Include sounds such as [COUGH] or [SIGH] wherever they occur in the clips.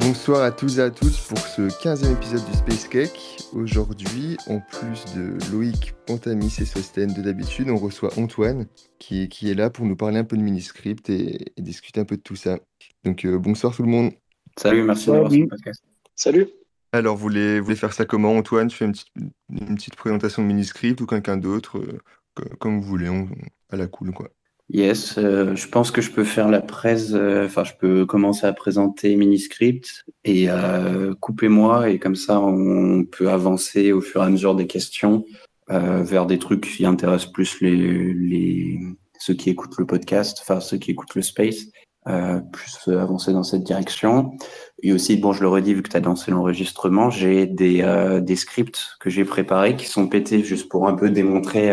Bonsoir à tous et à toutes pour ce 15e épisode du Space Cake. Aujourd'hui, en plus de Loïc, Pontamis et Sosten de d'habitude, on reçoit Antoine qui est, qui est là pour nous parler un peu de Miniscript et, et discuter un peu de tout ça. Donc euh, bonsoir tout le monde. Salut, merci d'avoir ce podcast. Salut. Alors, vous voulez, vous voulez faire ça comment, Antoine? Tu fais une petite, une petite présentation de Miniscript ou quelqu'un d'autre euh, co- Comme vous voulez, on- à la cool, quoi. Yes, euh, je pense que je peux faire la presse, euh, enfin je peux commencer à présenter Miniscript et euh, coupez-moi et comme ça on peut avancer au fur et à mesure des questions euh, vers des trucs qui intéressent plus les, les ceux qui écoutent le podcast, enfin ceux qui écoutent le space, euh, plus avancer dans cette direction. Et aussi, bon, je le redis vu que tu as lancé l'enregistrement, j'ai des, des scripts que j'ai préparés qui sont pétés juste pour un peu démontrer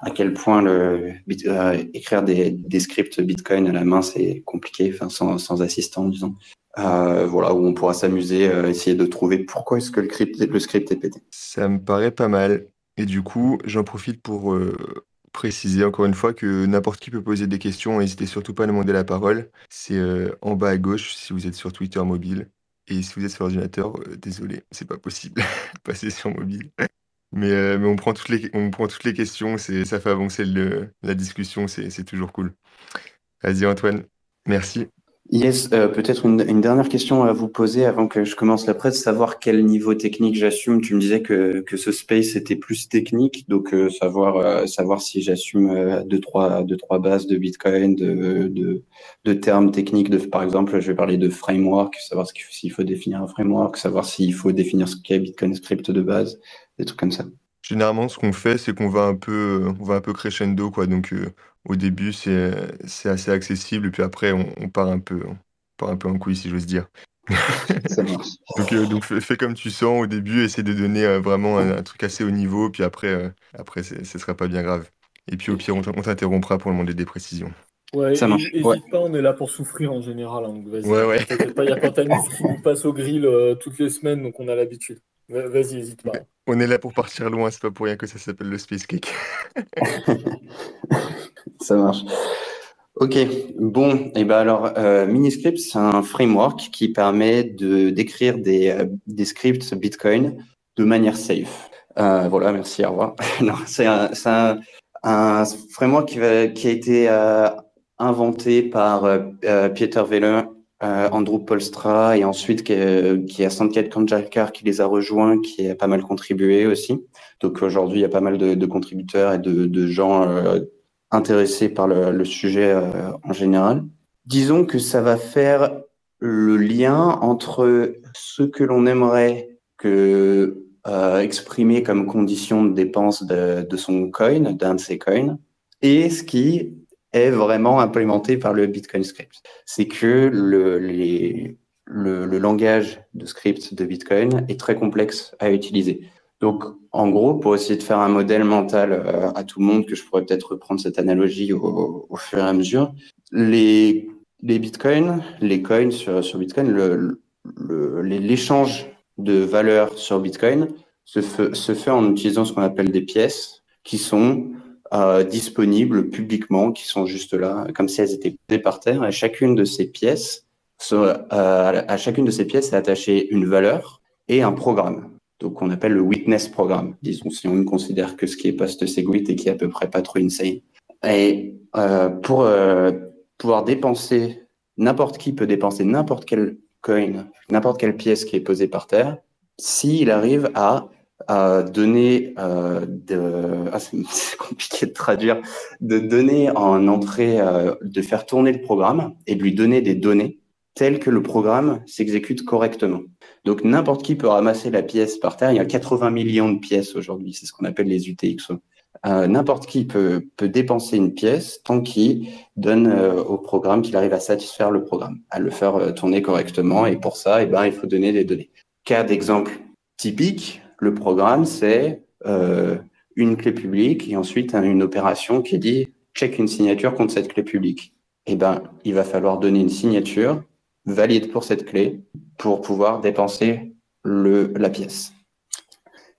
à quel point euh, écrire des, scripts Bitcoin à la main c'est compliqué, sans, assistant disons. Euh, voilà où on pourra s'amuser, euh, essayer de trouver pourquoi est-ce que le script, est pété. Ça me paraît pas mal. Et du coup, j'en profite pour préciser encore une fois que n'importe qui peut poser des questions. N'hésitez surtout pas à demander la parole. C'est en bas à gauche si vous êtes sur Twitter mobile. Et si vous êtes sur ordinateur, désolé, c'est pas possible. [LAUGHS] Passez sur mobile. Mais, euh, mais on prend toutes les, on prend toutes les questions, c'est, ça fait avancer le- la discussion, c'est, c'est toujours cool. Vas-y Antoine, merci. Yes, euh, peut-être une, dernière question à vous poser avant que je commence la presse, savoir quel niveau technique j'assume. Tu me disais que, que ce space était plus technique, donc euh, savoir savoir si j'assume deux trois deux trois bases de Bitcoin, de, de de termes techniques. De par exemple, je vais parler de framework, savoir qu'il faut- s'il faut définir un framework, savoir s'il faut définir ce qu'est Bitcoin Script de base, des trucs comme ça. Généralement, ce qu'on fait, c'est qu'on va un peu, on va un peu crescendo, quoi. Donc, euh, au début, c'est, c'est assez accessible, et puis après, on, on part un peu, on part un peu en couille, si j'ose dire. [LAUGHS] Ça marche. Donc, euh, donc fais, fais comme tu sens au début, essaie de donner euh, vraiment un, un truc assez haut niveau, puis après, euh, après, ce sera pas bien grave. Et puis au pire, on t'interrompra pour demander des précisions. Ouais, Ça marche, hésite ouais. pas, on est là pour souffrir en général. hein, donc vas-y. Ouais, ouais. T'inquiète pas, il y a Pantanis [LAUGHS] qui nous passe au grill euh, toutes les semaines, donc on a l'habitude. Va- Vas-y, hésite pas. On est là pour partir loin, c'est pas pour rien que ça s'appelle le Space Cake. [LAUGHS] Ça marche. Ok, bon, et ben alors, euh, Miniscript, c'est un framework qui permet de d'écrire des, euh, des scripts Bitcoin de manière safe. Euh, voilà, merci, au revoir. [LAUGHS] non, c'est un, c'est un, un framework qui, va, qui a été euh, inventé par euh, euh, Pieter euh, Andrew Polstra et ensuite qui, est- qui a Sanket Kanjalkar qui les a rejoints, qui a pas mal contribué aussi. Donc aujourd'hui, il y a pas mal de, de contributeurs et de, de gens euh, intéressés par le, le sujet euh, en général. Disons que ça va faire le lien entre ce que l'on aimerait que euh, exprimer comme condition de dépense de, de son coin, d'un de ses coins, et ce qui est vraiment implémenté par le Bitcoin Script. C'est que le, le, langage de script de Bitcoin est très complexe à utiliser. Donc, en gros, pour essayer de faire un modèle mental euh, à tout le monde, que je pourrais peut-être reprendre cette analogie au, fur et à mesure, les, les bitcoins, les coins sur, sur Bitcoin, l'échange de valeur sur Bitcoin se fait, se fait en utilisant ce qu'on appelle des pièces qui sont euh, disponibles publiquement, qui sont juste là, comme si elles étaient posées par terre. Et chacune de ces pièces, euh, à chacune de ces pièces est attachée une valeur et un programme. Donc, on appelle le witness programme, disons, si on ne considère que ce qui est post-segwit et qui est à peu près pas trop insane. Et euh, pour pouvoir dépenser, n'importe qui peut dépenser n'importe quel coin, n'importe quelle pièce qui est posée par terre, s'il arrive à, à donner, euh, de, ah, [LAUGHS] c'est compliqué de traduire, de donner en entrée, euh, de faire tourner le programme et de lui donner des données telles que le programme s'exécute correctement. Donc n'importe qui peut ramasser la pièce par terre. Il y a 80 millions de pièces aujourd'hui. C'est ce qu'on appelle les UTXO. Euh, n'importe qui peut, peut dépenser une pièce tant qu'il donne euh, au programme qu'il arrive à satisfaire le programme, à le faire euh, tourner correctement. Et pour ça, eh ben, il faut donner des données. Cas d'exemple typique, le programme, c'est euh, une clé publique et ensuite une opération qui dit check une signature contre cette clé publique. Eh ben, il va falloir donner une signature valide pour cette clé pour pouvoir dépenser la pièce.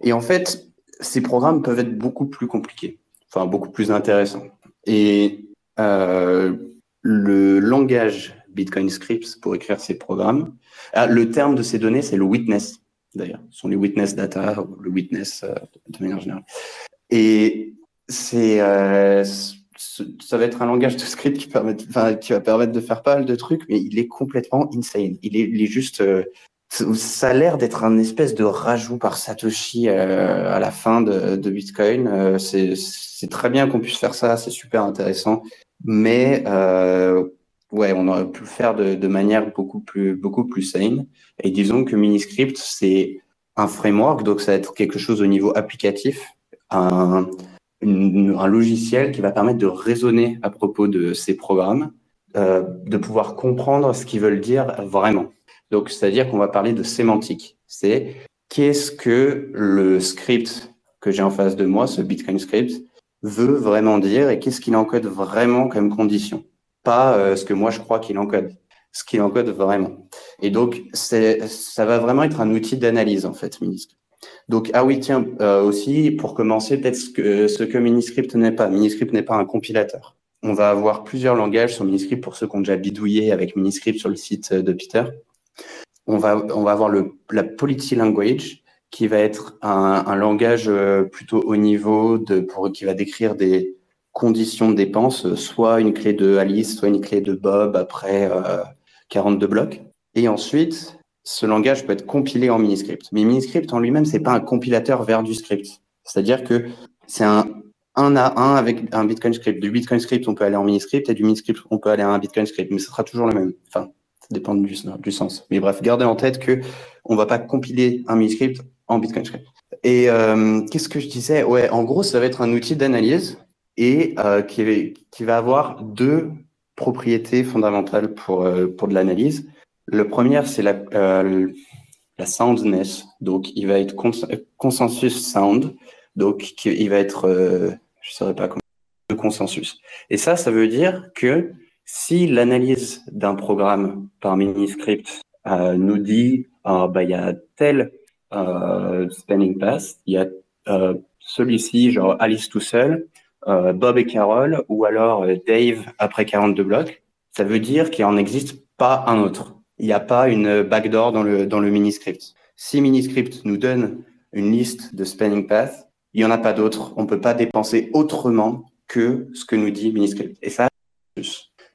Et en fait, ces programmes peuvent être beaucoup plus compliqués, enfin beaucoup plus intéressants. Et euh, le langage Bitcoin scripts pour écrire ces programmes. Ah, le terme de ces données, c'est le witness, d'ailleurs. Sont les witness data, ou le witness euh, de manière générale. Et c'est, euh, ça va être un langage de script qui, va permettre de faire pas mal de trucs, mais il est complètement insane. Il est, juste, euh, ça a l'air d'être un espèce de rajout par Satoshi euh, à la fin de, de Bitcoin. Euh, c'est très bien qu'on puisse faire ça, c'est super intéressant, mais euh, ouais, on aurait pu le faire de, manière beaucoup plus, beaucoup plus sane. Et disons que Miniscript, c'est un framework, donc ça va être quelque chose au niveau applicatif, un, un logiciel qui va permettre de raisonner à propos de ces programmes, euh, de pouvoir comprendre ce qu'ils veulent dire vraiment. Donc, c'est-à-dire qu'on va parler de sémantique. C'est qu'est-ce que le script que j'ai en face de moi, ce Bitcoin script, veut vraiment dire et qu'est-ce qu'il encode vraiment comme condition. Pas euh, ce que moi je crois qu'il encode, ce qu'il encode vraiment. Et donc, ça va vraiment être un outil d'analyse, en fait, Miniscript. Donc, ah oui, tiens, euh, aussi, pour commencer, peut-être ce que, ce que Miniscript n'est pas. Miniscript n'est pas un compilateur. On va avoir plusieurs langages sur Miniscript pour ceux qui ont déjà bidouillé avec Miniscript sur le site de Peter. On va, on va avoir le, la Polity Language, qui va être un, langage euh, plutôt haut niveau de, pour, qui va décrire des conditions de dépenses, soit une clé de Alice, soit une clé de Bob après euh, 42 blocs. Et ensuite, ce langage peut être compilé en Miniscript. Mais Miniscript en lui-même, c'est pas un compilateur vers du script. C'est-à-dire que c'est un un à un avec un Bitcoin script. Du Bitcoin script, on peut aller en Miniscript et du Miniscript, on peut aller à un Bitcoin script, mais ce sera toujours le même. Enfin, ça dépend du, du sens. Mais bref, gardez en tête que on va pas compiler un Miniscript en Bitcoin script. Et euh, qu'est-ce que je disais? Ouais, en gros, ça va être un outil d'analyse et euh, qui, va avoir deux propriétés fondamentales pour euh, pour de l'analyse. Le premier, c'est la, euh, soundness. Donc, il va être cons consensus sound. Donc, il va être, je ne saurais pas comment, de consensus. Et ça, ça veut dire que si l'analyse d'un programme par Miniscript nous dit, euh, bah, il y a tel spending path, il y a celui-ci, genre Alice tout seul, euh, Bob et Carol, ou alors Dave après 42 blocs, ça veut dire qu'il n'en existe pas un autre il n'y a pas une backdoor dans le, dans le miniscript. Si miniscript nous donne une liste de spending path, il n'y en a pas d'autres. On ne peut pas dépenser autrement que ce que nous dit miniscript. Et ça,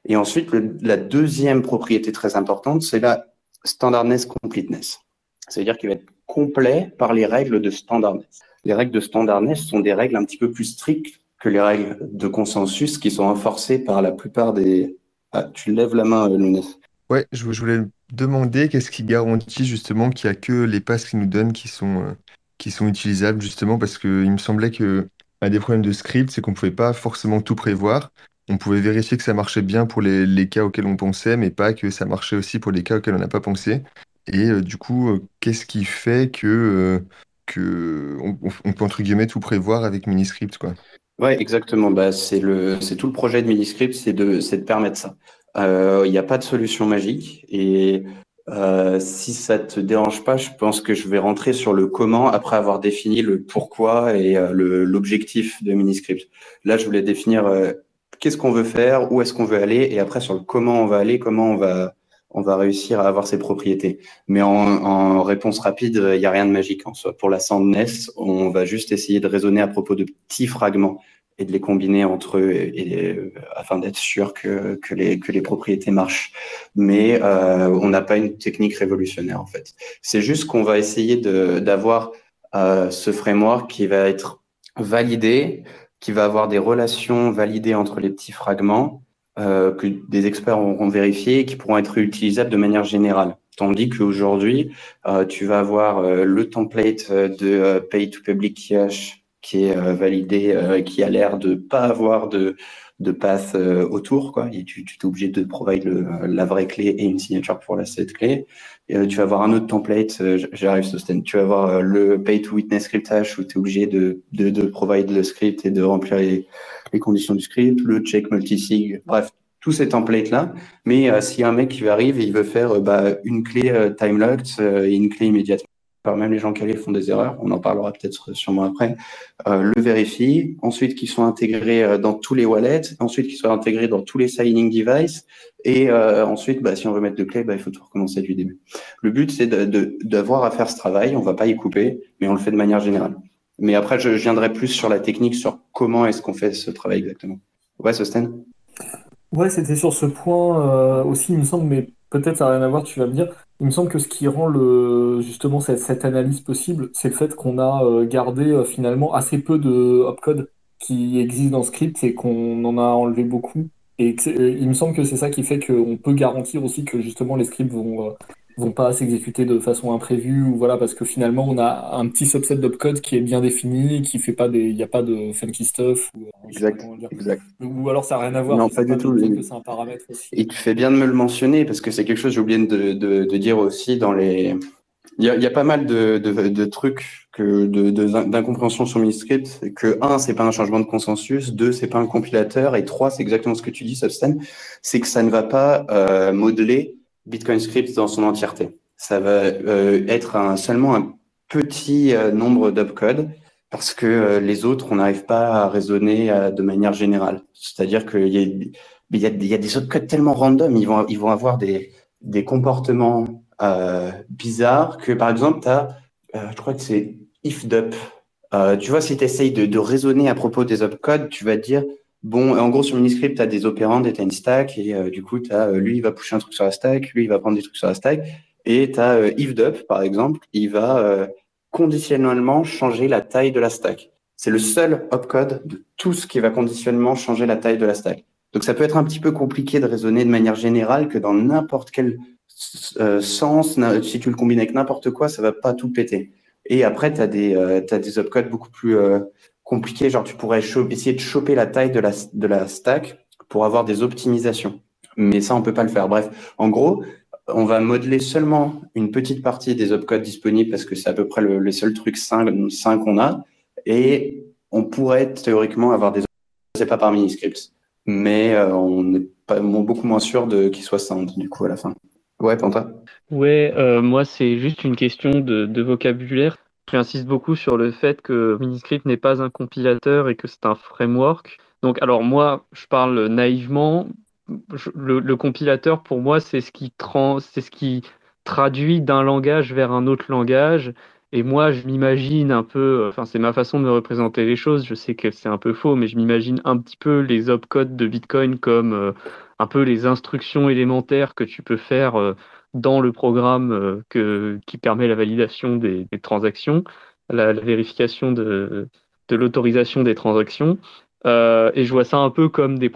et ensuite, la deuxième propriété très importante, c'est la standardness completeness. C'est-à-dire qu'il va être complet par les règles de standardness. Les règles de standardness sont des règles un petit peu plus strictes que les règles de consensus qui sont renforcées par la plupart des... Ah, tu lèves la main, Lounès. Ouais, je, voulais demander qu'est-ce qui garantit justement qu'il n'y a que les passes qu'ils nous donnent qui sont, euh, qui sont utilisables justement parce qu'il me semblait que un des problèmes de script, c'est qu'on ne pouvait pas forcément tout prévoir. On pouvait vérifier que ça marchait bien pour les, les cas auxquels on pensait, mais pas que ça marchait aussi pour les cas auxquels on n'a pas pensé. Et euh, du coup, euh, qu'est-ce qui fait que, que on peut entre guillemets tout prévoir avec Miniscript, quoi? Ouais, exactement. Bah, c'est tout le projet de Miniscript, c'est de, permettre ça. Il n'y a pas de solution magique et euh, si ça te dérange pas, je pense que je vais rentrer sur le comment après avoir défini le pourquoi et euh, l'objectif de Miniscript. Là, je voulais définir euh, qu'est-ce qu'on veut faire, où est-ce qu'on veut aller, et après sur le comment on va aller, comment on va réussir à avoir ces propriétés. Mais en, en réponse rapide, il n'y a rien de magique en soi. Pour la Sandness, on va juste essayer de raisonner à propos de petits fragments et de les combiner entre eux et, et, afin d'être sûr que, que, les, que les propriétés marchent. Mais euh, on n'a pas une technique révolutionnaire en fait. C'est juste qu'on va essayer d'avoir euh, ce framework qui va être validé, qui va avoir des relations validées entre les petits fragments euh, que des experts auront vérifié et qui pourront être utilisables de manière générale. Tandis qu'aujourd'hui, euh, tu vas avoir euh, le template de Pay to Public Cache qui est euh, validé, euh, qui a l'air de pas avoir de, de path euh, autour. Quoi. Et tu, tu es obligé de provide le, la vraie clé et une signature pour la cette clé. Et, tu vas avoir un autre template, j'arrive sur ce Tu vas avoir le pay to witness script hash où tu es obligé de, de, de provide le script et de remplir les, les conditions du script, le check multisig, bref, tous ces templates là. Mais euh, s'il y a un mec qui arrive et il veut faire bah, une clé euh, time locked et une clé immédiatement même les gens calés font des erreurs, on en parlera peut-être sûrement après, euh, le vérifie, ensuite qu'ils soient intégrés euh, dans tous les wallets, ensuite qu'ils soient intégrés dans tous les signing devices, et euh, ensuite, bah, si on veut mettre de clé, bah, il faut tout recommencer du début. Le but, c'est d'avoir de, à faire ce travail, on va pas y couper, mais on le fait de manière générale. Mais après, je, viendrai plus sur la technique, sur comment est-ce qu'on fait ce travail exactement. Ouais, Sosten? Ouais, c'était sur ce point aussi, il me semble, mais peut-être ça n'a rien à voir, tu vas me dire. Il me semble que ce qui rend le, justement cette, analyse possible, c'est le fait qu'on a euh, gardé euh, finalement assez peu de opcode qui existent dans script et qu'on en a enlevé beaucoup. Et euh, il me semble que c'est ça qui fait qu'on peut garantir aussi que justement les scripts vont, vont pas s'exécuter de façon imprévue ou voilà parce que finalement on a un petit subset d'opcode qui est bien défini qui fait pas des il n'y a pas de funky stuff ou, euh, exact, exact. ou alors ça n'a rien à voir non pas du tout c'est un paramètre aussi. et tu fais bien de me le mentionner parce que c'est quelque chose que j'ai oublié de, de, de, dire aussi dans les il y a, y a pas mal de, de, trucs que de, d'incompréhension sur Miniscript. Que un c'est pas un changement de consensus. Deux c'est pas un compilateur. Et trois c'est exactement ce que tu dis Substan. C'est que ça ne va pas euh, modeler Bitcoin Script dans son entièreté. Ça va euh, être seulement un petit euh, nombre d'opcodes parce que euh, les autres, on n'arrive pas à raisonner de manière générale. C'est-à-dire qu'il y y, a, des opcodes tellement random, ils vont, avoir des, comportements bizarres que, par exemple, tu as, je crois que c'est ifdup. tu vois, si tu essayes de, de raisonner à propos des opcodes, tu vas dire, Bon, en gros, sur Miniscript, tu as des opérandes et tu as une stack. Et euh, du coup, as, euh, lui, il va pusher un truc sur la stack, lui, il va prendre des trucs sur la stack. Et tu as euh, ifdup, par exemple, il va conditionnellement changer la taille de la stack. C'est le seul opcode de tout ce qui va conditionnellement changer la taille de la stack. Donc, ça peut être un petit peu compliqué de raisonner de manière générale que dans n'importe quel sens, si tu le combines avec n'importe quoi, ça va pas tout péter. Et après, tu des, as des opcodes beaucoup plus compliqué. Genre, tu pourrais essayer de choper la taille de la, de la stack pour avoir des optimisations. Mais ça, on peut pas le faire. Bref, en gros, on va modeler seulement une petite partie des opcodes disponibles parce que c'est à peu près le, les seuls trucs 5, qu'on a. Et on pourrait théoriquement avoir des c'est pas par mini-scripts. Mais euh, on est pas, beaucoup moins sûr de qu'ils soient sound du coup à la fin. Ouais, Panta Ouais, euh, moi c'est juste une question de vocabulaire. J'insiste beaucoup sur le fait que Miniscript n'est pas un compilateur et que c'est un framework. Donc, alors moi, je parle naïvement. le, compilateur, pour moi, c'est ce qui c'est ce qui traduit d'un langage vers un autre langage. Et moi, je m'imagine un peu, enfin, c'est ma façon de me représenter les choses. Je sais que c'est un peu faux, mais je m'imagine un petit peu les opcodes de Bitcoin comme euh, un peu les instructions élémentaires que tu peux faire euh, dans le programme euh, qui permet la validation des, transactions, la, vérification de, l'autorisation des transactions. Euh, et je vois ça un peu comme des,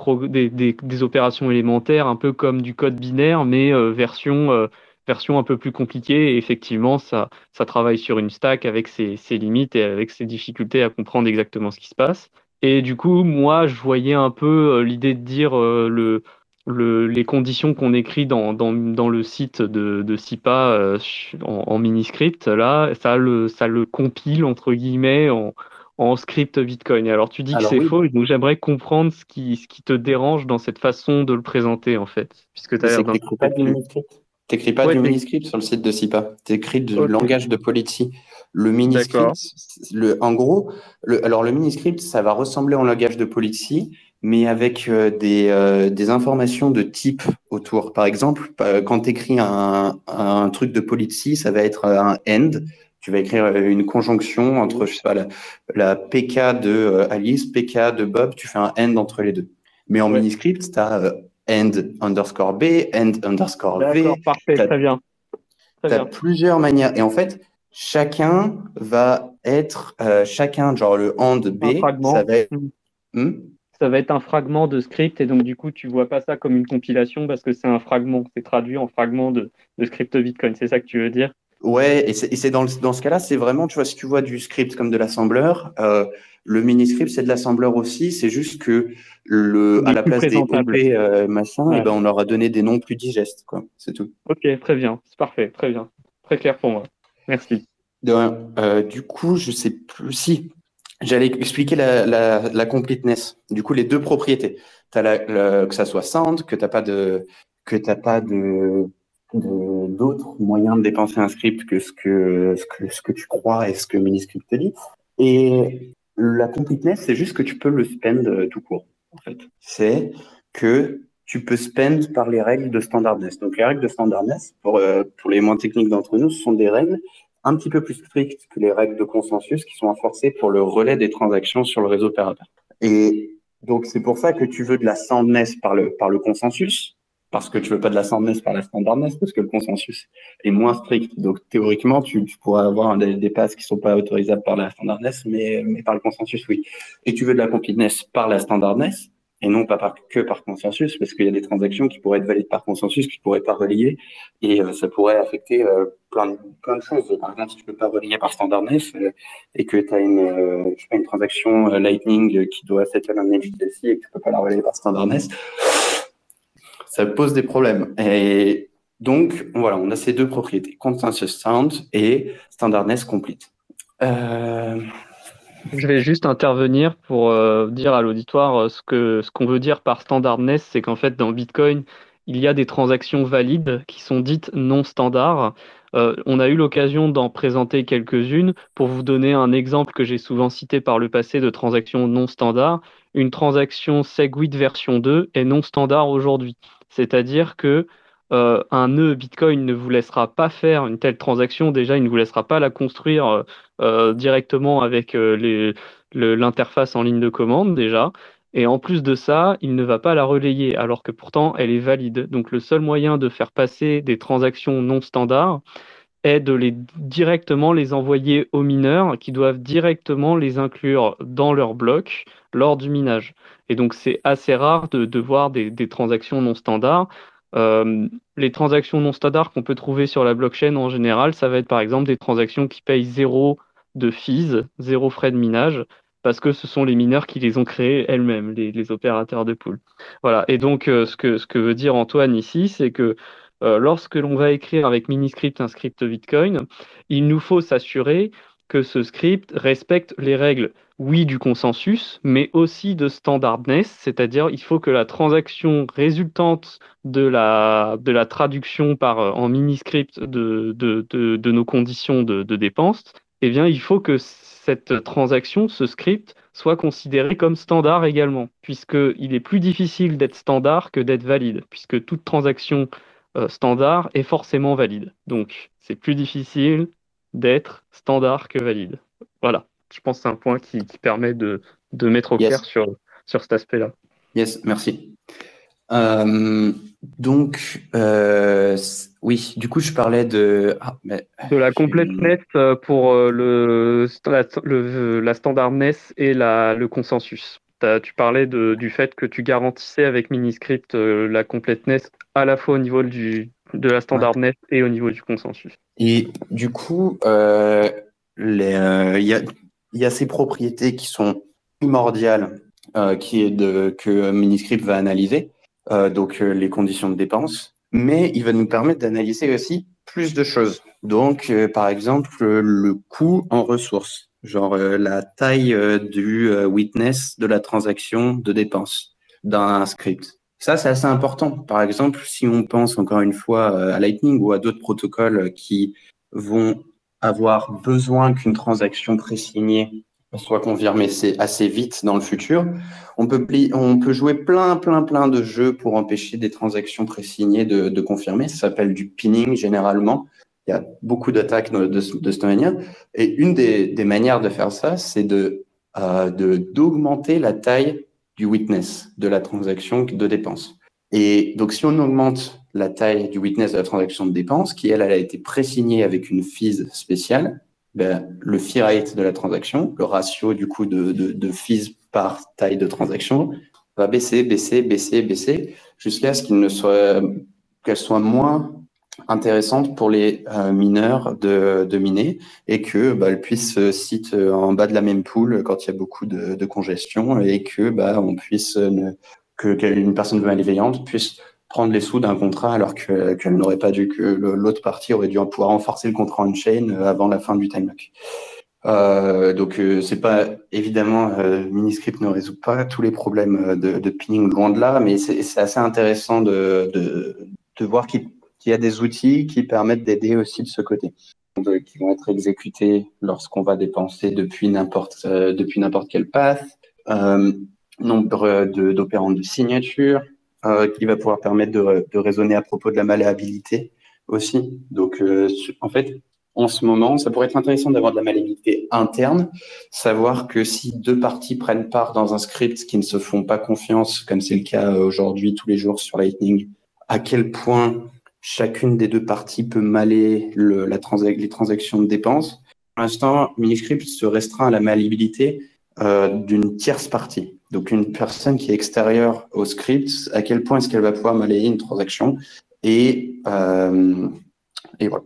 opérations élémentaires, un peu comme du code binaire, mais euh, version, version un peu plus compliquée. Et effectivement, ça, ça travaille sur une stack avec ses, limites et avec ses difficultés à comprendre exactement ce qui se passe. Et du coup, moi, je voyais un peu l'idée de dire le, le, les conditions qu'on écrit dans, dans, dans, le site de, de SIPA euh, en, en mini-script, là, ça le, ça le compile, entre guillemets, en, en script Bitcoin. Alors, tu dis que c'est faux, donc j'aimerais comprendre ce qui, ce qui te dérange dans cette façon de le présenter, en fait, puisque tu as l'air d'un T'écris pas du mini-script sur le site de SIPA. T'écris du langage de policy. Le mini-script, le, en gros, le, alors le mini-script, ça va ressembler au langage de policy, mais avec euh, des, euh, des, informations de type autour. Par exemple, euh, quand tu écris un, un, truc de policy, ça va être un end. Tu vas écrire une conjonction entre, je sais pas, la, la PK de Alice, PK de Bob, tu fais un end entre les deux. Mais en mini script, tu as end underscore B, end underscore V. Parfait, très bien. Tu as plusieurs manières. Et en fait, chacun va être, chacun, genre le end B, ça va être. Hmm. Hmm? Ça va être un fragment de script et donc du coup tu vois pas ça comme une compilation parce que c'est un fragment, c'est traduit en fragment de, de script Bitcoin, c'est ça que tu veux dire? Ouais, et c'est dans, dans ce cas-là, c'est vraiment, tu vois, si tu vois du script comme de l'assembleur, euh, le mini-script c'est de l'assembleur aussi, c'est juste que le, à la place des OP euh, machin, et eh ben, on leur a donné des noms plus digestes, quoi, c'est tout. Ok, très bien, c'est parfait, très bien, très clair pour moi. Merci. De euh, du coup, je sais plus. Si J'allais expliquer la, completeness. Du coup, les deux propriétés. As que ça soit sound, que t'as pas de, que t'as pas de, d'autres moyens de dépenser un script que ce que, ce que ce que tu crois et ce que Miniscript te dit. Et la completeness, c'est juste que tu peux le spend euh, tout court, en fait. C'est que tu peux spend par les règles de standardness. Donc, les règles de standardness, pour, euh, pour les moins techniques d'entre nous, ce sont des règles un petit peu plus strictes que les règles de consensus qui sont enforcées pour le relais des transactions sur le réseau opérateur. Et donc, c'est pour ça que tu veux de la soundness par le, par le consensus, parce que tu veux pas de la soundness par la standardness, parce que le consensus est moins strict. Donc théoriquement, tu, tu pourrais avoir des, des, passes qui sont pas autorisables par la standardness, mais, mais par le consensus, oui. Et tu veux de la completeness par la standardness, et non pas que par consensus, parce qu'il y a des transactions qui pourraient être validées par consensus, qui pourraient pas relier, et euh, ça pourrait affecter euh, plein, de, plein de choses. Par exemple, si tu peux pas relier par standardness euh, et que tu as une, transaction Lightning qui doit settle un HTTC et que tu peux pas la relier par standardness, ça pose des problèmes. Et donc, voilà, on a ces deux propriétés, consensus sound et standardness complete. Je vais juste intervenir pour euh, dire à l'auditoire euh, ce ce qu'on veut dire par standardness, c'est qu'en fait dans Bitcoin, il y a des transactions valides qui sont dites non standards. Euh, on a eu l'occasion d'en présenter quelques-unes pour vous donner un exemple que j'ai souvent cité par le passé de transactions non standards. Une transaction Segwit version 2 est non standard aujourd'hui. C'est-à-dire que euh, un nœud Bitcoin ne vous laissera pas faire une telle transaction. Déjà, il ne vous laissera pas la construire euh, euh directement avec l'interface en ligne de commande déjà. Et en plus de ça, il ne va pas la relayer, alors que pourtant elle est valide. Donc le seul moyen de faire passer des transactions non standards est de les directement les envoyer aux mineurs qui doivent directement les inclure dans leur bloc lors du minage. Et donc c'est assez rare de, voir des, transactions non standards. Euh, les transactions non standards qu'on peut trouver sur la blockchain en général, ça va être par exemple des transactions qui payent zéro de fees, zéro frais de minage, parce que ce sont les mineurs qui les ont créés elles-mêmes, les, opérateurs de pool. Voilà. Et donc euh, ce, que, ce que veut dire Antoine ici, c'est que euh, lorsque l'on va écrire avec Miniscript un script Bitcoin, il nous faut s'assurer que ce script respecte les règles, oui, du consensus, mais aussi de standardness, c'est-à-dire il faut que la transaction résultante de la, traduction par, euh, en mini-script de, de, nos conditions de, de dépenses, eh bien, il faut que cette transaction, ce script, soit considéré comme standard également, puisqu'il est plus difficile d'être standard que d'être valide, puisque toute transaction euh, standard est forcément valide. Donc, c'est plus difficile d'être standard que valide. Voilà, je pense que c'est un point qui, qui, permet de, de mettre au yes. clair sur, sur cet aspect-là. Yes, merci. Euh, donc, euh, oui, du coup, je parlais de... Ah, mais, de la completeness pour le, la, le, la standardness et la, le consensus. Tu parlais de, du fait que tu garantissais avec Miniscript euh, la completeness à la fois au niveau du, de la standardness ouais. et au niveau du consensus. Et du coup, euh, il euh, y, a, y, a, ces propriétés qui sont primordiales euh, qui est que Miniscript va analyser, euh, donc les conditions de dépense, mais il va nous permettre d'analyser aussi plus de choses. Donc, par exemple, le coût en ressources genre euh, la taille euh, du euh, witness de la transaction de dépense d'un script. Ça, c'est assez important. Par exemple, si on pense encore une fois à Lightning ou à d'autres protocoles qui vont avoir besoin qu'une transaction présignée soit confirmée assez vite dans le futur, on peut, on peut jouer plein, plein, plein de jeux pour empêcher des transactions présignées de, de confirmer. Ça s'appelle du pinning généralement. Il y a beaucoup d'attaques de, de, cette manière. Et une des, des manières de faire ça, c'est de euh, d'augmenter la taille du witness de la transaction de dépense. Et donc, si on augmente la taille du witness de la transaction de dépense, qui elle, elle a été présignée avec une fees spéciale, ben, le fee rate de la transaction, le ratio du coup de, de, de fees par taille de transaction, va baisser, baisser, baisser, baisser, jusqu'à ce qu'il soit qu'elle soit moins intéressante pour les euh, mineurs de, de, miner et que bah, euh, site en bas de la même poule quand il y a beaucoup de, congestion et que bah, on puisse ne, que qu'une personne malveillante puisse prendre les sous d'un contrat alors que l'autre partie aurait dû pouvoir renforcer le contrat on chain avant la fin du time lock. Euh, donc euh, c'est pas évidemment euh, Miniscript ne résout pas tous les problèmes de, de pinning loin de là, mais c'est assez intéressant de, de, voir qu'il y a des outils qui permettent d'aider aussi de ce côté, qui vont être exécutés lorsqu'on va dépenser depuis n'importe euh, depuis n'importe euh, nombre d'opérants de, signature, euh, qui va pouvoir permettre de, raisonner à propos de la malléabilité aussi. Donc, euh, en fait, en ce moment, ça pourrait être intéressant d'avoir de la malléabilité interne, savoir que si deux parties prennent part dans un script qui ne se font pas confiance, comme c'est le cas aujourd'hui tous les jours sur Lightning, à quel point chacune des deux parties peut maler le, la les transactions de dépenses? Pour l'instant, Miniscript se restreint à la malléabilité euh, d'une tierce partie. Donc une personne qui est extérieure au script, à quel point est-ce qu'elle va pouvoir malayer une transaction et, euh, et voilà.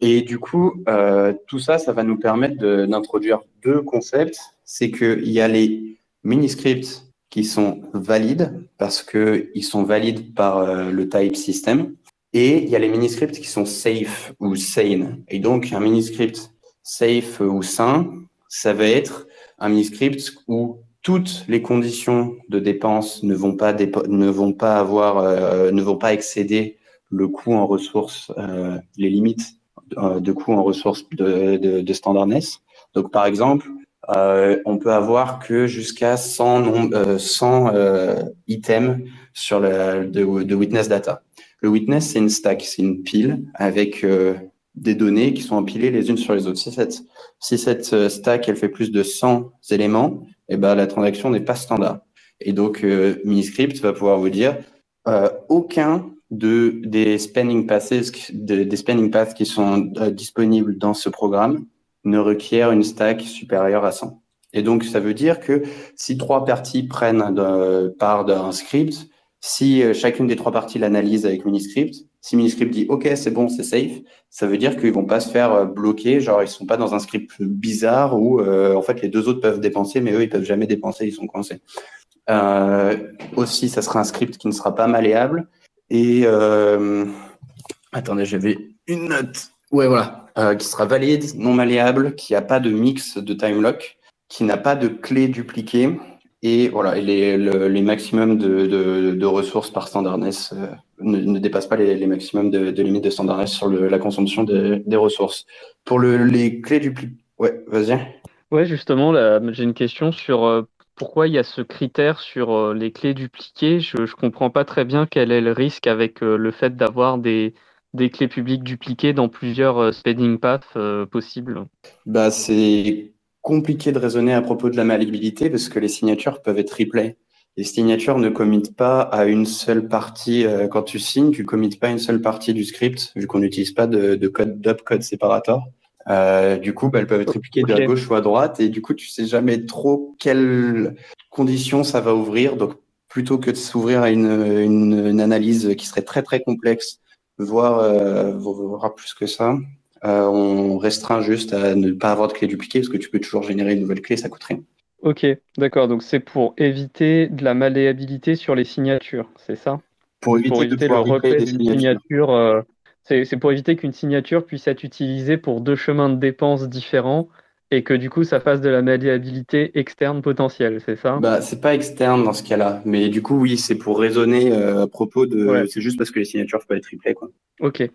Et du coup, euh, tout ça, ça va nous permettre d'introduire deux concepts. C'est qu'il y a les mini-scripts qui sont valides parce qu'ils sont valides par le type system. Et il y a les mini-scripts qui sont safe ou sane. Et donc, un mini-script safe ou sain, ça va être un mini-script où toutes les conditions de dépense ne vont pas, ne vont pas avoir, euh, ne vont pas excéder le coût en ressources, euh, les limites euh, de coût en ressources de, de, de standardness. Donc, par exemple, euh, on peut avoir que jusqu'à 100, 100 euh, items sur le, de, de, witness data. Le witness, c'est une stack, c'est une pile avec des données qui sont empilées les unes sur les autres. Si cette, si cette stack, elle fait plus de 100 éléments, eh ben, la transaction n'est pas standard. Et donc, euh, Miniscript va pouvoir vous dire euh, aucun de, des spending passes, des paths qui sont euh, disponibles dans ce programme ne requiert une stack supérieure à 100. Et donc, ça veut dire que si trois parties prennent part d'un script, si euh, chacune des trois parties l'analyse avec Miniscript, si Miniscript dit OK, c'est bon, c'est safe, ça veut dire qu'ils vont pas se faire euh, bloquer, genre ils sont pas dans un script bizarre où en fait les deux autres peuvent dépenser, mais eux ils peuvent jamais dépenser, ils sont coincés. Euh, aussi, ça sera un script qui ne sera pas malléable et euh, attendez, j'avais une note. Ouais, voilà, euh, qui sera valide, non malléable, qui n'a pas de mix de time lock, qui n'a pas de clé dupliquée. Et voilà, et les, les maximums de, de, de, ressources par standardness euh, ne, ne, dépassent pas les, les maximums de, de limites de standardness sur le, la consommation des, des ressources. Pour le, les clés dupliquées, ouais, vas-y. Ouais, justement, j'ai une question sur euh, pourquoi il y a ce critère sur euh, les clés dupliquées Je ne comprends pas très bien quel est le risque avec le fait d'avoir des, des clés publiques dupliquées dans plusieurs spending paths possibles. Bah, c'est compliqué de raisonner à propos de la malléabilité parce que les signatures peuvent être replay. Les signatures ne committent pas à une seule partie. quand tu signes, tu commites pas une seule partie du script, vu qu'on n'utilise pas de, de code d'up-code séparator. Euh, du coup, bah, elles peuvent être répliquées de gauche ou à droite, et du coup, tu sais jamais trop quelles conditions ça va ouvrir. Donc, plutôt que de s'ouvrir à une, une, une, analyse qui serait très très complexe, voire, euh, voire plus que ça, euh, on restreint juste à ne pas avoir de clé dupliquée, parce que tu peux toujours générer une nouvelle clé, ça coûte rien. Ok, d'accord. Donc c'est pour éviter de la malléabilité sur les signatures, c'est ça? Pour éviter, pour éviter de le replay des signatures. signature, euh, c'est pour éviter qu'une signature puisse être utilisée pour deux chemins de dépenses différents et que du coup ça fasse de la malléabilité externe potentielle, c'est ça? Bah c'est pas externe dans ce cas-là, mais du coup oui c'est pour raisonner euh, à propos de, ouais. c'est juste parce que les signatures peuvent être triplées quoi. Ok.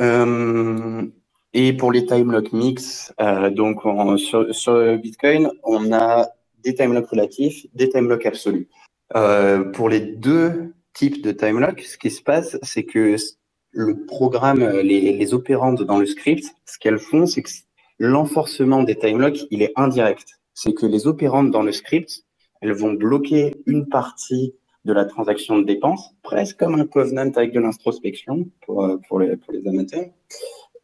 Euh, et pour les time lock mix, euh, donc on, sur, Bitcoin on a des time lock relatifs, des time lock absolus. Euh, pour les deux types de time lock, ce qui se passe c'est que le programme, les, les opérandes dans le script, ce qu'elles font, c'est que l'enforcement des time locks, il est indirect. C'est que les opérandes dans le script, elles vont bloquer une partie de la transaction de dépense, presque comme un covenant avec de l'introspection pour les amateurs.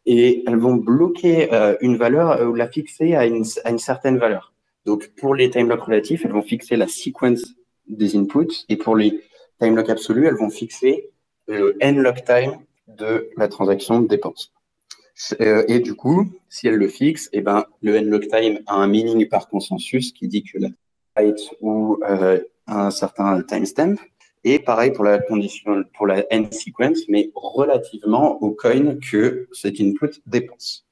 Et elles vont bloquer euh, une valeur ou la fixer à une, à une certaine valeur. Donc, pour les time locks relatifs, elles vont fixer la sequence des inputs. Et pour les time locks absolus, elles vont fixer le n lock time de la transaction de dépense. Euh, et du coup, si elle le fixe, eh ben, le n-log time a un meaning par consensus qui dit que la height ou euh, un certain timestamp. Et pareil pour la condition, pour la n sequence, mais relativement au coin que cet input dépense.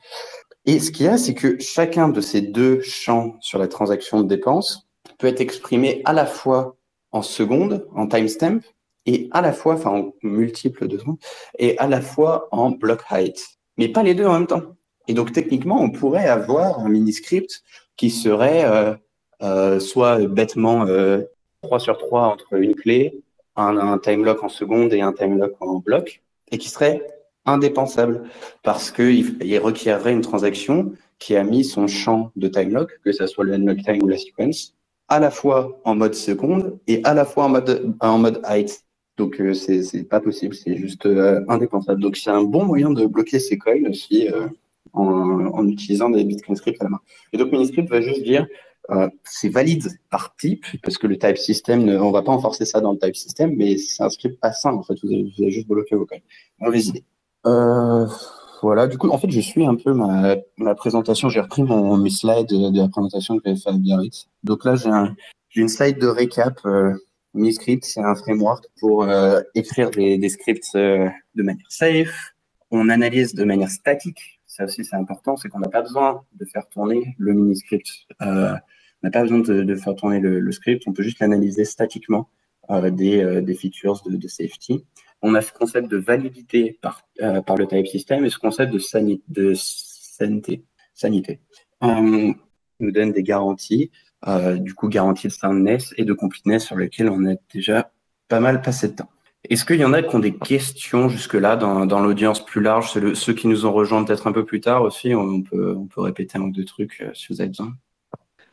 Et ce qu'il y a, c'est que chacun de ces deux champs sur la transaction de dépense peut être exprimé à la fois en secondes, en timestamp, et à la fois, enfin en multiple de secondes, et à la fois en block height, mais pas les deux en même temps. Et donc techniquement, on pourrait avoir un mini script qui serait euh, euh, soit bêtement euh, 3 sur 3 entre une clé, un, un time lock en seconde et un time lock en bloc, et qui serait indépensable parce qu'il il requerrait une transaction qui a mis son champ de time lock, que ce soit le unlock time ou la sequence, à la fois en mode seconde et à la fois en mode, en mode height. Donc euh, c'est c'est pas possible, c'est juste euh, indépensable. Donc c'est un bon moyen de bloquer ces coils aussi euh, en, en utilisant des Bitcoin scripts à la main. Et donc Miniscript va juste dire euh, c'est valide par type parce que le type system, ne, on va pas enforcer ça dans le type system, mais c'est un script pas simple en fait. Vous avez, juste bloqué vos coils. Mauvaise idée. Euh, voilà, du coup, en fait, je suis un peu ma, présentation. J'ai repris mes slides de, la présentation que j'avais fait à Biarritz. Donc là, j'ai un, j'ai une slide de récap. Euh, Miniscript, c'est un framework pour euh, écrire des, scripts de manière safe. On analyse de manière statique. Ça aussi, c'est important, c'est qu'on n'a pas besoin de faire tourner le Miniscript. Euh, on n'a pas besoin de, faire tourner le, script. On peut juste l'analyser statiquement euh, des, euh, des features de, de safety. On a ce concept de validité par, le type system et ce concept de, sani sanité. sanité. Nous donne des garanties du coup garantie de soundness et de completeness sur lesquels on a déjà pas mal passé de temps. Est-ce qu'il y en a qui ont des questions jusque-là dans, l'audience plus large? Ceux qui nous ont rejoints peut-être un peu plus tard aussi, on peut, répéter un ou deux trucs euh, si vous avez besoin.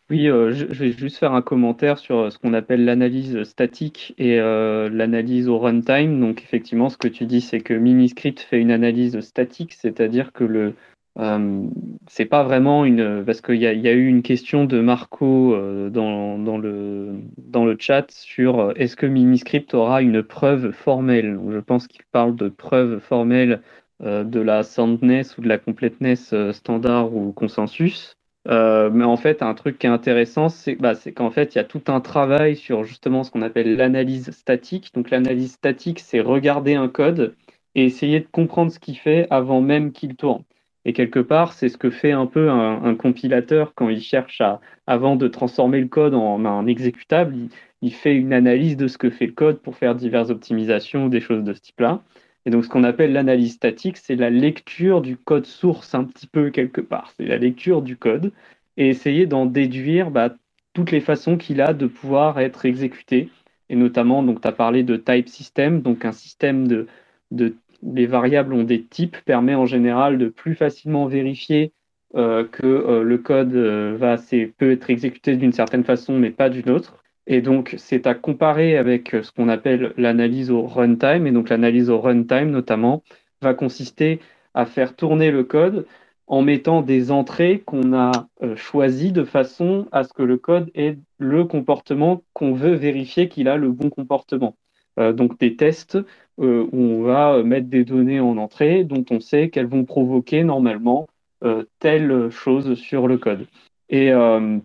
Oui, euh, je, vais juste faire un commentaire sur ce qu'on appelle l'analyse statique et euh, l'analyse au runtime. Donc effectivement, ce que tu dis, c'est que Miniscript fait une analyse statique, c'est-à-dire que le, euh, c'est pas vraiment une parce qu'il y, a eu une question de Marco euh, dans, le, dans le chat sur euh, est-ce que Miniscript aura une preuve formelle? Donc, je pense qu'il parle de preuve formelle de la soundness ou de la completeness standard ou consensus. Mais en fait, un truc qui est intéressant, c'est bah, qu'en fait, il y a tout un travail sur justement ce qu'on appelle l'analyse statique. Donc l'analyse statique, c'est regarder un code et essayer de comprendre ce qu'il fait avant même qu'il tourne. Et quelque part, c'est ce que fait un peu un, compilateur quand il cherche à, avant de transformer le code en un exécutable, il, fait une analyse de ce que fait le code pour faire diverses optimisations des choses de ce type-là. Et donc, ce qu'on appelle l'analyse statique, c'est la lecture du code source un petit peu quelque part. C'est la lecture du code et essayer d'en déduire bah, toutes les façons qu'il a de pouvoir être exécuté. Et notamment, donc, tu as parlé de type system, donc un système de, de les variables ont des types, permet en général de plus facilement vérifier euh, que euh, le code euh, va, peut être exécuté d'une certaine façon, mais pas d'une autre. Et donc, c'est à comparer avec ce qu'on appelle l'analyse au runtime. Et donc, l'analyse au runtime, notamment, va consister à faire tourner le code en mettant des entrées qu'on a choisies de façon à ce que le code ait le comportement qu'on veut vérifier qu'il a le bon comportement. Euh, donc des tests euh, où on va mettre des données en entrée dont on sait qu'elles vont provoquer normalement euh, telle chose sur le code. Et, euh,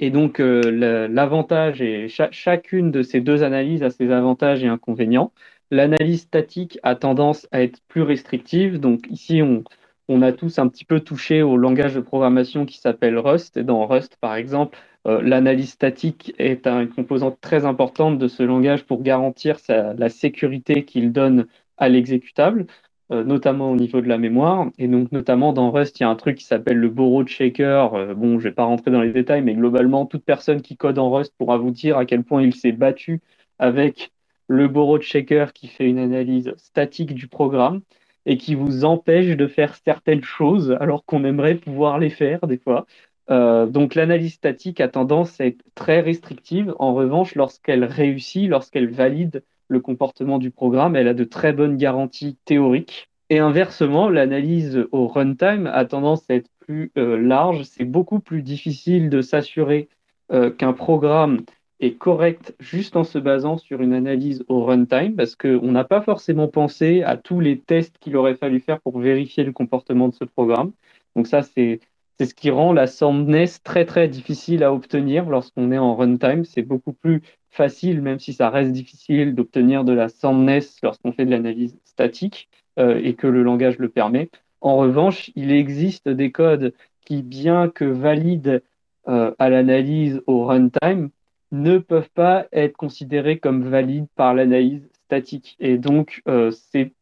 donc l'avantage et cha chacune de ces deux analyses a ses avantages et inconvénients. L'analyse statique a tendance à être plus restrictive. Donc ici, on, on a tous un petit peu touché au langage de programmation qui s'appelle Rust. Et dans Rust, par exemple, euh, l'analyse statique est une composante très importante de ce langage pour garantir la sécurité qu'il donne à l'exécutable, euh, notamment au niveau de la mémoire. Et donc, notamment dans Rust, il y a un truc qui s'appelle le borrowed shaker. Euh, bon, je vais pas rentrer dans les détails, mais globalement, toute personne qui code en Rust pourra vous dire à quel point il s'est battu avec le borrowed shaker qui fait une analyse statique du programme et qui vous empêche de faire certaines choses alors qu'on aimerait pouvoir les faire des fois. Euh, donc l'analyse statique a tendance à être très restrictive. En revanche, lorsqu'elle réussit, lorsqu'elle valide le comportement du programme, elle a de très bonnes garanties théoriques. Et inversement, l'analyse au runtime a tendance à être plus euh, large. C'est beaucoup plus difficile de s'assurer euh, qu'un programme est correct juste en se basant sur une analyse au runtime parce qu'on n'a pas forcément pensé à tous les tests qu'il aurait fallu faire pour vérifier le comportement de ce programme. Donc ça, c'est c'est ce qui rend la soundness très très difficile à obtenir lorsqu'on est en runtime. C'est beaucoup plus facile, même si ça reste difficile, d'obtenir de la soundness lorsqu'on fait de l'analyse statique euh, et que le langage le permet. En revanche, il existe des codes qui, bien que valides euh, à l'analyse au runtime, ne peuvent pas être considérés comme valides par l'analyse statique. Et donc, c'est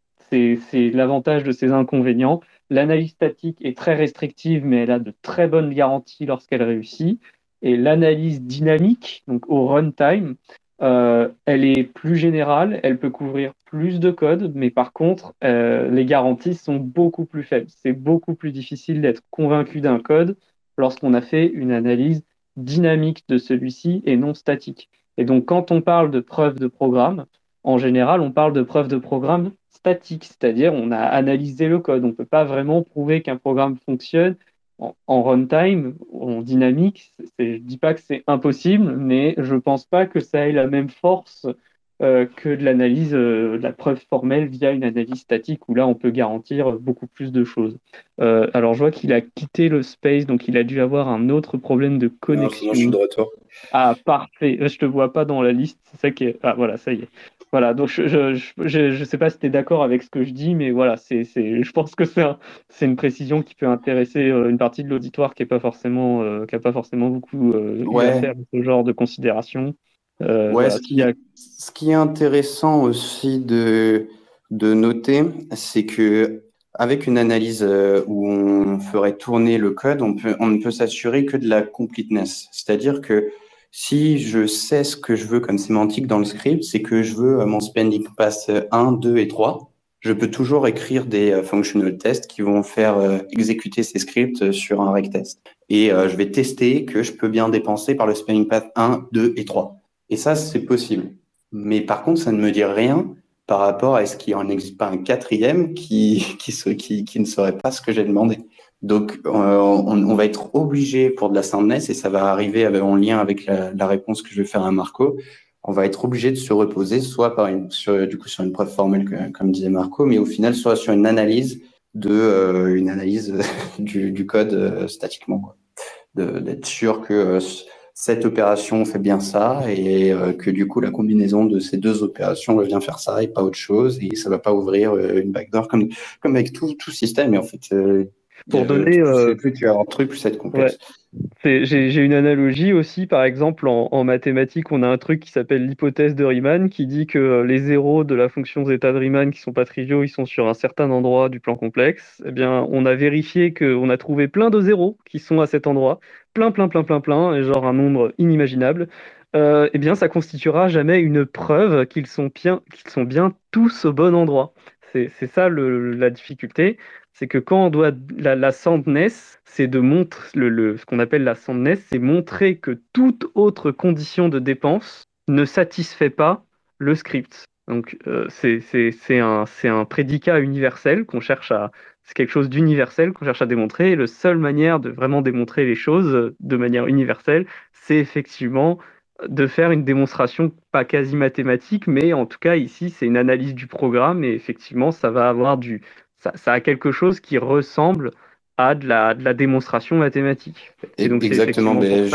l'avantage de ces inconvénients. L'analyse statique est très restrictive, mais elle a de très bonnes garanties lorsqu'elle réussit. Et l'analyse dynamique, donc au runtime, euh, elle est plus générale, elle peut couvrir plus de code, mais par contre, euh, les garanties sont beaucoup plus faibles. C'est beaucoup plus difficile d'être convaincu d'un code lorsqu'on a fait une analyse dynamique de celui-ci et non statique. Et donc, quand on parle de preuve de programme, en général, on parle de preuve de programme statique, c'est-à-dire on a analysé le code. On ne peut pas vraiment prouver qu'un programme fonctionne en, runtime, en dynamique, je ne dis pas que c'est impossible, mais je ne pense pas que ça ait la même force euh, que de l'analyse, euh, de la preuve formelle via une analyse statique, où là, on peut garantir beaucoup plus de choses. Euh, alors, je vois qu'il a quitté le space, donc il a dû avoir un autre problème de connexion. Non, je suis de retour. Ah, parfait. Je te vois pas dans la liste. C'est ça qui est... Ah, voilà, ça y est. Voilà, donc je ne je, je, sais pas si tu es d'accord avec ce que je dis, mais voilà, c'est, je pense que c'est, c'est une précision qui peut intéresser euh, une partie de l'auditoire qui n'a pas, forcément, euh, qui a pas forcément beaucoup euh, à faire ce genre de considération. Euh, ouais, ce, qui, ce, qui, est intéressant aussi de, de noter, c'est que avec une analyse où on ferait tourner le code, on, peut, on ne peut s'assurer que de la completeness. C'est-à-dire que si je sais ce que je veux comme sémantique dans le script, c'est que je veux euh, mon spending pass 1, 2 et 3. Je peux toujours écrire des euh, functional tests qui vont faire euh, exécuter ces scripts sur un rec test. Et je vais tester que je peux bien dépenser par le spending path 1, 2 et 3. Et ça, c'est possible. Mais par contre, ça ne me dit rien par rapport à ce qu'il en existe pas un quatrième qui, qui ne saurait pas ce que j'ai demandé. Donc, euh, on, va être obligé pour de la soundness, et ça va arriver en lien avec la, réponse que je vais faire à Marco, on va être obligé de se reposer soit par une, sur, du coup, sur une preuve formelle, comme disait Marco, mais au final, soit sur une analyse de euh, une analyse [LAUGHS] du, code euh, statiquement, d'être sûr que cette opération fait bien ça et que du coup la combinaison de ces deux opérations va bien faire ça et pas autre chose et ça va pas ouvrir une backdoor comme comme avec tout tout système. Et en fait pour donner. Euh, plus tu as un truc, plus ça complexe. J'ai une analogie aussi, par exemple, en, mathématiques, on a un truc qui s'appelle l'hypothèse de Riemann, qui dit que les zéros de la fonction zeta de Riemann, qui sont pas triviaux, ils sont sur un certain endroit du plan complexe. Eh bien, on a vérifié qu'on a trouvé plein de zéros qui sont à cet endroit, plein, plein, plein, plein, plein, genre un nombre inimaginable. Euh, eh bien, ça constituera jamais une preuve qu'ils sont bien, qu'ils sont bien tous au bon endroit. C'est ça la difficulté c'est que quand on doit la, la sandness, c'est de montrer le, ce qu'on appelle la sandness, c'est montrer que toute autre condition de dépense ne satisfait pas le script. Donc euh, c'est un, un prédicat universel qu'on cherche à c'est quelque chose d'universel qu'on cherche à démontrer. Et la seule manière de vraiment démontrer les choses de manière universelle, c'est effectivement de faire une démonstration pas quasi mathématique, mais en tout cas ici c'est une analyse du programme et effectivement ça va avoir du, ça, a quelque chose qui ressemble à de la, de la démonstration mathématique. Et donc, Exactement, mais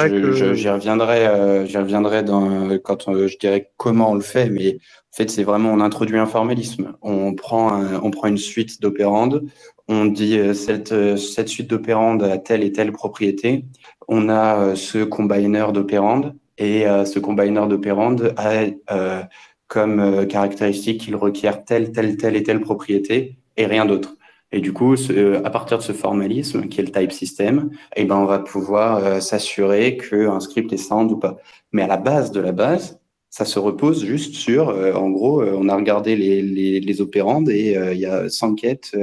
j'y reviendrai, euh, reviendrai dans, quand on, je dirais comment on le fait, mais en fait, c'est vraiment, on introduit un formalisme. On prend, on prend une suite d'opérandes, on dit euh, cette, euh, cette suite d'opérandes a telle et telle propriété, on a euh, ce combiner d'opérandes, et ce combiner d'opérandes a comme caractéristique qu'il requiert telle, telle, telle et telle propriété, et rien d'autre. Et du coup, à partir de ce formalisme, qui est le type system, eh ben, on va pouvoir euh, s'assurer qu'un script est sound ou pas. Mais à la base de la base, ça se repose juste sur, euh, en gros, euh, on a regardé les, opérandes et il y a Sanket,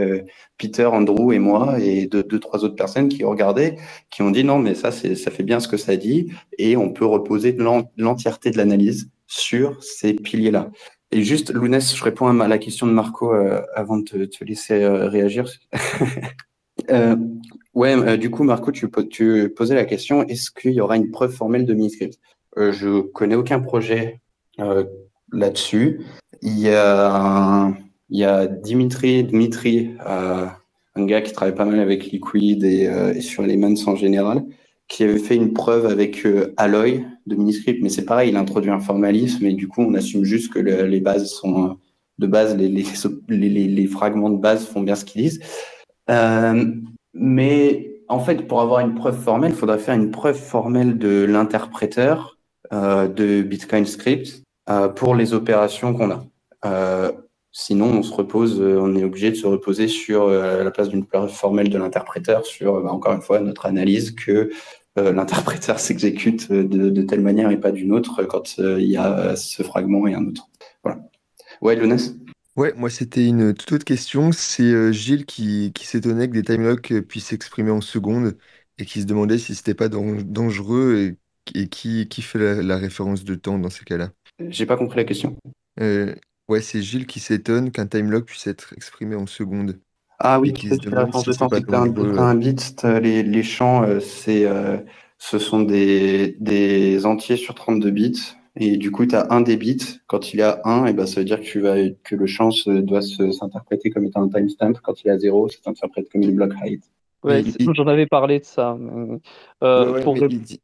Peter, Andrew et moi et deux, trois autres personnes qui ont regardé, qui ont dit non, mais ça, ça fait bien ce que ça dit et on peut reposer l'entièreté de l'analyse sur ces piliers-là. Et juste, Lounès, je réponds à la question de Marco euh, avant de te, laisser euh, réagir. [LAUGHS] euh, ouais, du coup, Marco, tu, tu posais la question est-ce qu'il y aura une preuve formelle de Miniscript? euh, Je connais aucun projet là-dessus. Il y a, Dimitri, Dimitri un gars qui travaille pas mal avec Liquid et, et sur les mans en général, qui avait fait une preuve avec euh, Alloy de Miniscript, mais c'est pareil, il introduit un formalisme et du coup, on assume juste que les bases sont euh, de base, les, les, fragments de base font bien ce qu'ils disent. Euh, mais en fait, pour avoir une preuve formelle, il faudrait faire une preuve formelle de l'interpréteur de Bitcoin Script pour les opérations qu'on a. sinon, on se repose, on est obligé de se reposer sur la place d'une preuve formelle de l'interpréteur, sur, bah, encore une fois, notre analyse que l'interpréteur [LAUGHS] s'exécute de, telle manière et pas d'une autre quand il y a ce fragment et un autre. Voilà. Ouais, Lounes Ouais, moi c'était une toute autre question. C'est euh, Gilles qui, qui s'étonnait que des timelocks euh, puissent s'exprimer en secondes et qui se demandait si c'était pas dangereux et, et qui, qui fait la, référence de temps dans ces cas-là? J'ai pas compris la question. Euh, ouais, c'est Gilles qui s'étonne qu'un timelock puisse être exprimé en secondes Ah oui, qui se la référence de temps, c'est un, bit, les, les champs, c'est, ce sont des, des entiers sur 32 bits. Et du coup, tu as un des bits. Quand il y a 1, et ben, ça veut dire que, tu vas, que le champ doit s'interpréter comme étant un timestamp. Quand il y a 0, ça s'interprète comme une block height. Ouais, j'en avais parlé de ça. Euh,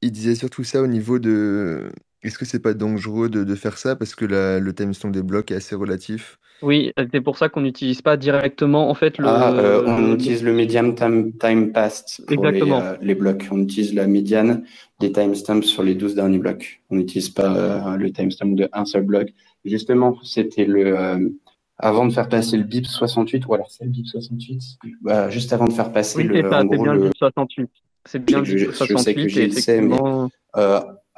il, disait surtout ça au niveau de. Est-ce que c'est pas dangereux de, de, faire ça? Parce que la, le timestamp des blocs est assez relatif oui, c'est pour ça qu'on n'utilise pas directement en fait le. Ah, euh, on utilise le median time, time passed pour euh, Les, blocs. On utilise la médiane des timestamps sur les 12 derniers blocs. On n'utilise pas euh, le timestamp de un seul bloc. Justement, c'était le avant de faire passer le BIP 68 ou alors c'est le BIP 68. Bah, juste avant de faire passer oui, le. c'est bien le BIP 68. C'est bien le BIP 68. Je sais que j'ai effectivement... mais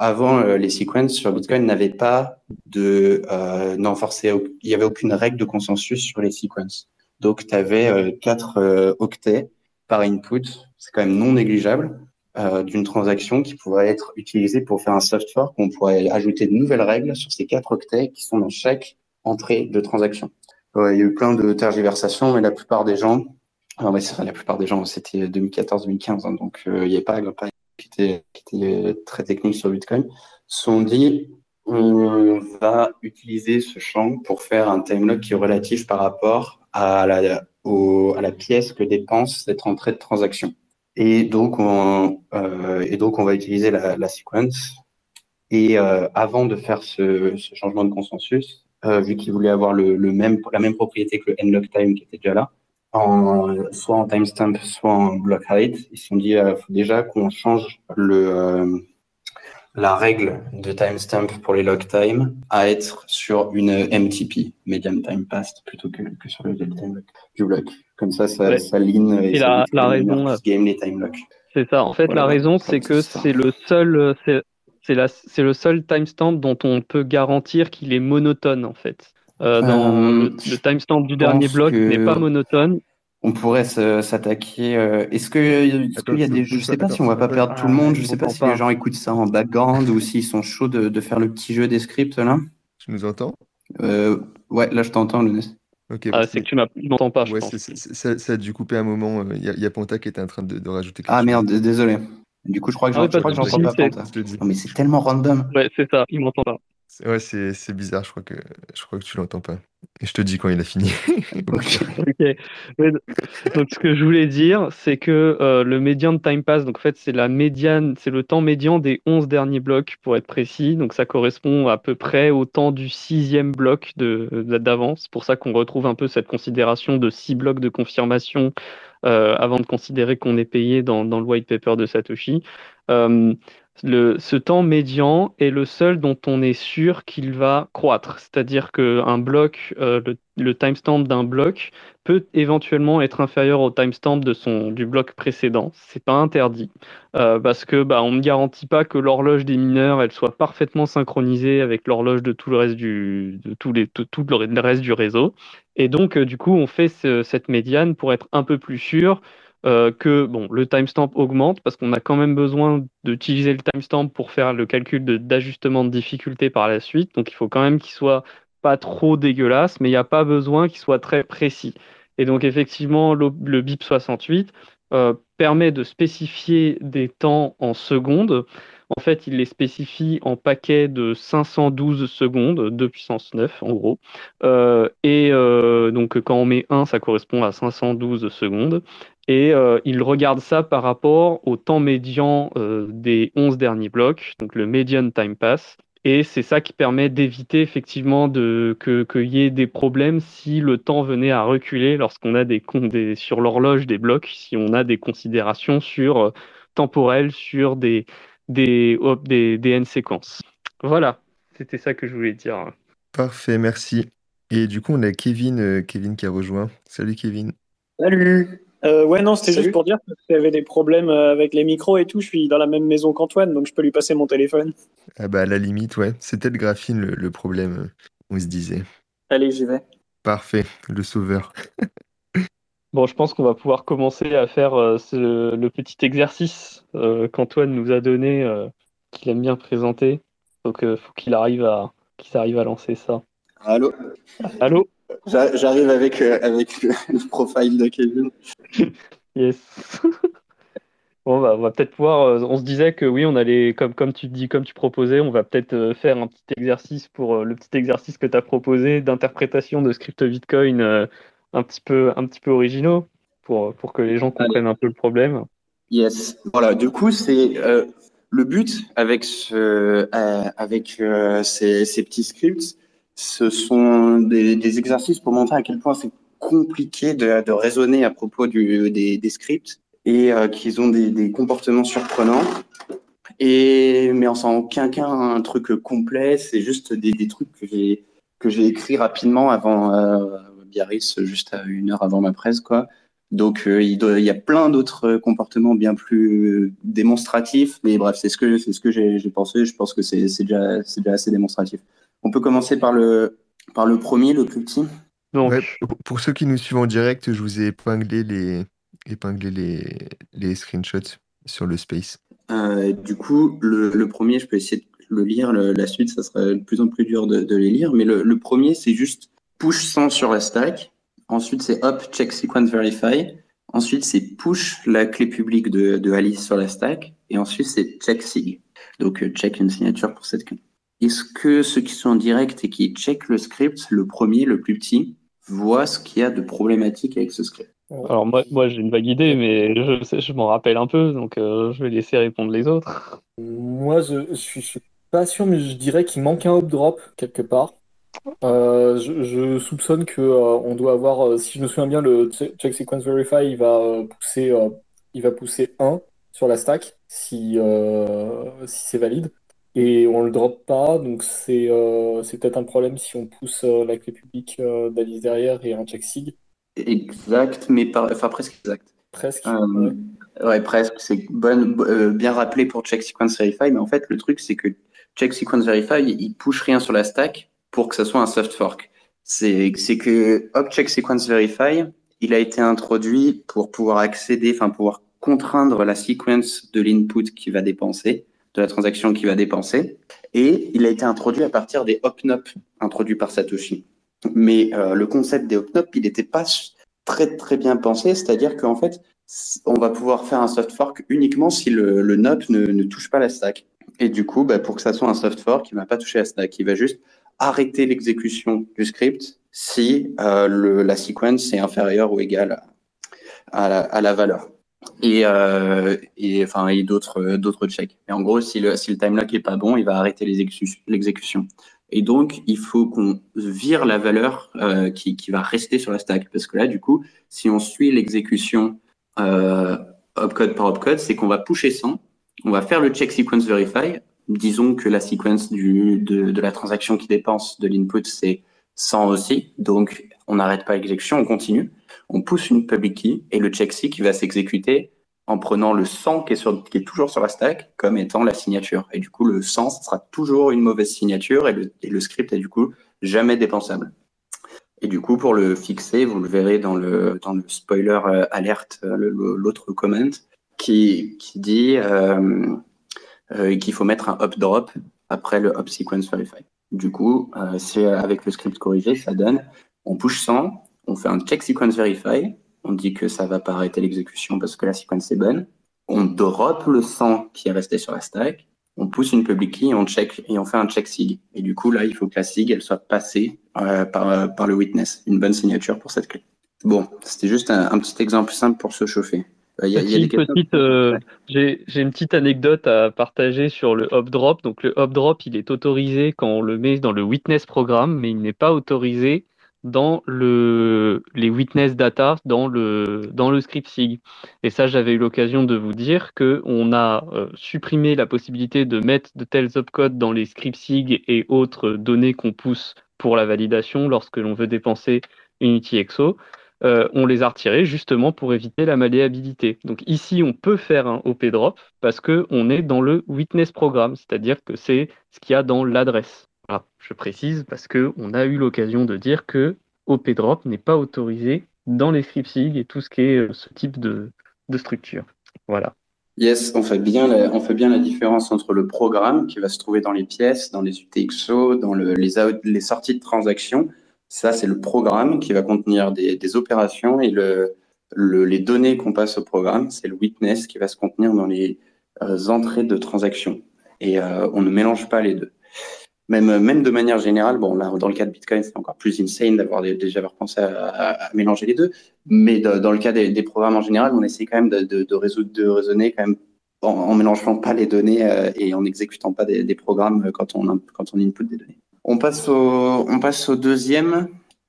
avant, euh, les sequences sur Bitcoin n'avaient pas de, euh, non, forcé, il n'y avait aucune règle de consensus sur les sequences. Donc, tu avais euh, quatre euh, octets par input. C'est quand même non négligeable d'une transaction qui pourrait être utilisée pour faire un soft fork. On pourrait ajouter de nouvelles règles sur ces quatre octets qui sont dans chaque entrée de transaction. Il y a eu plein de tergiversations, mais la plupart des gens, ça, la plupart des gens, c'était 2014-2015, hein, donc il n'y avait pas, pas qui était, euh, très technique sur Bitcoin, sont dit on va utiliser ce champ pour faire un timelock qui est relatif par rapport à la, pièce que dépense cette entrée de transaction. Et donc, on, euh, et donc on va utiliser la, sequence. Et euh, avant de faire ce, changement de consensus, vu qu'il voulait avoir le, le, même, la même propriété que le nlock time qui était déjà là, en, soit en timestamp, soit en block height. Ils se sont dit, euh, faut déjà qu'on change le, euh, la règle de timestamp pour les log time à être sur une MTP, medium time passed, plutôt que, que sur le time du bloc. Comme ça, ça, ça line et, la, la raison, game les time locks. C'est ça. En fait, la raison, c'est que c'est le seul, c'est le seul timestamp dont on peut garantir qu'il est monotone, en fait. Euh, dans euh, le, timestamp du dernier bloc n'est pas monotone. On pourrait s'attaquer. Euh, est-ce que est qu'il y a des. Je sais pas si on va pas perdre tout le monde. Je sais pas si les gens écoutent ça en background ou s'ils sont chauds de, de, faire le petit jeu des scripts là. Tu nous entends? Euh, Ouais, là je t'entends, Lunes. ah, c'est que tu m'entends pas. Je ouais, pense. ça, ça, a dû couper un moment. Il y, a, y a Ponta qui était en train de, de rajouter quelque Ah merde, désolé. Du coup, je crois que ah j'entends pas Ponta. Non, mais c'est tellement random. Ouais, c'est ça, il m'entend pas. Ouais, c'est bizarre, je crois que je crois que tu l'entends pas. Et je te dis quand il a fini. [LAUGHS] ok. Donc ce que je voulais dire, c'est que euh, le median time pass, donc en fait c'est la médiane, c'est le temps médian des 11 derniers blocs pour être précis. Donc ça correspond à peu près au temps du sixième bloc de d'avance. C'est pour ça qu'on retrouve un peu cette considération de six blocs de confirmation euh, avant de considérer qu'on est payé dans, dans, le white paper de Satoshi. Euh, ce temps médian est le seul dont on est sûr qu'il va croître. C'est-à-dire qu'un bloc, euh, le, timestamp d'un bloc peut éventuellement être inférieur au timestamp de son, du bloc précédent. C'est pas interdit parce que bah, ne garantit pas que l'horloge des mineurs elle soit parfaitement synchronisée avec l'horloge de tout le reste du, de tout, les, tout le reste du réseau. Et donc, euh, du coup, on fait ce, cette médiane pour être un peu plus sûr euh, que bon, le timestamp augmente parce qu'on a quand même besoin d'utiliser le timestamp pour faire le calcul d'ajustement de, difficulté par la suite. Donc il faut quand même qu'il soit pas trop dégueulasse, mais il n'y a pas besoin qu'il soit très précis. Et donc effectivement, le, le BIP 68 euh, permet de spécifier des temps en secondes. En fait, il les spécifie en paquets de 512 secondes, 2 puissance 9 en gros. Euh, et euh, donc quand on met 1, ça correspond à 512 secondes. Et euh, il regarde ça par rapport au temps médian des 11 derniers blocs, donc le median time pass. Et c'est ça qui permet d'éviter effectivement qu'il y ait des problèmes si le temps venait à reculer lorsqu'on a des, des sur l'horloge des blocs, si on a des considérations sur temporelles sur des, des, des, des N séquences. Voilà, c'était ça que je voulais dire. Parfait, merci. Et du coup, on a Kevin, euh, Kevin qui a rejoint. Salut Kevin. Salut. Euh, ouais, non, c'était juste pour dire qu'il y avait des problèmes euh, avec les micros et tout. Je suis dans la même maison qu'Antoine, donc je peux lui passer mon téléphone. Ah bah à la limite, ouais. C'était le graphine le, le problème, on se disait. Allez, j'y vais. Parfait, le sauveur. [LAUGHS] Bon, je pense qu'on va pouvoir commencer à faire euh, ce- le petit exercice euh, qu'Antoine nous a donné, euh, qu'il aime bien présenter. Donc, faut qu'il arrive à, qu'il arrive à lancer ça. Allô? Allô? J'a- J'arrive avec, avec [LAUGHS] le, le profile de Kevin. [LAUGHS] Yes. [LAUGHS] Bon, bah, on va peut-être pouvoir. on se disait que oui, on allait, comme, comme tu dis, comme tu proposais, on va peut-être faire un petit exercice pour le petit exercice que tu as proposé d'interprétation de script Bitcoin un petit peu, un petit peu originaux pour, pour que les gens comprennent un peu le problème. Yes. Voilà, du coup, c'est euh, le but avec, ce, euh, avec euh, ces, ces petits scripts, ce sont des, des exercices pour montrer à quel point c'est compliqué de, de raisonner à propos du, des, des scripts et qu'ils ont des, des comportements surprenants. Et, mais sans aucun cas un truc complet, c'est juste des, des trucs que j'ai que j'ai écrit rapidement avant euh, Biarritz, juste à une heure avant ma presse, quoi. Donc euh, il, doit- il y a plein d'autres comportements bien plus démonstratifs, mais bref, c'est ce que c'est ce que j'ai pensé. Je pense que c'est c'est déjà c'est déjà assez démonstratif. On peut commencer par le par le premier, le plus petit. Donc, Ouais, pour- ceux qui nous suivent en direct, je vous ai épinglé les, épinglé les, les screenshots sur le space. Euh, du coup, le, le premier, je peux essayer de le lire. Le- la suite, ça sera de plus en plus dur de, de les lire. Mais le, le premier, c'est juste push 100 sur la stack. Ensuite, c'est up check sequence verify. Ensuite, c'est push la clé publique de, de Alice sur la stack. Et ensuite, c'est check sig. Donc, euh, check une signature pour cette clé. Est-ce que ceux qui sont en direct et qui check le script, le premier, le plus petit, voient ce qu'il y a de problématique avec ce script? Alors moi, moi j'ai une vague idée, mais je, je m'en rappelle un peu, donc euh, je vais laisser répondre les autres. Moi, je, je suis, je suis pas sûr, mais je dirais qu'il manque un up drop quelque part. Euh, je, je soupçonne que euh, on doit avoir, euh, si je me souviens bien, le che- check sequence verify, il va euh, pousser, euh, il va pousser 1 sur la stack si, euh, si c'est valide. Et on le drop pas, donc c'est euh, c'est peut-être un problème si on pousse euh, la clé publique euh, d'Alice derrière et un check sig. Exact, mais pas, enfin presque exact. Presque. Euh, ouais. Ouais, presque. C'est bonne, euh, bien rappelé pour Check Sequence Verify, mais en fait, le truc, c'est que Check Sequence Verify, il push rien sur la stack pour que ça soit un soft fork. C'est que Check Sequence Verify, il a été introduit pour pouvoir accéder, enfin, pouvoir contraindre la sequence de l'input qui va dépenser, de la transaction qui va dépenser. Et il a été introduit à partir des hop-nop introduits par Satoshi. Mais euh, le concept des hop-nop, il n'était pas très, très bien pensé, c'est-à-dire qu'en fait, on va pouvoir faire un soft fork uniquement si le, le NOP ne, ne touche pas la stack. Et du coup, bah, pour que ça soit un soft fork, il ne va pas toucher la stack. Il va juste arrêter l'exécution du script si euh, la sequence est inférieure ou égale à, la, valeur. Et, euh, et enfin, d'autres d'autres checks. Et en gros, si le, si le time lock est pas bon, il va arrêter l'exécution. Et donc, il faut qu'on vire la valeur euh, qui, qui va rester sur la stack. Parce que là, du coup, si on suit l'exécution euh, opcode par opcode, c'est qu'on va pusher 100, on va faire le check sequence verify. Disons que la sequence du, de, de la transaction qui dépense de l'input, c'est 100 aussi. Donc, on n'arrête pas l'exécution, on continue. On pousse une public key et le check C qui va s'exécuter en prenant le 100 qui est, toujours sur la stack comme étant la signature. Et du coup, le 100, ça sera toujours une mauvaise signature et le, script est du coup jamais dépensable. Et du coup, pour le fixer, vous le verrez dans le, dans le spoiler euh, alerte, l'autre comment, qui, qui dit euh, euh, qu'il faut mettre un up drop après le up sequence verify. Du coup, euh, c'est avec le script corrigé, ça donne, on push 100, on fait un check sequence verify, on dit que ça va pas arrêter l'exécution parce que la sequence est bonne, on drop le 100 qui est resté sur la stack, on pousse une public key et on check et on fait un check sig. Et du coup, là, il faut que la sig elle soit passée euh, par, le witness, une bonne signature pour cette clé. Bon, c'était juste un, petit exemple simple pour se chauffer. Euh, y a, y a des petite, euh, J'ai une petite anecdote à partager sur le hop drop. Donc le hop drop, il est autorisé quand on le met dans le witness programme, mais il n'est pas autorisé dans le, les witness data dans le, dans le script SIG. Et ça, j'avais eu l'occasion de vous dire qu'on a euh, supprimé la possibilité de mettre de tels opcodes dans les scripts SIG et autres données qu'on pousse pour la validation lorsque l'on veut dépenser UnityXO. Euh, on les a retirés justement pour éviter la malléabilité. Donc ici, on peut faire un OP drop parce qu'on est dans le witness programme, c'est-à-dire que c'est ce qu'il y a dans l'adresse. Voilà, je précise parce qu'on a eu l'occasion de dire que OP drop n'est pas autorisé dans les scripts et tout ce qui est euh, ce type de, structure. Voilà. Yes, on fait, bien la, on fait bien la différence entre le programme qui va se trouver dans les pièces, dans les UTXO, dans les, les sorties de transactions, ça, c'est le programme qui va contenir des, opérations et le, les données qu'on passe au programme, c'est le witness qui va se contenir dans les euh, entrées de transactions. Et euh, on ne mélange pas les deux. Même, même de manière générale, bon, là, dans le cas de Bitcoin, c'est encore plus insane d'avoir déjà pensé à, mélanger les deux. Mais dans le cas des, programmes en général, on essaie quand même de, de, résoudre, de raisonner quand même en, mélangeant pas les données euh, et en n'exécutant pas des, des, programmes quand on, quand on input des données. On passe au, on passe au deuxième.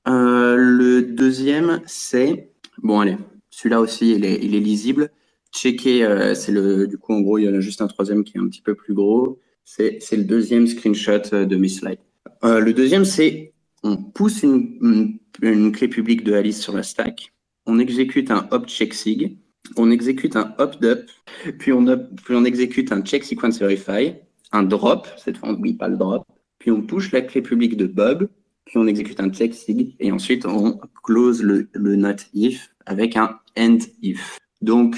Euh, le deuxième, c'est bon, allez, celui-là aussi, il est, il est lisible. Checker, euh, c'est le, du coup, en gros, il y en a juste un troisième qui est un petit peu plus gros. C'est, le deuxième screenshot euh, de mes slides. Le deuxième, c'est on pousse une, une, clé publique de Alice sur la stack. On exécute un hop check sig. On exécute un hop dup. Puis on, puis on exécute un check sequence verify. Un drop. Cette fois, on n'oublie pas le drop puis on push la clé publique de Bob, puis on exécute un check sig, et ensuite on close le, not if avec un end if. Donc,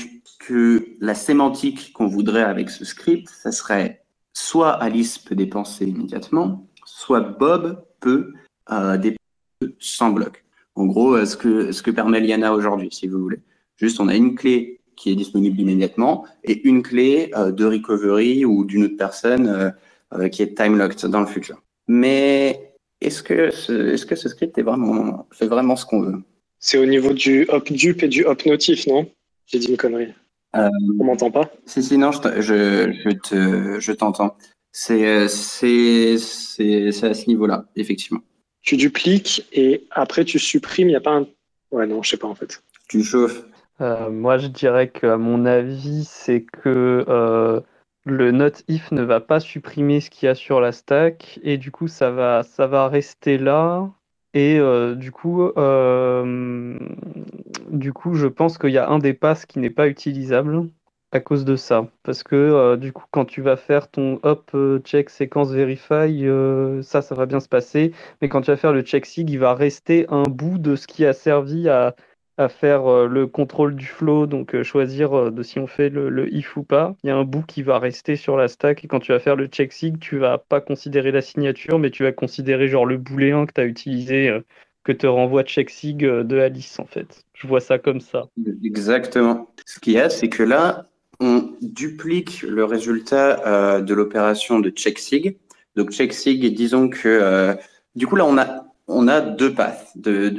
la sémantique qu'on voudrait avec ce script, ça serait soit Alice peut dépenser immédiatement, soit Bob peut euh, dépenser sans bloc. En gros, euh, ce que, ce que permet Liana aujourd'hui, si vous voulez. Juste, on a une clé qui est disponible immédiatement et une clé euh, de recovery ou d'une autre personne qui est time locked dans le futur. Mais est-ce que ce, est-ce que ce script est vraiment, fait vraiment ce qu'on veut? C'est au niveau du hop dupe et du hop notif, non? J'ai dit une connerie. Euh, On m'entend pas? Si, si, non, je, je, te, je t'entends. C'est, c'est, c'est, c'est à ce niveau-là, effectivement. Tu dupliques et après tu supprimes, il n'y a pas un. Ouais, non, je sais pas en fait. Tu chauffes. Euh, moi, je dirais que, mon avis, c'est que euh, le note if ne va pas supprimer ce qu'il y a sur la stack et du coup ça va rester là. Et euh, du coup euh, du coup je pense qu'il y a un des passes qui n'est pas utilisable à cause de ça. Parce que euh, du coup quand tu vas faire ton hop check séquence verify ça ça va bien se passer. Mais quand tu vas faire le check sig il va rester un bout de ce qui a servi à à faire euh, le contrôle du flow, donc euh, choisir euh, de si on fait le, if ou pas. Il y a un bout qui va rester sur la stack et quand tu vas faire le check sig, tu vas pas considérer la signature, mais tu vas considérer genre le booléen que tu as utilisé, que te renvoie check sig de Alice en fait. Je vois ça comme ça. Exactement. Ce qu'il y a, c'est que là, on duplique le résultat de l'opération de check sig. Donc check sig, disons que du coup là, on a on a deux paths.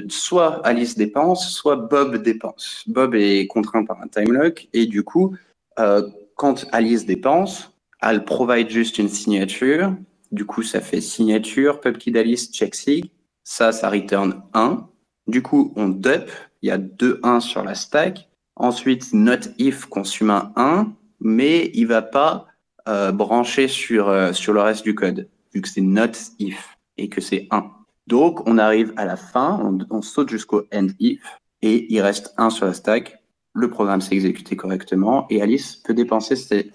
Soit Alice dépense, soit Bob dépense. Bob est contraint par un time lock et du coup, euh, quand Alice dépense, elle provide juste une signature. Du coup, ça fait signature, pubkey d'Alice, check sig. Ça, ça return 1. Du coup, on dup. Il y a deux 1 sur la stack. Ensuite, not if consume un 1, mais il va pas euh, brancher sur, euh, sur le reste du code, vu que c'est not if et que c'est 1. Donc, on arrive à la fin, on, saute jusqu'au end if, et il reste un sur la stack. Le programme s'est exécuté correctement, et Alice peut dépenser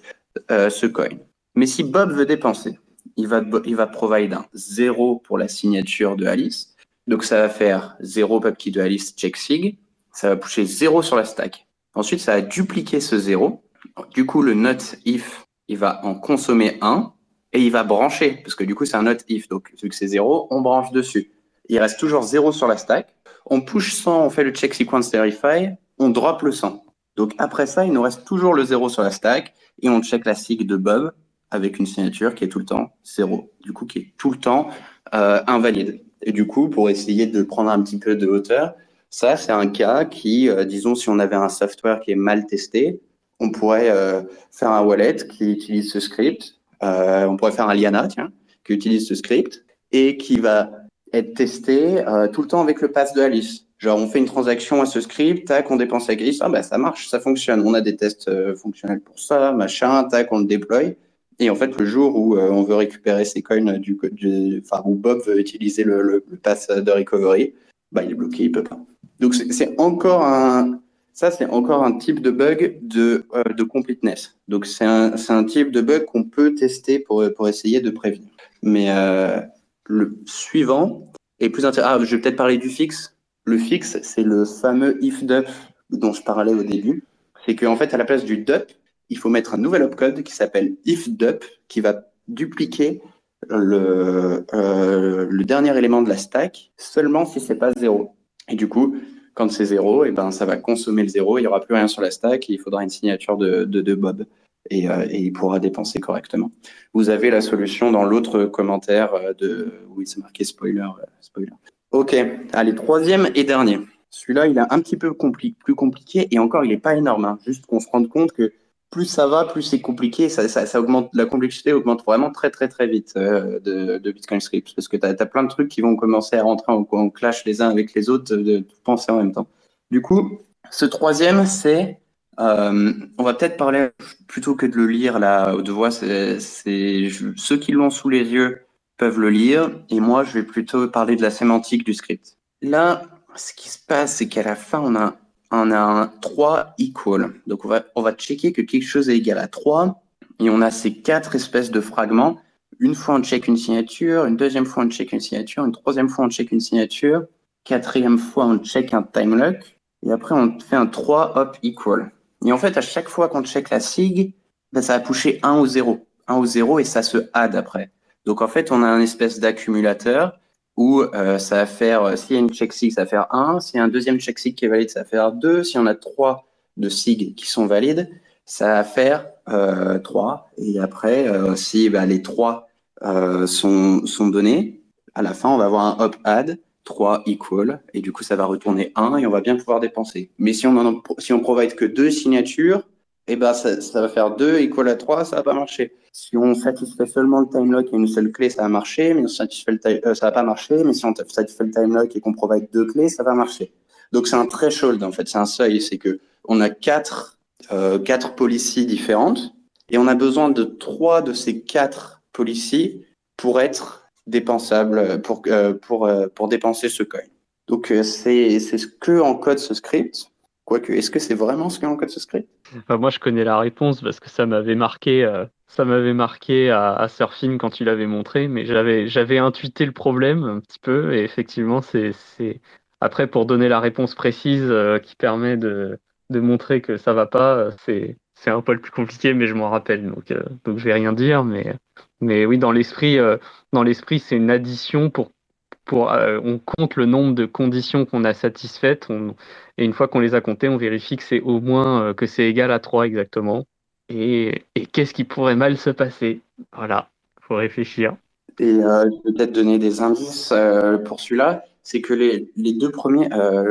euh, ce coin. Mais si Bob veut dépenser, il va, il va provide un 0 pour la signature de Alice. Donc, ça va faire 0 pubkey de Alice check sig. Ça va pousser 0 sur la stack. Ensuite, ça va dupliquer ce 0. Du coup, le not if, il va en consommer 1 et il va brancher, parce que du coup, c'est un not if. Donc, vu que c'est 0, on branche dessus. Il reste toujours 0 sur la stack. On push 100, on fait le check sequence verify, on drop le 100. Donc, après ça, il nous reste toujours le 0 sur la stack et on check la sig de Bob avec une signature qui est tout le temps 0. Du coup, qui est tout le temps euh, invalide. Et du coup, pour essayer de prendre un petit peu de hauteur, ça, c'est un cas qui, euh, disons, si on avait un software qui est mal testé, on pourrait euh, faire un wallet qui utilise ce script euh, on pourrait faire un Liana, tiens, qui utilise ce script et qui va être testé euh, tout le temps avec le pass de Alice. Genre, on fait une transaction à ce script, tac, on dépense avec Alice, ah bah ça marche, ça fonctionne. On a des tests euh, fonctionnels pour ça, machin, tac, on le déploie. Et en fait, le jour où on veut récupérer ces coins du, du enfin, où Bob veut utiliser le, le, le pass de recovery, bah, il est bloqué, il peut pas. Donc c'est encore un, ça c'est encore un type de bug de, euh, de completeness. Donc c'est un, un type de bug qu'on peut tester pour, pour essayer de prévenir. Mais euh, le suivant est plus intéressant. Ah, je vais peut-être parler du fixe. Le fixe, c'est le fameux if dup dont je parlais au début. C'est qu'en fait, à la place du dup, il faut mettre un nouvel opcode qui s'appelle if dup, qui va dupliquer le, euh, le dernier élément de la stack seulement si c'est pas zéro. Et du coup, quand c'est zéro, et eh ben ça va consommer le zéro, il y aura plus rien sur la stack, et il faudra une signature de, Bob. Et, euh, et, il pourra dépenser correctement. Vous avez la solution dans l'autre commentaire euh, de oui c'est marqué spoiler euh, spoiler. Ok, allez troisième et dernier. Celui-là il est un petit peu plus compliqué et encore il n'est pas énorme. Hein. Juste qu'on se rende compte que plus ça va, plus c'est compliqué. Ça, ça, ça, augmente, la complexité augmente vraiment très très très vite euh, de, de, Bitcoin Scripts parce que tu as, plein de trucs qui vont commencer à rentrer en, clash les uns avec les autres, de, de, penser en même temps. Du coup, ce troisième, c'est, euh, on va peut-être parler plutôt que de le lire là de voix. C'est ceux qui l'ont sous les yeux peuvent le lire et moi je vais plutôt parler de la sémantique du script. Là, ce qui se passe, c'est qu'à la fin, on a on a un 3 equal. Donc, on va, on va checker que quelque chose est égal à 3 et on a ces quatre espèces de fragments. Une fois, on check une signature, une deuxième fois, on check une signature, une troisième fois, on check une signature, quatrième fois, on check un time lock et après, on fait un 3 hop equal. Et en fait, à chaque fois qu'on check la sig, ben, ça va pusher 1 ou 0. 1 ou 0 et ça se add après. Donc, en fait, on a un espèce d'accumulateur où euh, ça va faire, euh, s'il y a une check sig, ça va faire 1, s'il y a un deuxième check sig qui est valide, ça va faire 2, si on a trois de sig qui sont valides, ça va faire euh, 3, et après, euh, si bah, les trois euh, sont, sont donnés, à la fin, on va avoir un hop add, 3 equal, et du coup, ça va retourner 1, et on va bien pouvoir dépenser. Mais si on en, si provide que deux signatures, et eh ben ça, ça, va faire 2 equal à 3, ça va pas marcher. Si on satisfait seulement le time lock et une seule clé, ça va marcher, mais on satisfait le euh, ça va pas marcher, mais si on satisfait le time lock et qu'on provide deux clés, ça va marcher. Donc c'est un threshold en fait, c'est un seuil, c'est que on a quatre euh, quatre policies différentes et on a besoin de trois de ces quatre policies pour être dépensable pour euh, pour euh, pour dépenser ce coin. Donc euh, c'est c'est ce que encode ce script. Quoique, est-ce que c'est vraiment ce qu'encode ce script? Moi, je connais la réponse parce que ça m'avait marqué, euh, ça m'avait marqué à, à, Surfing quand tu l'avais montré, mais j'avais, intuité le problème un petit peu et effectivement, c'est, après pour donner la réponse précise euh, qui permet de, de montrer que ça va pas, c'est, c'est un le plus compliqué, mais je m'en rappelle, donc euh, donc je vais rien dire, mais mais oui, dans l'esprit, euh, c'est une addition pour pour, euh, on compte le nombre de conditions qu'on a satisfaites et une fois qu'on les a comptées, on vérifie que c'est au moins euh, que c'est égal à 3 exactement. Et, qu'est-ce qui pourrait mal se passer? Voilà, faut réfléchir. Et euh, je vais peut-être donner des indices euh, pour celui-là. C'est que les, les deux premiers, euh,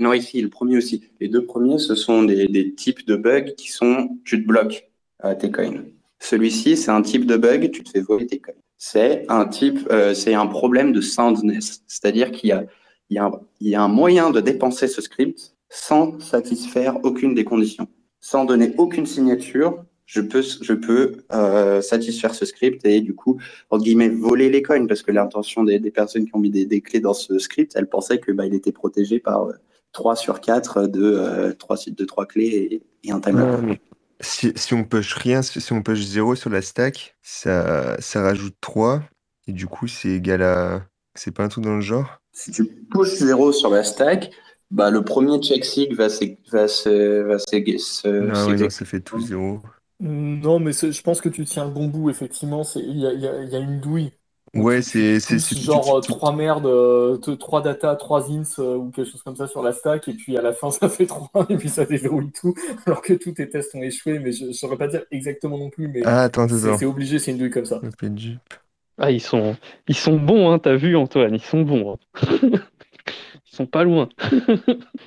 non ici le premier aussi, les deux premiers, ce sont des, des types de bugs qui sont tu te bloques tes coins. Celui-ci, c'est un type de bug, tu te fais voler tes coins c'est un type, c'est un problème de soundness, c'est-à-dire qu'il y a, il y, a, il y a un moyen de dépenser ce script sans satisfaire aucune des conditions, sans donner aucune signature. Je peux, je peux euh, satisfaire ce script et du coup, entre guillemets, voler les coins parce que l'intention des, des, personnes qui ont mis des, des, clés dans ce script, elles pensaient que bah, il était protégé par euh, 3 sur 4 de euh, 3 de trois clés et, et un timeout. Ouais, si, si on push rien, si on push 0 sur la stack, ça, ça rajoute 3. Et du coup, c'est égal à. C'est pas un truc dans le genre? Si tu pushes 0 sur la stack, bah, le premier check sig va se. Va se, va se, non, ouais, non, ça fait tout 0. Non, mais je pense que tu tiens le bon bout, effectivement. Il y a, y, a, y a, une douille. Ouais, c'est genre tu, trois merdes, euh, trois data, trois ins euh, ou quelque chose comme ça sur la stack, et puis à la fin [LAUGHS] ça fait trois, et puis ça déverrouille tout, [LAUGHS] alors que tous tes tests ont échoué, mais je ne saurais pas dire exactement non plus, mais ah, c'est obligé, c'est une douille comme ça. Ah, ils sont, ils sont bons, hein, t'as vu Antoine, ils sont bons. Hein. [LAUGHS] sont pas loin. [LAUGHS]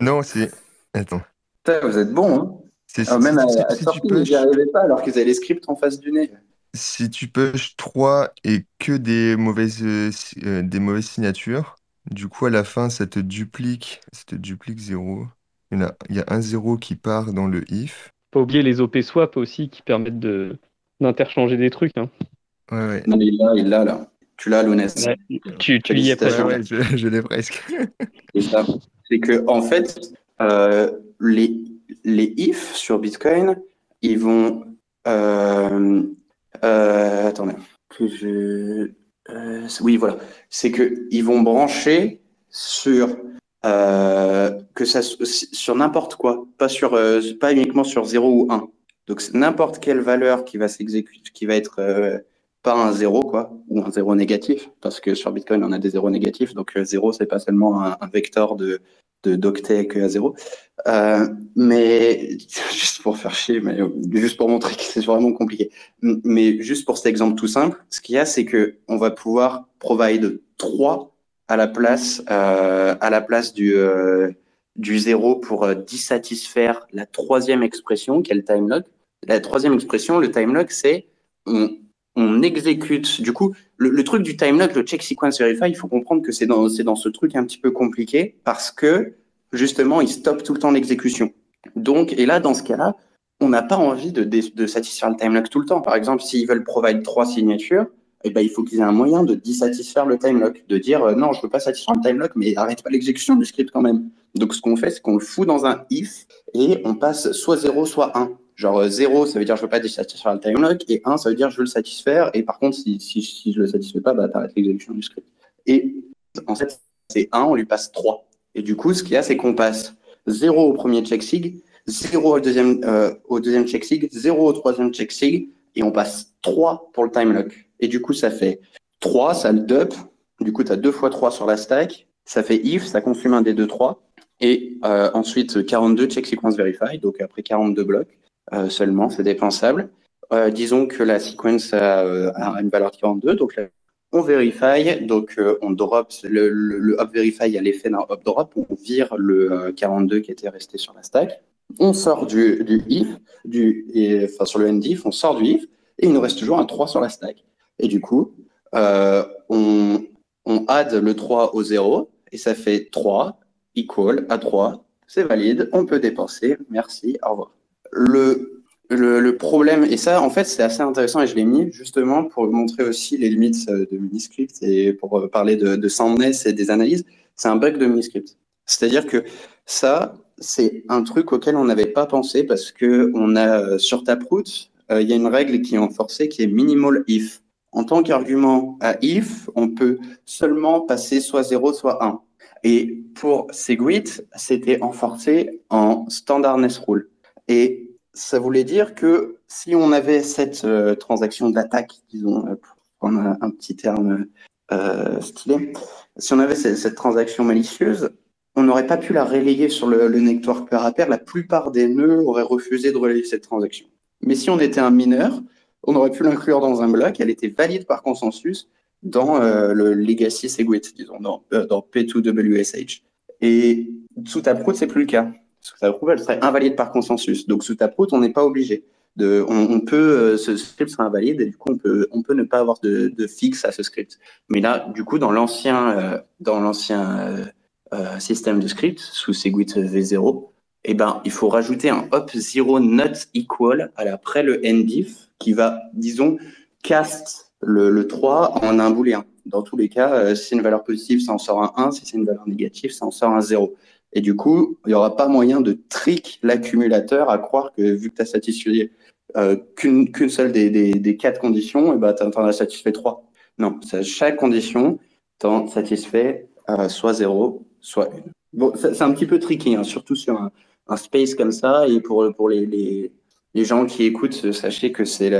non, c'est. Attends. Putain, vous êtes bons, hein. Ah, même à, à si sortie, j'y arrivais pas alors qu'ils avaient les scripts en face du nez. Si tu push 3 et que des mauvaises, euh, des mauvaises signatures, du coup, à la fin, ça te duplique, ça te duplique 0. Il y, a, il y a un 0 qui part dans le if. pas oublier les OP swap aussi qui permettent de d'interchanger des trucs. Hein. Ouais, ouais. Non, mais il l'a, il l'a là. Tu l'as, Lounès. Ouais, tu, tu y es. Ouais, ouais, je, je l'ai presque. C'est ça. C'est que, en fait, euh, les, les if sur Bitcoin, ils vont. Euh, euh, attendez. Que je. euh, oui, voilà. C'est que ils vont brancher sur. que ça, sur n'importe quoi, pas, sur, pas uniquement sur 0 ou 1. Donc, n'importe quelle valeur qui va s'exécuter, qui va être pas un 0, quoi, ou un 0 négatif, parce que sur Bitcoin, on a des zéros négatifs. Donc, 0, c'est pas seulement un, vecteur de, de d'octets que à 0. Euh, mais [LAUGHS] juste pour faire chier, mais euh, juste pour montrer que c'est vraiment compliqué. Mais juste pour cet exemple tout simple, ce qu'il y a, c'est que on va pouvoir provide 3 à la place, euh, à la place du, euh, du 0 pour euh, dissatisfaire la troisième expression, qui est le time lock. La troisième expression, le time lock, c'est on exécute. Du coup, le, truc du time lock, le check sequence verify, il faut comprendre que c'est dans, dans ce truc un petit peu compliqué parce que justement, il stoppe tout le temps l'exécution. Donc, et là, dans ce cas-là, on n'a pas envie de, de satisfaire le time lock tout le temps. Par exemple, s'ils veulent provide trois signatures, eh ben, il faut qu'ils aient un moyen de dissatisfaire le time lock, de dire euh, non, je veux pas satisfaire le time lock, mais arrête pas l'exécution du script quand même. Donc, ce qu'on fait, c'est qu'on le fout dans un if et on passe soit 0, soit 1. Genre euh, 0, ça veut dire je veux pas dissatisfaire le time lock, et 1, ça veut dire je veux le satisfaire, et par contre, si, si, si je le satisfais pas, bah, t'arrêtes l'exécution du script. Et en fait, c'est 1, on lui passe 3. Et du coup, ce qu'il y a, c'est qu'on passe 0 au premier check sig, 0 au deuxième, euh, au deuxième check sig, 0 au troisième check sig, et on passe 3 pour le time lock. Et du coup, ça fait 3, ça le dump. Du coup, tu as 2 fois 3 sur la stack. Ça fait if, ça consomme un des 2, 3. Et euh, ensuite, 42 check sequence verify, donc après 42 blocs euh, seulement, c'est dépensable. Euh, disons que la sequence a, euh, a une valeur de 42, donc on verify, donc euh, on drop le, le, le up verify a l'effet d'un up drop, on vire le euh, 42 qui était resté sur la stack, on sort du, du if, du, et, enfin sur le end if, on sort du if, et il nous reste toujours un 3 sur la stack. Et du coup, euh, on, on add le 3 au 0, et ça fait 3 equal à 3, c'est valide, on peut dépenser, merci, au revoir. Le, problème, et ça, en fait, c'est assez intéressant et je l'ai mis justement pour montrer aussi les limites euh, de Miniscript et pour euh, parler de, de soundness et des analyses. C'est un bug de Miniscript. C'est-à-dire que ça, c'est un truc auquel on n'avait pas pensé parce que on a euh, sur Taproot, il y a une règle qui est enforcée qui est minimal if. En tant qu'argument à if, on peut seulement passer soit 0, soit 1. Et pour Segwit, c'était enforcé en standardness rule. Et ça voulait dire que si on avait cette euh, transaction d'attaque, disons, euh, pour prendre un, petit terme euh, stylé, si on avait cette, transaction malicieuse, on n'aurait pas pu la relayer sur le, le network pair à pair. La plupart des nœuds auraient refusé de relayer cette transaction. Mais si on était un mineur, on aurait pu l'inclure dans un bloc. Elle était valide par consensus dans euh, le legacy Segwit, disons, dans, dans P2WSH. Et sous Taproot, c'est plus le cas. Sous Taproot, elle serait invalide par consensus. Donc sous Taproot, on n'est pas obligé. On, peut, euh, ce script sera invalide et du coup, on peut, ne pas avoir de, fixe à ce script. Mais là, du coup, dans l'ancien, euh, dans l'ancien euh, système de script, sous Segwit V0, eh ben, il faut rajouter un hop 0 not equal à l'après le endif qui va, disons, cast le, le 3 en un booléen. Dans tous les cas, si c'est une valeur positive, ça en sort un 1. Si c'est une valeur négative, ça en sort un 0. Et du coup, il n'y aura pas moyen de trick l'accumulateur à croire que vu que tu as satisfait euh, qu'une seule des, des, quatre conditions, et ben, tu en as satisfait trois. Non, chaque condition t'en satisfait euh, soit 0, soit 1. Bon, c'est un petit peu tricky, hein, surtout sur un, un space comme ça. Et pour, pour les, les, gens qui écoutent, sachez que c'était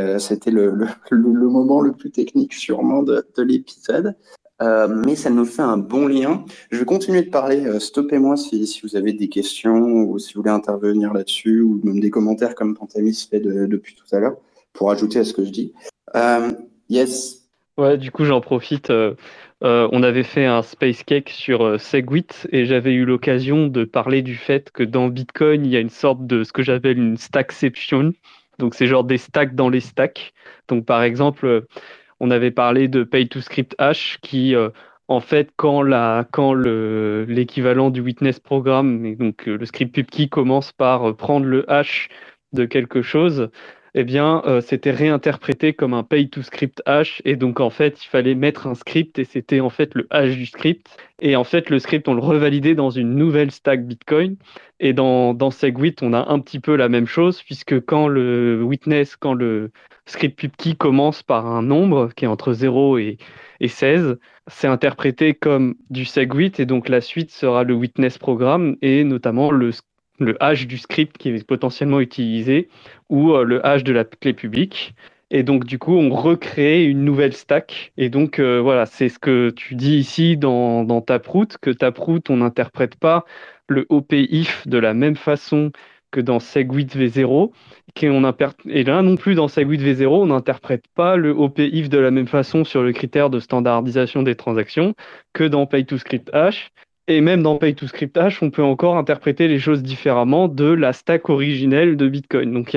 le, le, le, le moment le plus technique sûrement de, de l'épisode. Euh, mais ça nous fait un bon lien. Je vais continuer de parler. euh, Stoppez-moi si, vous avez des questions ou si vous voulez intervenir là-dessus ou même des commentaires comme Pantamis fait de- depuis tout à l'heure pour ajouter à ce que je dis. Euh, yes. Ouais, du coup, j'en profite. euh, on avait fait un Space Cake sur Segwit et j'avais eu l'occasion de parler du fait que dans Bitcoin, il y a une sorte de ce que j'appelle une stackception. Donc, c'est genre des stacks dans les stacks. Donc, par exemple, on avait parlé de Pay to Script Hash qui, euh, en fait, quand l'équivalent du witness programme, donc euh, le script pubkey commence par euh, prendre le hash de quelque chose, eh bien, euh, c'était réinterprété comme un pay to script hash. Et donc, en fait, il fallait mettre un script et c'était en fait le hash du script. Et en fait, le script, on le revalidait dans une nouvelle stack Bitcoin. Et dans, dans SegWit, on a un petit peu la même chose, puisque quand le witness, quand le script pubkey commence par un nombre qui est entre 0 et, et 16, c'est interprété comme du SegWit. Et donc, la suite sera le witness programme et notamment le le hash du script qui est potentiellement utilisé ou euh, le hash de la clé publique. Et donc, du coup, on recrée une nouvelle stack. Et donc, euh, voilà, c'est ce que tu dis ici dans, dans Taproot, que Taproot, on n'interprète pas le OP if de la même façon que dans SegWit V0. Et là non plus, dans SegWit V0, on n'interprète pas le OP if de la même façon sur le critère de standardisation des transactions que dans Pay to Script Hash. Et même dans Pay to Script Hash, on peut encore interpréter les choses différemment de la stack originelle de Bitcoin. Donc,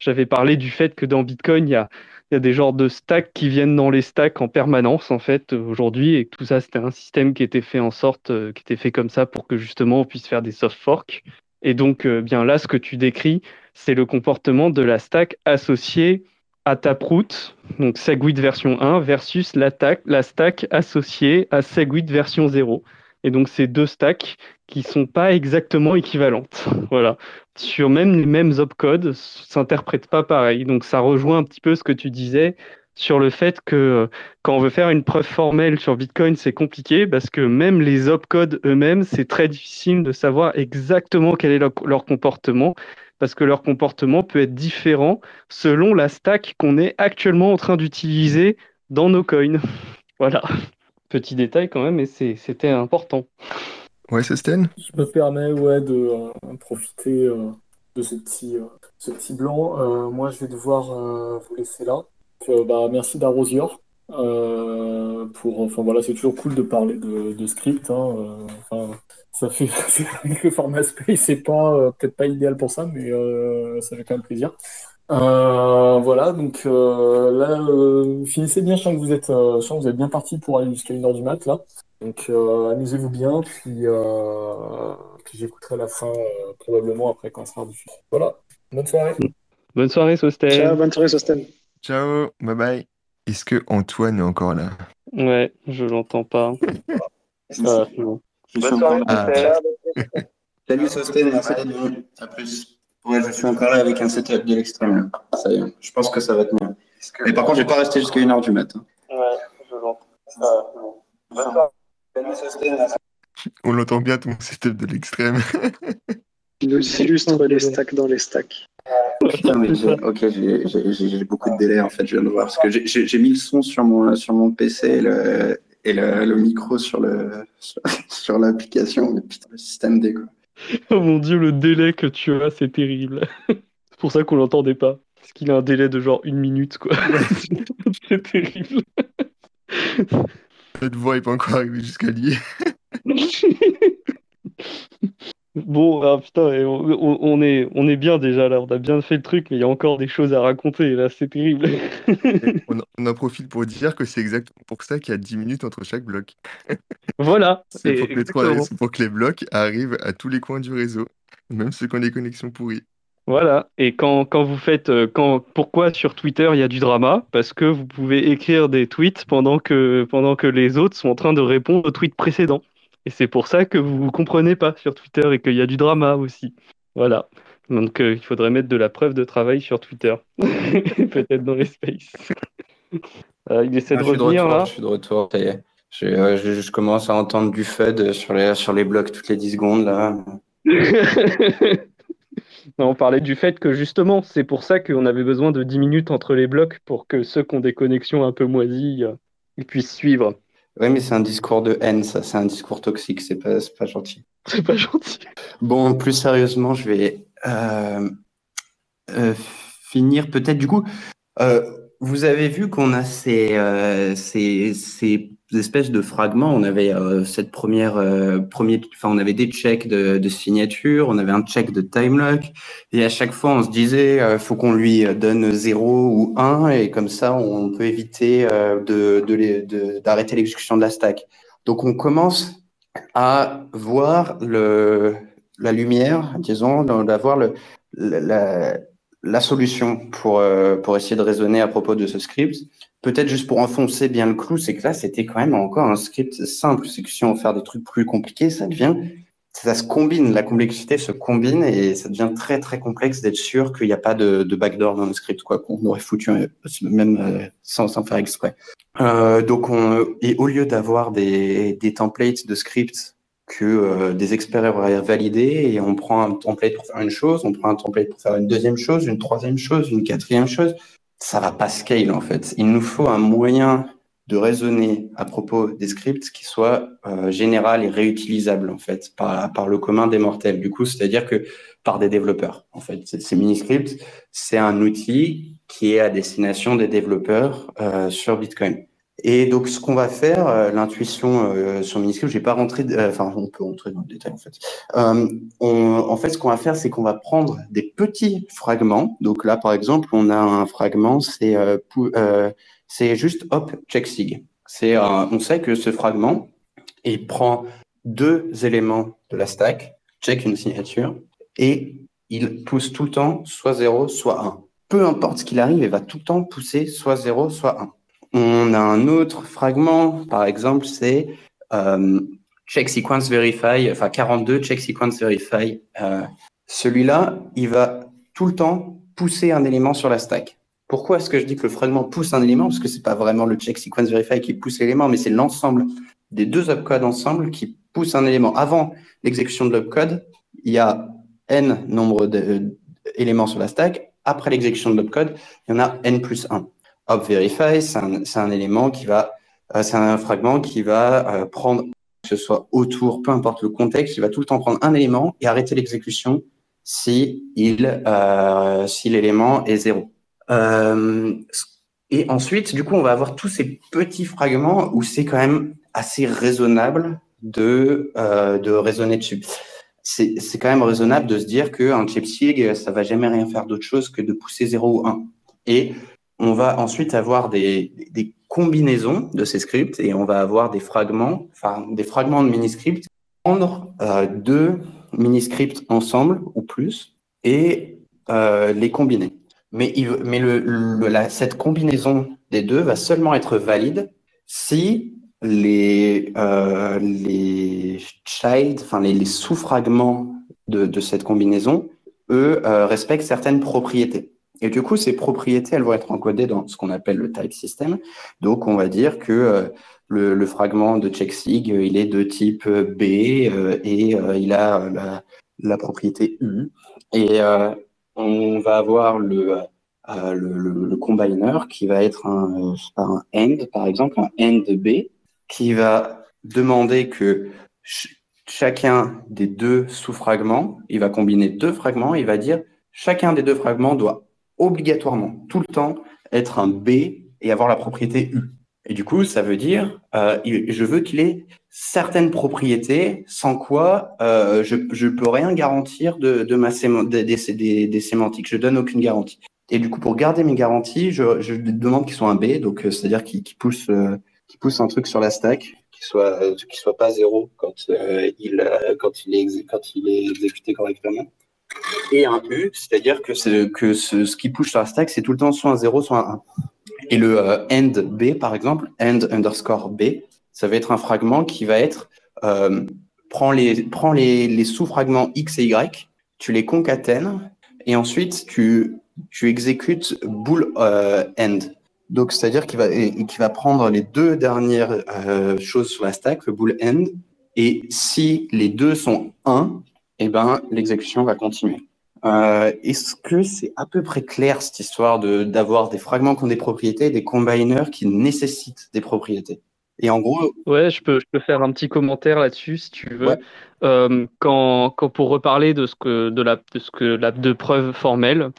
j'avais parlé du fait que dans Bitcoin, il y a, des genres de stacks qui viennent dans les stacks en permanence, en fait, aujourd'hui, et tout ça, c'était un système qui était fait en sorte, euh, qui était fait comme ça pour que justement on puisse faire des soft forks. Et donc, euh, bien là, ce que tu décris, c'est le comportement de la stack associée à Taproot, donc Segwit version 1, versus la, la stack associée à Segwit version 0. Et donc, c'est deux stacks qui sont pas exactement équivalentes. [LAUGHS] voilà. Sur même les mêmes opcodes, s'interprètent pas pareil. Donc, ça rejoint un petit peu ce que tu disais sur le fait que euh, quand on veut faire une preuve formelle sur Bitcoin, c'est compliqué parce que même les opcodes eux-mêmes, c'est très difficile de savoir exactement quel est leur, leur, comportement parce que leur comportement peut être différent selon la stack qu'on est actuellement en train d'utiliser dans nos coins. [LAUGHS] voilà. Petit détail quand même, mais c'était important. Ouais, Sten Je me permets ouais, de euh, profiter euh, de ce petit, euh, ce petit blanc. moi, je vais devoir vous laisser là. bah, merci d'Arrosior. pour, enfin voilà, c'est toujours cool de parler de, script. Hein, enfin, [LAUGHS] ça fait, que format space, c'est pas peut-être pas idéal pour ça, mais ça fait quand même plaisir. Euh, voilà, donc euh, là, euh, finissez bien, je sens que vous êtes, je sens que vous êtes bien parti pour aller jusqu'à une heure du mat, là. Donc amusez-vous bien, puis, puis j'écouterai la fin probablement après quand ça sera diffusé. Voilà, bonne soirée. Bonne soirée, Sosten. Ciao, bonne soirée, Sosten. Ciao, bye bye. Est-ce que Antoine est encore là? Ouais, je l'entends pas. [LAUGHS] ah, bon. Bonne soirée, ah. [LAUGHS] Salut, Sosten, merci d'être venu. À plus. Ouais, je suis encore là avec un setup de l'extrême. Ça y est, je pense que ça va tenir. Mais par contre, je vais pas rester jusqu'à une heure du matin. Ouais, je l'entends. On l'entend bien ton setup de l'extrême. Il nous illustre les stacks dans les stacks. Putain, mais ok, j'ai beaucoup de délai en fait, je viens de voir. Parce que j'ai mis le son sur mon, sur mon PC et le, et le, le micro sur [LAUGHS] l'application. Sur, mais putain, le système D quoi. [LAUGHS] Oh mon dieu, le délai que tu as, c'est terrible. [LAUGHS] c'est pour ça qu'on l'entendait pas. Parce qu'il a un délai de genre une minute, quoi. [LAUGHS] c'est terrible. Cette voix est pas encore arrivée jusqu'à lui. Bon, ah, putain, on, est, on est bien déjà là, on a bien fait le truc, mais il y a encore des choses à raconter, là, c'est terrible. [LAUGHS] [LAUGHS] on, en profite pour dire que c'est exactement pour ça qu'il y a 10 minutes entre chaque bloc. [LAUGHS] Voilà. c'est pour, pour, que les blocs arrivent à tous les coins du réseau, même ceux qui ont des connexions pourries. Voilà, et quand, quand vous faites, euh, quand, pourquoi sur Twitter il y a du drama? Parce que vous pouvez écrire des tweets pendant que, pendant que les autres sont en train de répondre aux tweets précédents. Et c'est pour ça que vous ne comprenez pas sur Twitter et qu'il y a du drama aussi. Voilà. Donc euh, il faudrait mettre de la preuve de travail sur Twitter. [LAUGHS] Peut-être dans les spaces. Euh, il essaie de revenir là. Je suis de retour, ça y est. Je, je, commence à entendre du FUD sur les, sur les blocs toutes les 10 secondes là. [LAUGHS] on parlait du fait que justement, c'est pour ça qu'on avait besoin de 10 minutes entre les blocs pour que ceux qui ont des connexions un peu moisies euh, ils puissent suivre. Oui, mais c'est un discours de haine, ça. C'est un discours toxique. C'est pas, pas gentil. C'est pas gentil. Bon, plus sérieusement, je vais euh, euh, finir peut-être. Du coup, euh, vous avez vu qu'on a ces, ces, ces espèces de fragments. On avait euh, cette première, euh, premier, enfin, on avait des checks de, de, signature, on avait un check de time lock, et à chaque fois, on se disait, euh, faut qu'on lui donne 0 ou 1, et comme ça, on peut éviter euh, de, d'arrêter l'exécution de la stack. Donc, on commence à voir le, la lumière, disons, d'avoir le, la, la solution pour, euh, pour essayer de raisonner à propos de ce script, peut-être juste pour enfoncer bien le clou, c'est que là, c'était quand même encore un script simple. C'est que si on veut faire des trucs plus compliqués, ça devient, ça se combine, la complexité se combine et ça devient très très complexe d'être sûr qu'il n'y a pas de, de backdoor dans le script, quoi, qu'on aurait foutu euh, même euh, sans, sans faire exprès. Euh, donc, on, et au lieu d'avoir des, des templates de scripts que euh, des experts auraient validé et on prend un template pour faire une chose, on prend un template pour faire une deuxième chose, une troisième chose, une quatrième chose. Ça va pas scale en fait. Il nous faut un moyen de raisonner à propos des scripts qui soit euh, général et réutilisable en fait par, par le commun des mortels. Du coup, c'est-à-dire que par des développeurs. En fait, ces mini-scripts, c'est un outil qui est à destination des développeurs euh, sur Bitcoin. Et donc, ce qu'on va faire, euh, l'intuition euh, sur Miniscript, je vais pas rentrer, euh, enfin, on peut rentrer dans le détail en fait. En fait, ce qu'on va faire, c'est qu'on va prendre des petits fragments. Donc là, par exemple, on a un fragment, c'est c'est juste hop check sig. C'est on sait que ce fragment, il prend deux éléments de la stack, check une signature, et il pousse tout le temps soit 0, soit 1. Peu importe ce qu'il arrive, il va tout le temps pousser soit 0, soit 1. On a un autre fragment, par exemple, c'est euh, check sequence verify, enfin 42 check sequence verify. Euh, Celui-là, il va tout le temps pousser un élément sur la stack. Pourquoi est-ce que je dis que le fragment pousse un élément? Parce que c'est pas vraiment le check sequence verify qui pousse l'élément, mais c'est l'ensemble des deux opcodes ensemble qui pousse un élément. Avant l'exécution de l'opcode, il y a n nombre d'éléments sur la stack. Après l'exécution de l'opcode, il y en a n plus 1. Hop verify, c'est un, élément qui va, euh, c'est un fragment qui va euh, prendre, que ce soit autour, peu importe le contexte, il va tout le temps prendre un élément et arrêter l'exécution si il, euh, si l'élément est zéro. Et ensuite, du coup, on va avoir tous ces petits fragments où c'est quand même assez raisonnable de, de raisonner dessus. C'est quand même raisonnable de se dire qu'un chip sig, ça va jamais rien faire d'autre chose que de pousser 0 ou 1. Et on va ensuite avoir des, combinaisons de ces scripts et on va avoir des fragments, enfin des fragments de mini-scripts, prendre euh, deux mini-scripts ensemble ou plus et euh, les combiner. Mais, cette combinaison des deux va seulement être valide si les, euh, sous-fragments de, de, cette combinaison, eux, respectent certaines propriétés. Et du coup, ces propriétés, elles vont être encodées dans ce qu'on appelle le type system. Donc, on va dire que euh, le, fragment de checksig, il est de type B euh, et euh, il a la, propriété U. Et on va avoir le, combiner qui va être un, end, par exemple, un end B, qui va demander que ch chacun des deux sous-fragments, il va combiner deux fragments, il va dire chacun des deux fragments doit obligatoirement tout le temps être un B et avoir la propriété U. Et du coup, ça veut dire, euh, je veux qu'il ait certaines propriétés, sans quoi euh, je ne peux rien garantir de, de ma séma des, des, des, sémantiques. Je donne aucune garantie. Et du coup, pour garder mes garanties, je, demande qu'ils soient un B, donc euh, c'est-à-dire qu'ils qu poussent, un truc sur la stack, qui soit, soit pas zéro quand il quand il est quand il est exécuté correctement et un U, c'est-à-dire que, que ce, qui push sur la stack, c'est tout le temps soit un 0, soit un 1. Et le euh, end B, par exemple, end underscore B, ça va être un fragment qui va être, euh, prend les, les, les sous-fragments X et Y, tu les concatènes, et ensuite tu, tu exécutes bool euh, end. Donc, c'est-à-dire qu'il va, va prendre les deux dernières choses sur la stack, le bool end, et si les deux sont 1, eh ben, l'exécution va continuer. Euh, Est-ce que c'est à peu près clair cette histoire de d'avoir des fragments qui ont des propriétés et des combiners qui nécessitent des propriétés? Et en gros, ouais, je peux, je peux faire un petit commentaire là-dessus si tu veux. Ouais. Euh, quand, quand pour reparler de ce que de la de ce que la de preuve formelle,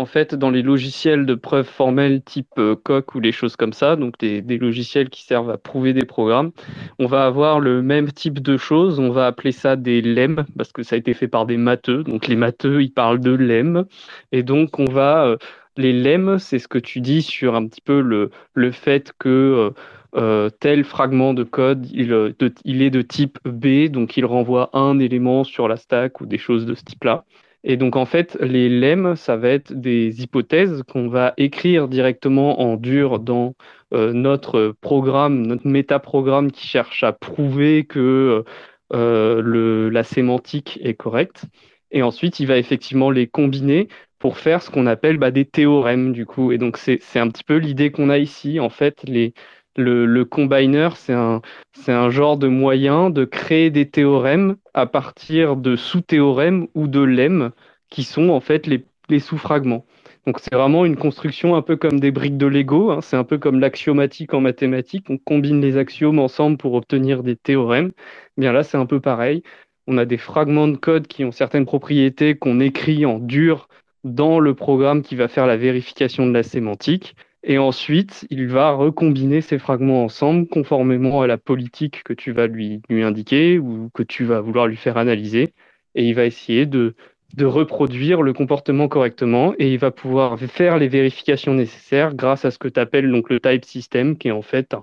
en fait, dans les logiciels de preuve formelle type euh, Coq ou les choses comme ça, donc des, logiciels qui servent à prouver des programmes, on va avoir le même type de choses. On va appeler ça des lemmes parce que ça a été fait par des matheux. Donc les matheux, ils parlent de lemmes. Et donc on va euh, les lemmes, c'est ce que tu dis sur un petit peu le, fait que euh tel fragment de code, il, de, il est de type B, donc il renvoie un élément sur la stack ou des choses de ce type-là. Et donc en fait, les lemmes, ça va être des hypothèses qu'on va écrire directement en dur dans euh, notre programme, notre métaprogramme qui cherche à prouver que euh, la sémantique est correcte. Et ensuite, il va effectivement les combiner pour faire ce qu'on appelle bah, des théorèmes du coup. Et donc c'est un petit peu l'idée qu'on a ici. En fait, les, le, combiner, c'est un, genre de moyen de créer des théorèmes à partir de sous-théorèmes ou de lemmes qui sont en fait les, sous-fragments. Donc c'est vraiment une construction un peu comme des briques de Lego, hein. c'est un peu comme l'axiomatique en mathématiques, on combine les axiomes ensemble pour obtenir des théorèmes. Là c'est un peu pareil, on a des fragments de code qui ont certaines propriétés qu'on écrit en dur dans le programme qui va faire la vérification de la sémantique. Et ensuite, il va recombiner ces fragments ensemble conformément à la politique que tu vas lui, lui indiquer ou que tu vas vouloir lui faire analyser. Et il va essayer de, de reproduire le comportement correctement et il va pouvoir faire les vérifications nécessaires grâce à ce que tu appelles donc le type system, qui est en fait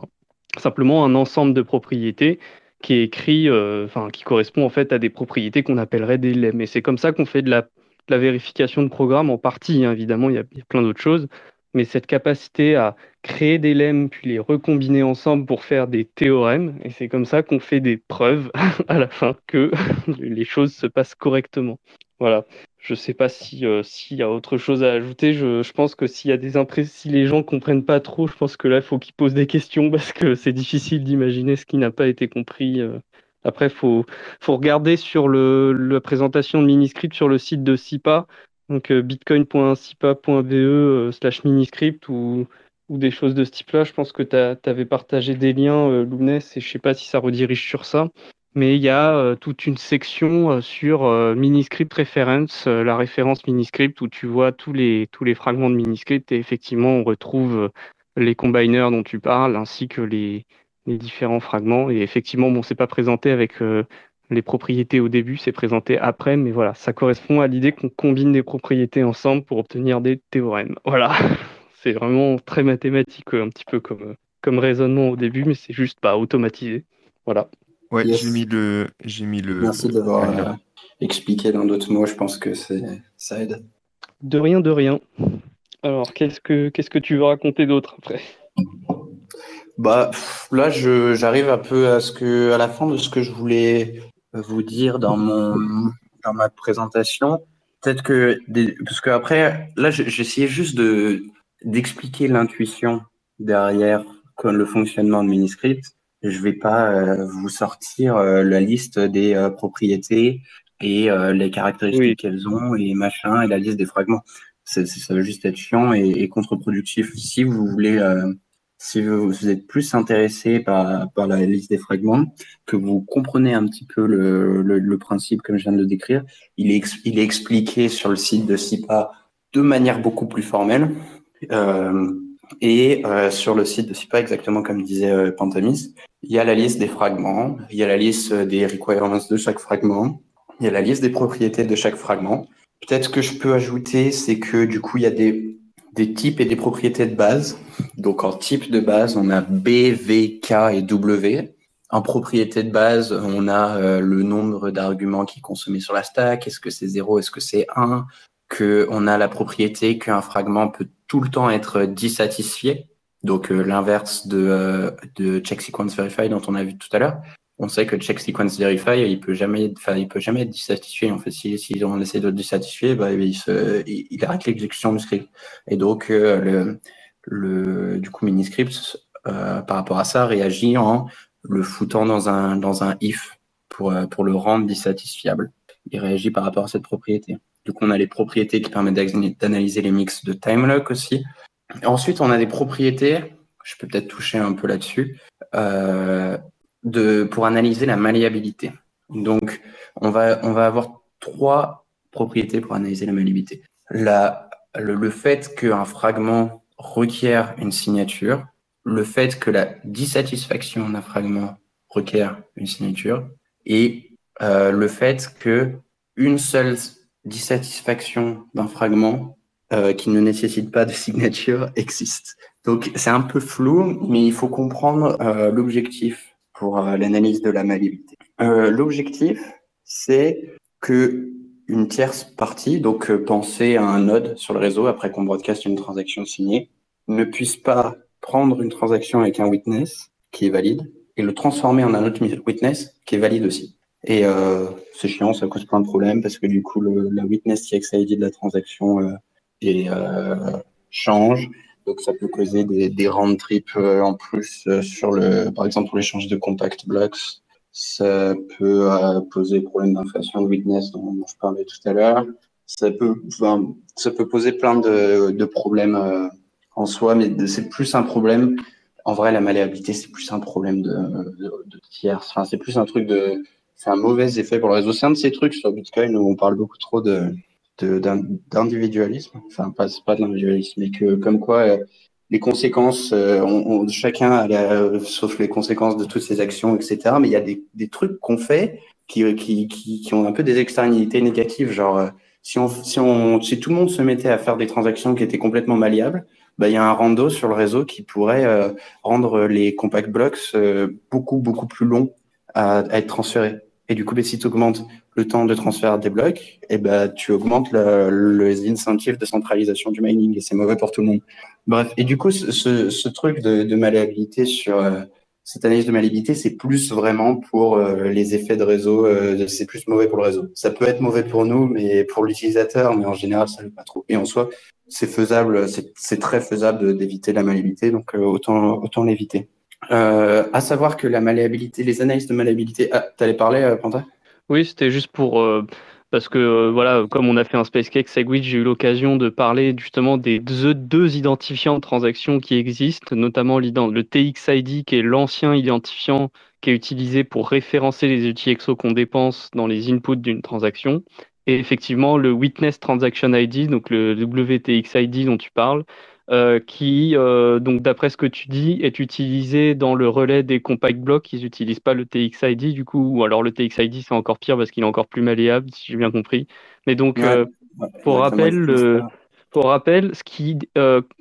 simplement un ensemble de propriétés qui est écrit, euh, qui correspond en fait à des propriétés qu'on appellerait des lemmes. Et c'est comme ça qu'on fait de la, la, vérification de programme en partie. Hein. évidemment, il y a plein d'autres choses, mais cette capacité à créer des lemmes puis les recombiner ensemble pour faire des théorèmes, et c'est comme ça qu'on fait des preuves [LAUGHS] à la fin que [LAUGHS] les choses se passent correctement. Voilà. Je sais pas si euh, s'il y a autre chose à ajouter. Je, pense que s'il y a des si les gens comprennent pas trop, je pense que là, il faut qu'ils posent des questions [LAUGHS] parce que c'est difficile d'imaginer ce qui n'a pas été compris. Euh. Après, faut faut regarder sur le la présentation de Miniscript sur le site de SIPA, donc euh, bitcoin.sipa.be slash miniscript ou ou des choses de ce type-là. Je pense que tu avais partagé des liens, euh, Lounès, et je sais pas si ça redirige sur ça mais il y a euh, toute une section euh, sur euh, Miniscript Reference, la référence Miniscript, où tu vois tous les, tous les fragments de Miniscript et effectivement on retrouve les combiners dont tu parles ainsi que les, les différents fragments. Et effectivement, bon, c'est pas présenté avec les propriétés au début, c'est présenté après, mais voilà, ça correspond à l'idée qu'on combine des propriétés ensemble pour obtenir des théorèmes. Voilà, [LAUGHS] c'est vraiment très mathématique, un petit peu comme, comme raisonnement au début, mais c'est juste pas automatisé. Voilà. Ouais, j'ai mis le, j'ai mis le. Merci d'avoir euh, expliqué dans d'autres mots. Je pense que c'est, ça aide. De rien, de rien. Alors, qu'est-ce que, qu'est-ce que tu veux raconter d'autre après? Bah, là, je, j'arrive un peu à ce que, à la fin de ce que je voulais vous dire dans mon, dans ma présentation. Peut-être que, parce que après, là, j'essayais juste de, d'expliquer l'intuition derrière le fonctionnement de Miniscript je vais pas euh, vous sortir euh, la liste des euh, propriétés et les caractéristiques qu'elles ont et machin et la liste des fragments. Ça, ça va juste être chiant et, et contre-productif. Si vous voulez, si vous, êtes plus intéressé par, la liste des fragments, que vous comprenez un petit peu le, principe comme je viens de le décrire, il est, il est expliqué sur le site de SIPA de manière beaucoup plus formelle. Euh, et euh, sur le site de SIPA, exactement comme disait euh, Pantamis, il y a la liste des fragments, il y a la liste des requirements de chaque fragment, il y a la liste des propriétés de chaque fragment. Peut-être que je peux ajouter, c'est que du coup, il y a des, des types et des propriétés de base. Donc en type de base, on a B, V, K et W. En propriété de base, on a euh, le nombre d'arguments qui est consommé sur la stack. Est-ce que c'est 0 Est-ce que c'est 1 Que on a la propriété qu'un fragment peut tout le temps être dissatisfié. Donc euh, l'inverse de, euh, de check sequence verify dont on a vu tout à l'heure. On sait que check sequence verify, il peut jamais, enfin il peut jamais être dissatisfié. En fait, si, on essaie de le dissatisfier, bah, il, arrête l'exécution du script. Et donc euh, le, du coup miniscript euh, par rapport à ça réagit en le foutant dans un dans un if pour pour le rendre dissatisfiable. Il réagit par rapport à cette propriété. Donc, on a les propriétés qui permettent d'analyser les mix de timelock aussi. ensuite, on a des propriétés, je peux peut-être toucher un peu là-dessus, euh, de, pour analyser la malléabilité. Donc, on va, avoir trois propriétés pour analyser la malléabilité. Le, le fait qu'un fragment requiert une signature, le fait que la dissatisfaction d'un fragment requiert une signature, et euh, le fait que une seule dissatisfaction d'un fragment euh, qui ne nécessite pas de signature [LAUGHS] existe. Donc c'est un peu flou, mais il faut comprendre euh, l'objectif pour euh, l'analyse de la malléabilité. Euh, l'objectif, c'est que une tierce partie, donc euh, pensez à un node sur le réseau après qu'on broadcast une transaction signée, ne puisse pas prendre une transaction avec un witness qui est valide et le transformer en un autre witness qui est valide aussi. Et c'est chiant, ça cause plein de problèmes parce que du coup, la witness qui ID de la transaction change. Donc, ça peut causer des, des round trips euh, en plus euh, sur le, par exemple, pour l'échange de contact blocks. Ça peut euh, poser problème d'inflation de witness dont, je parlais tout à l'heure. Ça peut, ça peut poser plein de, de problèmes en soi, mais c'est plus un problème. En vrai, la malléabilité, c'est plus un problème de, de, tierce. Enfin, c'est plus un truc de, c'est un mauvais effet pour le réseau. C'est un de ces trucs sur Bitcoin où on parle beaucoup trop de, d'individualisme. Enfin, pas, pas de l'individualisme, mais que, comme quoi, euh, les conséquences, euh, chacun la, sauf les conséquences de toutes ses actions, etc. Mais il y a des, des trucs qu'on fait qui, qui, qui, qui, ont un peu des externalités négatives. Genre, euh, si on, si on, si tout le monde se mettait à faire des transactions qui étaient complètement malléables, bah, il y a un rando sur le réseau qui pourrait euh, rendre les compact blocks euh, beaucoup, beaucoup plus longs à, à, être transférés. Et du coup, bah, si tu augmentes le temps de transfert des blocs, et ben, tu augmentes le, le incentive de centralisation du mining et c'est mauvais pour tout le monde. Bref, et du coup, ce, ce truc de, de malléabilité sur euh, cette analyse de malléabilité, c'est plus vraiment pour euh, les effets de réseau, euh, c'est plus mauvais pour le réseau. Ça peut être mauvais pour nous, mais pour l'utilisateur, mais en général, ça ne pas trop. Et en soi, c'est faisable, c'est très faisable d'éviter la malléabilité, donc euh, autant, autant l'éviter. Euh, à savoir que la malléabilité, les analyses de malléabilité. Ah, t'allais parler, euh, Panta Oui, c'était juste pour. Euh, parce que, euh, voilà, comme on a fait un Space Cake Segwit, j'ai eu l'occasion de parler justement des deux, identifiants de transactions qui existent, notamment le TXID, qui est l'ancien identifiant qui est utilisé pour référencer les UTXO qu'on dépense dans les inputs d'une transaction. Et effectivement, le Witness Transaction ID, donc le WTXID dont tu parles, euh, qui, euh, donc d'après ce que tu dis, est utilisé dans le relais des compact blocks. Ils n'utilisent pas le TXID du coup, ou alors le TXID c'est encore pire parce qu'il est encore plus malléable, si j'ai bien compris. Mais donc, ouais, euh, ouais, pour rappel, le, pour rappel, ce qui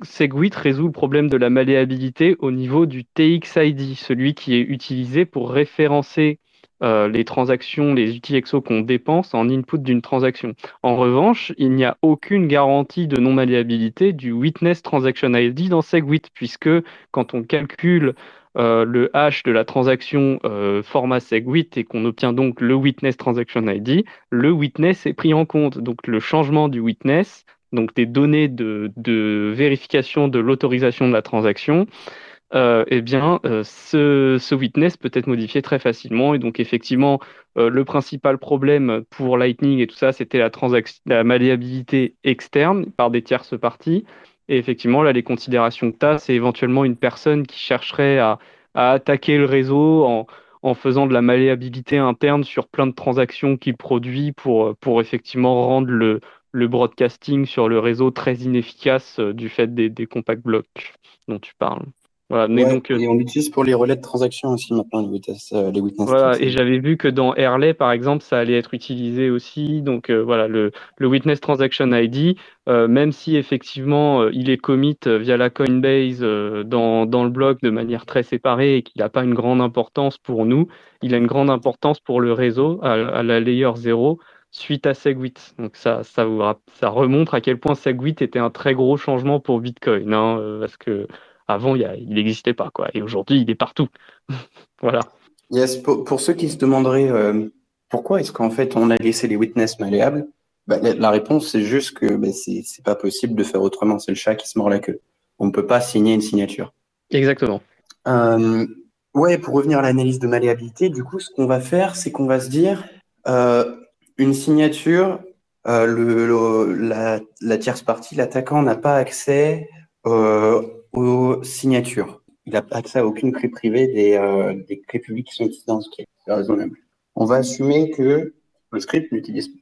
Segwit résout le problème de la malléabilité au niveau du TXID, celui qui est utilisé pour référencer euh, les transactions, les UTXO qu'on dépense en input d'une transaction. En revanche, il n'y a aucune garantie de non-malléabilité du Witness Transaction ID dans SegWit, puisque quand on calcule euh, le hash de la transaction euh, format SegWit et qu'on obtient donc le Witness Transaction ID, le Witness est pris en compte. Donc le changement du Witness, donc des données de vérification de l'autorisation de la transaction, euh, eh bien, euh, ce, witness peut être modifié très facilement. Et donc, effectivement, euh, le principal problème pour Lightning et tout ça, c'était la, la malléabilité externe par des tierces parties. Et effectivement, là, les considérations que tu as, c'est éventuellement une personne qui chercherait à, attaquer le réseau en, faisant de la malléabilité interne sur plein de transactions qu'il produit pour, pour effectivement rendre le, le broadcasting sur le réseau très inefficace du fait des, des compact blocks dont tu parles. Voilà, mais ouais, donc, et on l'utilise pour les relais de transactions aussi maintenant, les witness. Euh, les witness voilà, et j'avais vu que dans Airlay, par exemple, ça allait être utilisé aussi. Donc euh, voilà, le, le, Witness Transaction ID, euh, même si effectivement euh, il est commit via la Coinbase euh, dans, dans le bloc de manière très séparée et qu'il n'a pas une grande importance pour nous, il a une grande importance pour le réseau à, à la layer 0 suite à Segwit. Donc ça, ça, vous, ça remontre à quel point Segwit était un très gros changement pour Bitcoin, hein, parce que avant, il n'existait pas, quoi. Et aujourd'hui, il est partout. [LAUGHS] voilà. Yes, pour, pour, ceux qui se demanderaient euh, pourquoi est-ce qu'en fait on a laissé les witness malléables, bah, la, la, réponse c'est juste que bah, c'est pas possible de faire autrement. C'est le chat qui se mord la queue. On ne peut pas signer une signature. Exactement. Euh, ouais, pour revenir à l'analyse de malléabilité, du coup, ce qu'on va faire, c'est qu'on va se dire euh, une signature, le, le, la, la, tierce partie, l'attaquant n'a pas accès aux signatures. Il n'a accès à aucune clé privée des, euh, des clés publiques qui sont utilisées dans ce script. C'est raisonnable. On va assumer que le script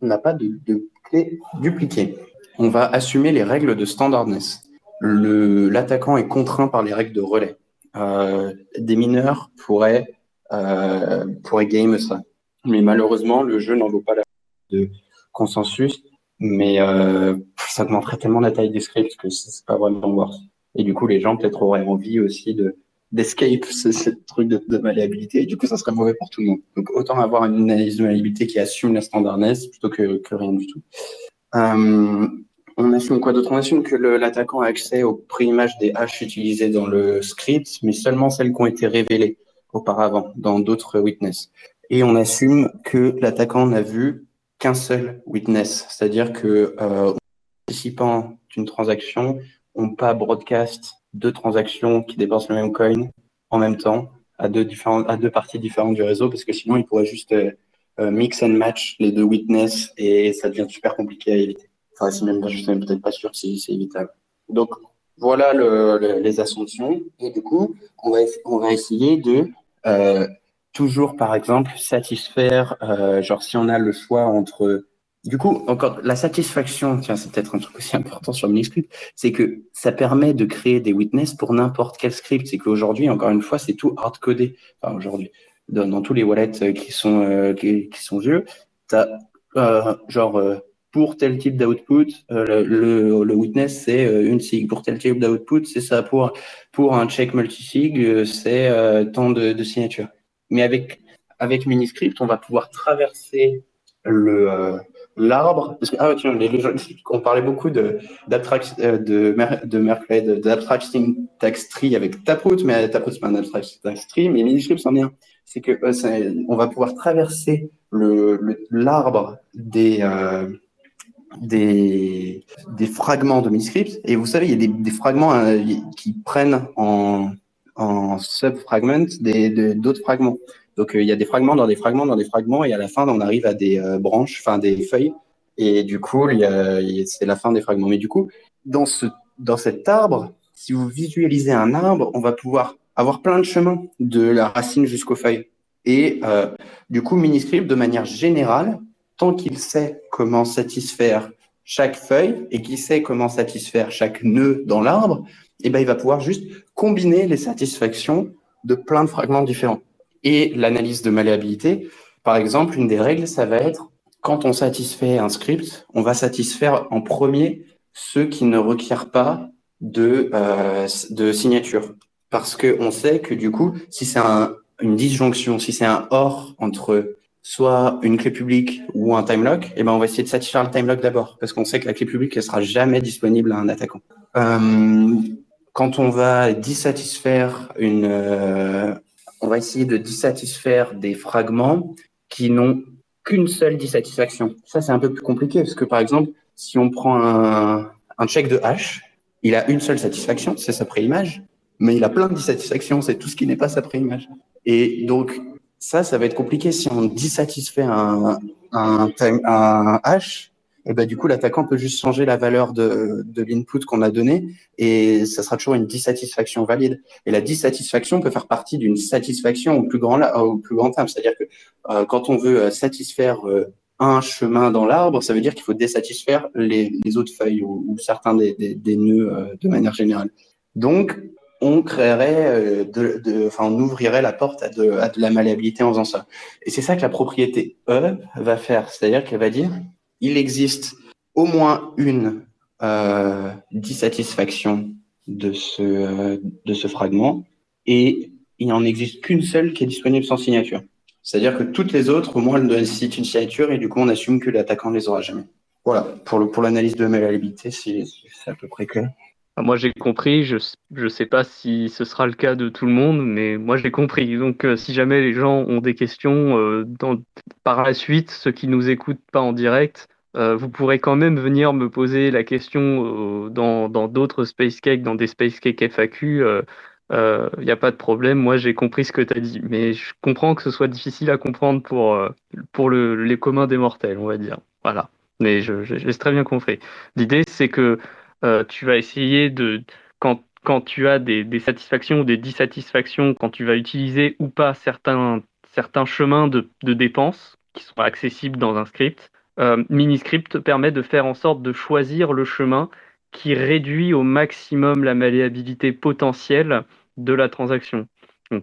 n'a pas de, clé dupliquée. On va assumer les règles de standardness. L'attaquant est contraint par les règles de relais. Euh, des mineurs pourraient, euh, pourraient game ça. Mais malheureusement, le jeu n'en vaut pas la de consensus. Mais ça augmenterait tellement la taille des scripts que c'est pas vraiment worth. Et du coup, les gens peut-être auraient envie aussi de d'escape ce, truc de, malléabilité. Et du coup, ça serait mauvais pour tout le monde. Donc, autant avoir une analyse de malléabilité qui assume la standardness plutôt que, que rien du tout. Euh, on assume quoi d'autre? On assume que l'attaquant a accès aux préimages des hashes utilisées dans le script, mais seulement celles qui ont été révélées auparavant dans d'autres witness. Et on assume que l'attaquant n'a vu qu'un seul witness, c'est-à-dire que euh, participants d'une transaction n'ont pas broadcast deux transactions qui dépensent le même coin en même temps à deux, parties différentes du réseau, parce que sinon ils pourraient juste euh, euh, mix and match les deux witness et ça devient super compliqué à éviter. Enfin, c'est même, suis peut-être pas sûr si c'est évitable. Donc, voilà le, les assumptions. Et du coup, on va, on essayer de euh, toujours, par exemple, satisfaire, genre si on a le choix entre... Du coup, encore, la satisfaction, tiens, c'est peut-être un truc aussi important sur Miniscript, c'est que ça permet de créer des witness pour n'importe quel script. C'est qu'aujourd'hui, encore une fois, c'est tout hard-codé. Enfin, aujourd'hui, dans, tous les wallets qui sont, euh, qui, sont vieux, t'as euh, genre pour tel type d'output, euh, le, le, witness, c'est euh, une SIG. Pour tel type d'output, c'est ça. Pour, pour un check multisig, euh, c'est tant de, de signatures. Mais avec, avec Miniscript, on va pouvoir traverser le l'arbre parce ah tiens les, on parlait beaucoup de d'abstract de de Merkle d'abstract syntax tree avec Taproot mais Taproot c'est pas un abstract syntax tree mais Miniscript c'en est un c'est que on va pouvoir traverser le l'arbre des des, des fragments de Miniscript. Et vous savez, il y a des, des fragments euh, qui prennent en, en sub-fragments d'autres fragments. Donc, euh, il y a des fragments dans des fragments dans des fragments, et à la fin, on arrive à des euh, branches, enfin des feuilles. Et du coup, c'est la fin des fragments. Mais du coup, dans, ce, dans cet arbre, si vous visualisez un arbre, on va pouvoir avoir plein de chemins de la racine jusqu'aux feuilles. Et du coup, Miniscript, de manière générale, tant qu'il sait comment satisfaire chaque feuille et qu'il sait comment satisfaire chaque nœud dans l'arbre, eh ben, il va pouvoir juste combiner les satisfactions de plein de fragments différents. Et l'analyse de malléabilité, par exemple, une des règles, ça va être quand on satisfait un script, on va satisfaire en premier ceux qui ne requièrent pas de, euh, de signature. Parce qu'on sait que du coup, si c'est un, une disjonction, si c'est un OR entre soit une clé publique ou un time lock, et eh ben on va essayer de satisfaire le time lock d'abord, parce qu'on sait que la clé publique ne sera jamais disponible à un attaquant. Euh, quand on va dissatisfaire une, euh, on va essayer de dissatisfaire des fragments qui n'ont qu'une seule dissatisfaction. Ça c'est un peu plus compliqué, parce que par exemple, si on prend un, un check de hash, il a une seule satisfaction, c'est sa préimage, mais il a plein de dissatisfactions, c'est tout ce qui n'est pas sa préimage. Et donc, ça, ça va être compliqué si on dissatisfait un, un, un hash. Et ben, du coup, l'attaquant peut juste changer la valeur de, de l'input qu'on a donné et ça sera toujours une dissatisfaction valide. Et la dissatisfaction peut faire partie d'une satisfaction au plus grand, au plus grand terme. C'est-à-dire que euh, quand on veut euh, satisfaire euh, un chemin dans l'arbre, ça veut dire qu'il faut désatisfaire les, les autres feuilles ou, ou certains des, des, des nœuds de manière générale. Donc, on créerait, euh, de, enfin, on ouvrirait la porte à de, à de la malléabilité en faisant ça. Et c'est ça que la propriété E va faire, c'est-à-dire qu'elle va dire, il existe au moins une euh, dissatisfaction de ce, euh, de ce fragment et il n'en existe qu'une seule qui est disponible sans signature. C'est-à-dire que toutes les autres, au moins, elles nécessitent une signature et du coup, on assume que l'attaquant ne les aura jamais. Voilà, pour, le, pour l'analyse de malléabilité, c'est, à peu près clair. Moi j'ai compris, je ne sais pas si ce sera le cas de tout le monde, mais moi j'ai compris. Donc euh, si jamais les gens ont des questions par la suite, ceux qui nous écoutent pas en direct, euh, vous pourrez quand même venir me poser la question dans d'autres Space Cake, dans des Space Cake FAQ. Il n'y a pas de problème, moi j'ai compris ce que tu as dit, mais je comprends que ce soit difficile à comprendre pour, pour le, les communs des mortels, on va dire. Voilà, mais je, je, très bien compris. L'idée c'est que euh, tu vas essayer de, quand, quand tu as des, des, satisfactions ou des dissatisfactions, quand tu vas utiliser ou pas certains, certains chemins de, de dépenses qui sont accessibles dans un script, euh, Miniscript permet de faire en sorte de choisir le chemin qui réduit au maximum la malléabilité potentielle de la transaction.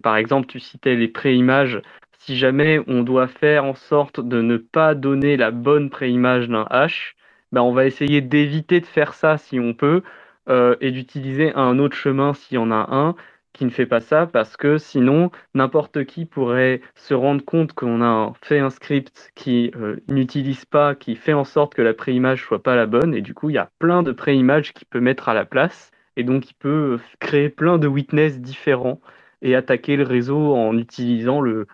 Par exemple, tu citais les préimages. Si jamais on doit faire en sorte de ne pas donner la bonne préimage d'un hash, bah, on va essayer d'éviter de faire ça si on peut euh, et d'utiliser un autre chemin s'il y en a un qui ne fait pas ça parce que sinon, n'importe qui pourrait se rendre compte qu'on a fait un script qui euh, n'utilise pas, qui fait en sorte que la préimage soit pas la bonne, et du coup, il y a plein de préimages qu'il peut mettre à la place, et donc il peut créer plein de witness différents et attaquer le réseau en utilisant le,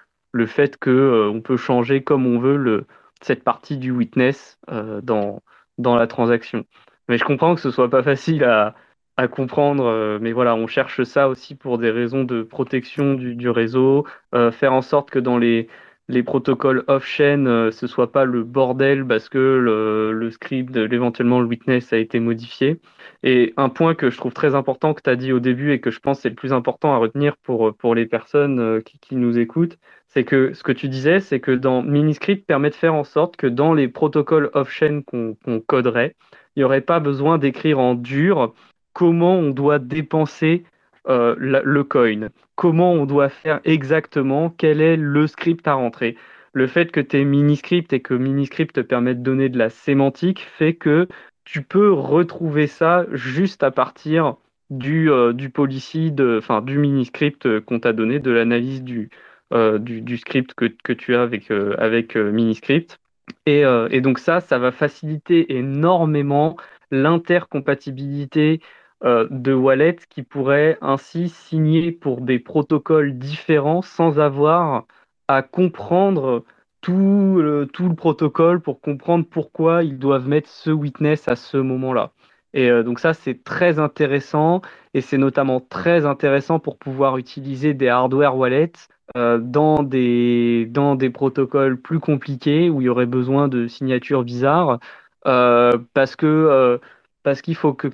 fait qu'on euh, peut changer comme on veut cette partie du witness euh, dans, dans la transaction. Mais je comprends que ce soit pas facile à, à comprendre. Euh, mais voilà, on cherche ça aussi pour des raisons de protection du, réseau, euh, faire en sorte que dans les, les protocoles off-chain, euh, ce soit pas le bordel parce que le, script, éventuellement le witness a été modifié. Et un point que je trouve très important que tu as dit au début et que je pense c'est le plus important à retenir pour, pour les personnes qui, qui nous écoutent, c'est que ce que tu disais, c'est que dans Miniscript permet de faire en sorte que dans les protocoles off-chain qu'on qu'on coderait, il n'y aurait pas besoin d'écrire en dur comment on doit dépenser euh, le coin, comment on doit faire exactement, quel est le script à rentrer. Le fait que tu aies Miniscript et que Miniscript te permet de donner de la sémantique fait que tu peux retrouver ça juste à partir du, euh, du policy, enfin du Miniscript qu'on t'a donné, de l'analyse du, euh, script que, tu as avec, avec Miniscript. Et, donc ça, ça va faciliter énormément l'intercompatibilité de wallets qui pourraient ainsi signer pour des protocoles différents sans avoir à comprendre tout le, tout le protocole pour comprendre pourquoi ils doivent mettre ce witness à ce moment-là. Et euh, donc ça, c'est très intéressant et c'est notamment très intéressant pour pouvoir utiliser des hardware wallets euh, dans, des, dans des protocoles plus compliqués où il y aurait besoin de signatures bizarres euh, parce que euh, parce qu'il faut que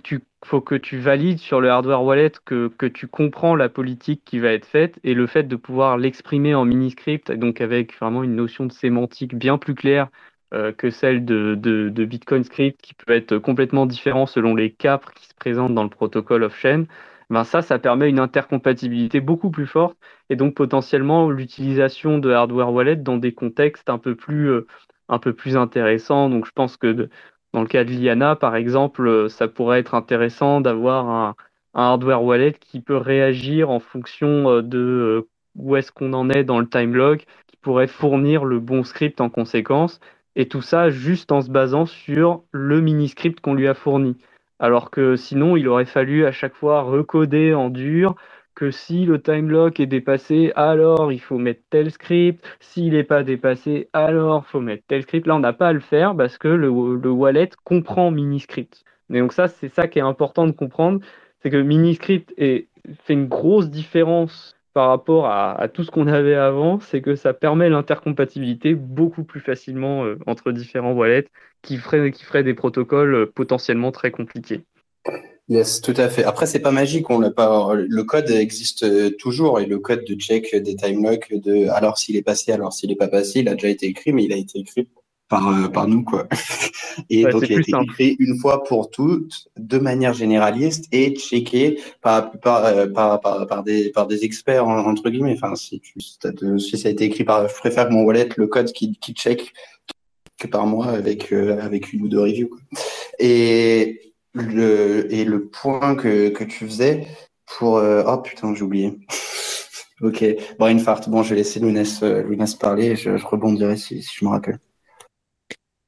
tu valides sur le hardware wallet que, tu comprends la politique qui va être faite et le fait de pouvoir l'exprimer en mini-script, donc avec vraiment une notion de sémantique bien plus claire euh, que celle de, Bitcoin Script, qui peut être complètement différent selon les capes qui se présentent dans le protocole off-chain, ben ça, ça permet une intercompatibilité beaucoup plus forte et donc potentiellement l'utilisation de hardware wallet dans des contextes un peu plus, euh, un peu plus intéressants. Donc je pense que dans le cas de Liana, par exemple, euh, ça pourrait être intéressant d'avoir un, hardware wallet qui peut réagir en fonction euh, de euh, où est-ce qu'on en est dans le time log, qui pourrait fournir le bon script en conséquence, et tout ça juste en se basant sur le mini-script qu'on lui a fourni. Alors que sinon, il aurait fallu à chaque fois recoder en dur, que si le time lock est dépassé, alors il faut mettre tel script. S'il n'est pas dépassé, alors il faut mettre tel script. Là, on n'a pas à le faire parce que le, le wallet comprend Miniscript. Et donc ça, c'est ça qui est important de comprendre, c'est que Miniscript fait une grosse différence par rapport à, à tout ce qu'on avait avant, c'est que ça permet l'intercompatibilité beaucoup plus facilement euh, entre différents wallets qui feraient, qui feraient des protocoles euh, potentiellement très compliqués. Yes, tout à fait. Après, c'est pas magique, on l'a pas. Le code existe toujours et le code de check des time locks de alors s'il est passé, alors s'il est pas passé, il a déjà été écrit, mais il a été écrit par euh, par nous quoi. [LAUGHS] Et ouais, donc il a été simple. écrit une fois pour toutes, de manière généraliste et checké par par, euh, par, par, par des par des experts entre guillemets. Enfin, si tu si ça a été écrit par, je préfère mon wallet le code qui qui check que par moi avec euh, avec une ou deux reviews. Quoi. Et le, et le point que, que tu faisais pour. Euh, oh putain, j'ai oublié. [LAUGHS] ok, brain fart. Bon, je vais laisser Lounès, euh, parler et je, rebondirai si, je me rappelle.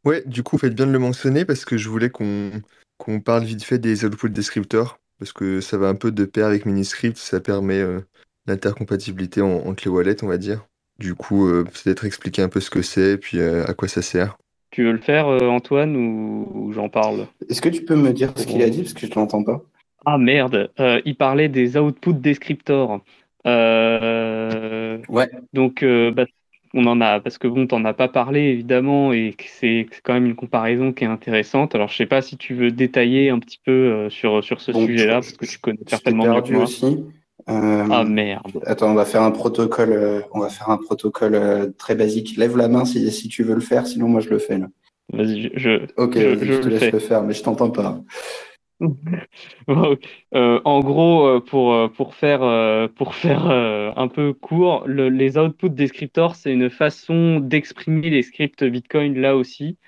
Ouais, du coup, faites bien de le mentionner parce que je voulais qu'on parle vite fait des output descriptors parce que ça va un peu de pair avec Miniscript, ça permet euh, l'intercompatibilité en, entre les wallets, on va dire. Du coup, euh, peut-être expliquer un peu ce que c'est et puis à quoi ça sert. Tu veux le faire, euh, Antoine, ou, ou j'en parle? Est-ce que tu peux me dire ce qu'il a dit? Parce que je ne l'entends pas Ah merde, euh, il parlait des output descriptors. Euh, ouais. Donc, bah, on en a, parce que bon, t'en as pas parlé évidemment, et c'est quand même une comparaison qui est intéressante. Alors, je sais pas si tu veux détailler un petit peu sur, sur ce sujet-là, parce que tu connais certainement mieux que moi. Aussi. Euh, ah merde. Attends, on va faire un protocole. Euh, on va faire un protocole euh, très basique. Lève la main si, si tu veux le faire, sinon moi je le fais. Vas-y, je. Ok, je, je, je te laisse fais. le faire, mais je t'entends pas. [LAUGHS] en gros, pour, pour faire, pour faire un peu court, le, les outputs descriptors, c'est une façon d'exprimer les scripts Bitcoin là aussi,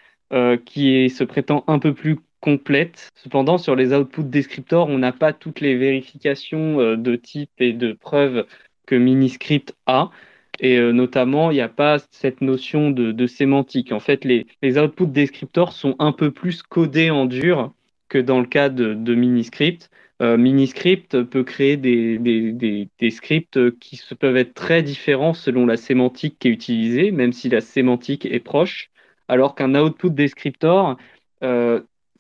qui est, se prétend un peu plus complète. Cependant, sur les output descriptors, on n'a pas toutes les vérifications euh, de type et de preuves que Miniscript a. Et euh, notamment, il n'y a pas cette notion de, sémantique. En fait, les, outputs descriptors sont un peu plus codés en dur que dans le cas de, Miniscript. Euh, Miniscript peut créer des, scripts qui peuvent être très différents selon la sémantique qui est utilisée, même si la sémantique est proche, alors qu'un output descriptor,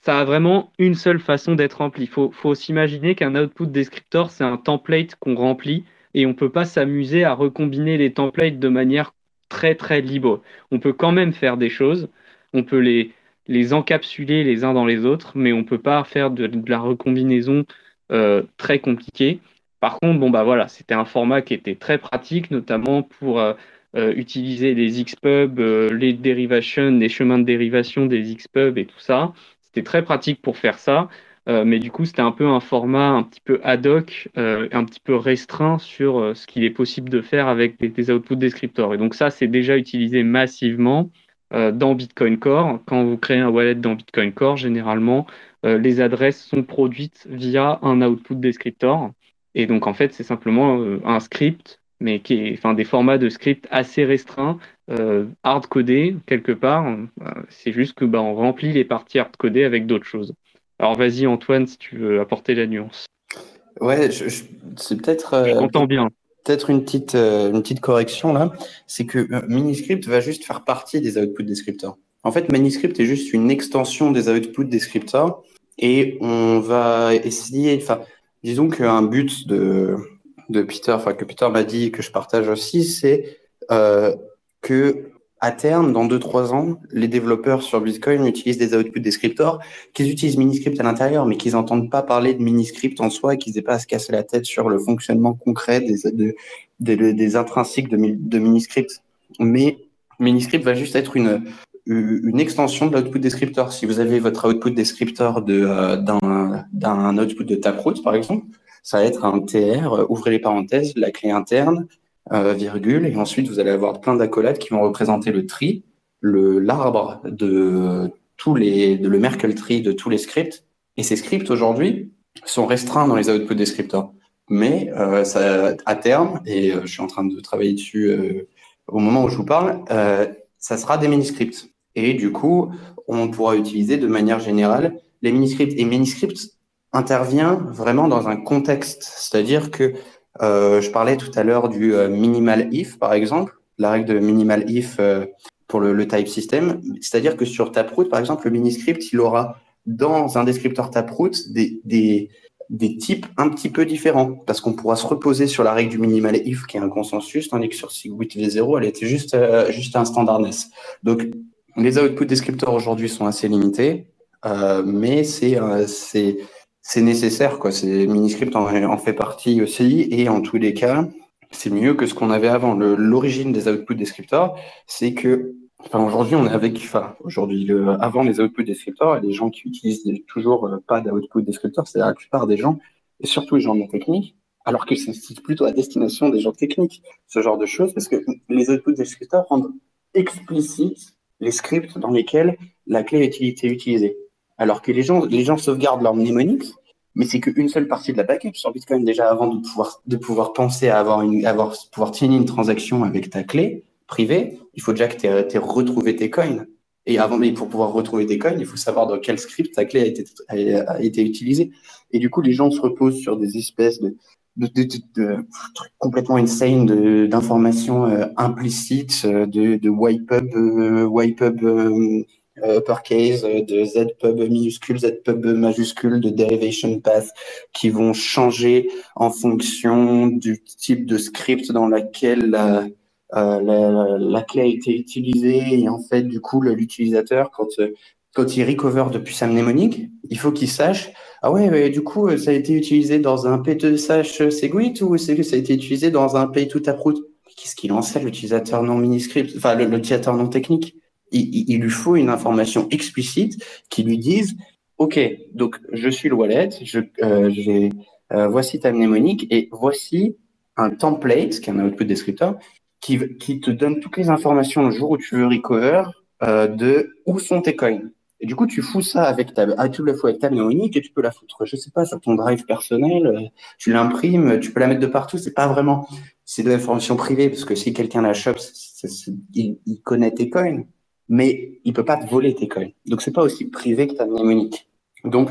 ça a vraiment une seule façon d'être rempli. Il faut, faut s'imaginer qu'un output descriptor, c'est un template qu'on remplit et on ne peut pas s'amuser à recombiner les templates de manière très très libre. On peut quand même faire des choses, on peut les, les encapsuler les uns dans les autres, mais on ne peut pas faire de, la recombinaison euh, très compliquée. Par contre, bon bah voilà, c'était un format qui était très pratique, notamment pour euh, euh, utiliser les Xpub, les dérivations, les chemins de dérivation des Xpub et tout ça. C'était très pratique pour faire ça. Euh, mais du coup, c'était un peu un format un petit peu ad hoc, euh, un petit peu restreint sur euh, ce qu'il est possible de faire avec des, outputs descriptors. Et donc ça, c'est déjà utilisé massivement dans Bitcoin Core. Quand vous créez un wallet dans Bitcoin Core, généralement, les adresses sont produites via un output descriptor. Et donc, en fait, c'est simplement un script, mais qui est, enfin, des formats de script assez restreints, hard-codés quelque part. C'est juste que bah, on remplit les parties hard-codées avec d'autres choses. Alors vas-y Antoine, si tu veux apporter la nuance. Ouais, c'est peut-être. Euh, bien. Peut-être une petite, euh, une petite correction là, c'est que euh, Miniscript va juste faire partie des outputs descriptors. En fait, Miniscript est juste une extension des outputs descriptors et on va essayer, enfin, disons qu'un but de, de Peter, enfin que Peter m'a dit et que je partage aussi, c'est que à terme, dans 2-3 ans, les développeurs sur Bitcoin utilisent des outputs descriptors, qu'ils utilisent Miniscript à l'intérieur, mais qu'ils n'entendent pas parler de Miniscript en soi et qu'ils n'aient pas à se casser la tête sur le fonctionnement concret des, intrinsiques de, de Miniscript. Mais Miniscript va juste être une, extension de l'output descriptor. Si vous avez votre output descriptor de, euh, d'un, output de Taproot, par exemple, ça va être un TR, euh, ouvrez les parenthèses, la clé interne, euh, virgule, et ensuite vous allez avoir plein d'accolades qui vont représenter le tree, le l'arbre de tous les, de le Merkle tree de tous les scripts. Et ces scripts aujourd'hui sont restreints dans les outputs descriptors. Mais euh, à terme, et euh, je suis en train de travailler dessus au moment où je vous parle, ça sera des mini-scripts. Et du coup, on pourra utiliser de manière générale les mini-scripts. Et mini-scripts intervient vraiment dans un contexte, c'est-à-dire que euh, je parlais tout à l'heure du euh, minimal if, par exemple, la règle de minimal if euh, pour le, type system. C'est-à-dire que sur Taproot, par exemple, le mini-script, il aura dans un descripteur Taproot des, des, types un petit peu différents, parce qu'on pourra se reposer sur la règle du minimal if, qui est un consensus, tandis que sur Segwit V0, elle était juste, juste un standardness. Donc, les outputs descripteurs aujourd'hui sont assez limités, euh, mais c'est c'est c'est nécessaire, quoi. C'est Miniscript en, en, fait partie aussi, et en tous les cas, c'est mieux que ce qu'on avait avant. L'origine des outputs descriptors, c'est que, enfin, aujourd'hui, on est avec, enfin, aujourd'hui, avant les outputs descriptors, les gens qui utilisent toujours euh, pas d'output descriptors, c'est la plupart des gens, et surtout les gens de la technique, alors que c'est plutôt à destination des gens techniques, ce genre de choses, parce que les outputs descriptors rendent explicite les scripts dans lesquels la clé est utilisée. Alors que les gens, les gens sauvegardent leur mnémonique, mais c'est qu'une seule partie de la backup sur Bitcoin déjà avant de pouvoir, de pouvoir penser à avoir une, avoir, pouvoir signer une transaction avec ta clé privée, il faut déjà que tu aies, retrouvé tes coins. Et avant, mais pour pouvoir retrouver tes coins, il faut savoir dans quel script ta clé a été, a, été utilisée. Et du coup, les gens se reposent sur des espèces de, de, de, trucs complètement insane d'informations euh, implicites, euh, de, de wipe up, euh, wipe up euh, euh, uppercase, euh, de zpub minuscule, zpub majuscule, de derivation path qui vont changer en fonction du type de script dans lequel la, euh, la, clé a été utilisée. Et en fait du coup l'utilisateur quand quand il recover depuis sa mnémonique, il faut qu'il sache ah ouais, du coup ça a été utilisé dans un P2H Segwit ou c'est que ça a été utilisé dans un P2 Taproot Qu'est-ce qu'il en sait l'utilisateur non miniscript, enfin l'utilisateur non technique? Il, lui faut une information explicite qui lui dise OK, donc je suis le wallet, je, euh, euh, voici ta mnémonique et voici un template, qui est un output descripteur, qui, qui te donne toutes les informations le jour où tu veux recover euh, de où sont tes coins. Et du coup, tu fous ça avec ta, ah, tu le fous avec ta unique et tu peux la foutre, je sais pas, sur ton drive personnel, tu l'imprimes, tu peux la mettre de partout. C'est pas vraiment, c'est de l'information privée parce que si quelqu'un la chope, il, il, connaît tes coins, mais il peut pas te voler tes coins. Donc c'est pas aussi privé que ta mnémonique. Donc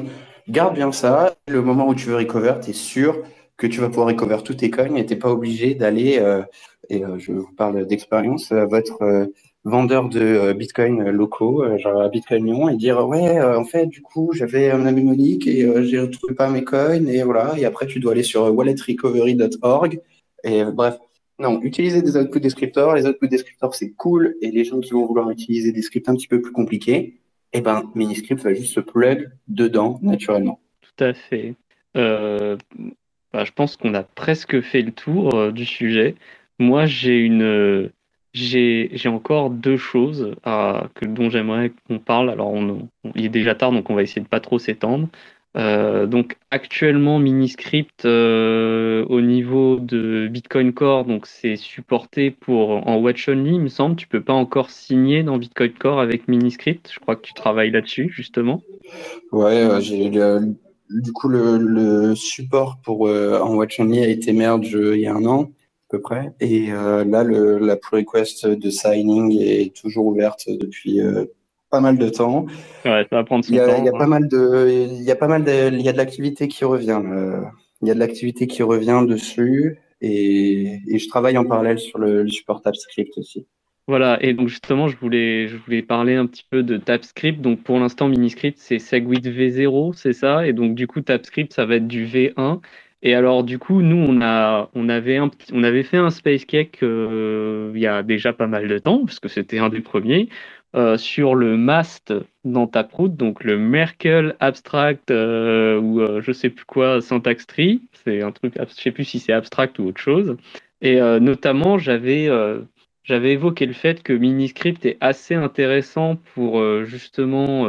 garde bien ça. Le moment où tu veux recover, tu es sûr que tu vas pouvoir recover tous tes coins et t'es pas obligé d'aller, euh, et euh, je vous parle d'expérience, votre vendeur de euh, Bitcoin locaux, euh, genre à Bitcoin Lyon, et dire ouais, euh, en fait, du coup, j'avais un ami Monique et j'ai retrouvé pas mes coins et voilà. Et après, tu dois aller sur walletrecovery.org et bref. Non, utiliser des output descriptors. Les output descriptors, c'est cool. Et les gens qui vont vouloir utiliser des scripts un petit peu plus compliqués, eh ben, Miniscript va juste se plug dedans naturellement. Tout à fait. Bah, je pense qu'on a presque fait le tour du sujet. Moi, j'ai une, j'ai encore deux choses à, que, dont j'aimerais qu'on parle. Alors, on, il est déjà tard, donc on va essayer de pas trop s'étendre. Euh, donc actuellement Miniscript euh, au niveau de Bitcoin Core, donc c'est supporté pour en watch only, il me semble. Tu peux pas encore signer dans Bitcoin Core avec Miniscript. Je crois que tu travailles là-dessus justement. Ouais, euh, du coup le, support pour en watch only a été merge il y a un an peu près. Et là, la pull request de signing est toujours ouverte depuis pas mal de temps. Ouais, ça va prendre son il y a, temps. Il y a pas mal de, il y a pas mal de, il y a de l'activité qui revient. Euh, il y a de l'activité qui revient dessus et, et, je travaille en parallèle sur le, le support TypeScript aussi. Voilà, et donc justement, je voulais, je voulais parler un petit peu de TypeScript. Donc pour l'instant, Miniscript, c'est Segwit V0, c'est ça? Et donc du coup, TypeScript, ça va être du V1. Et alors, du coup, nous, on, a, on, avait, un, on avait fait un Space Cake euh, il y a déjà pas mal de temps, parce que c'était un des premiers, euh, sur le MAST dans Taproot, donc le Merkel Abstract euh, ou je sais plus quoi, Syntax Tree. C'est un truc, je sais plus si c'est abstract ou autre chose. Et notamment, j'avais j'avais évoqué le fait que Miniscript est assez intéressant pour justement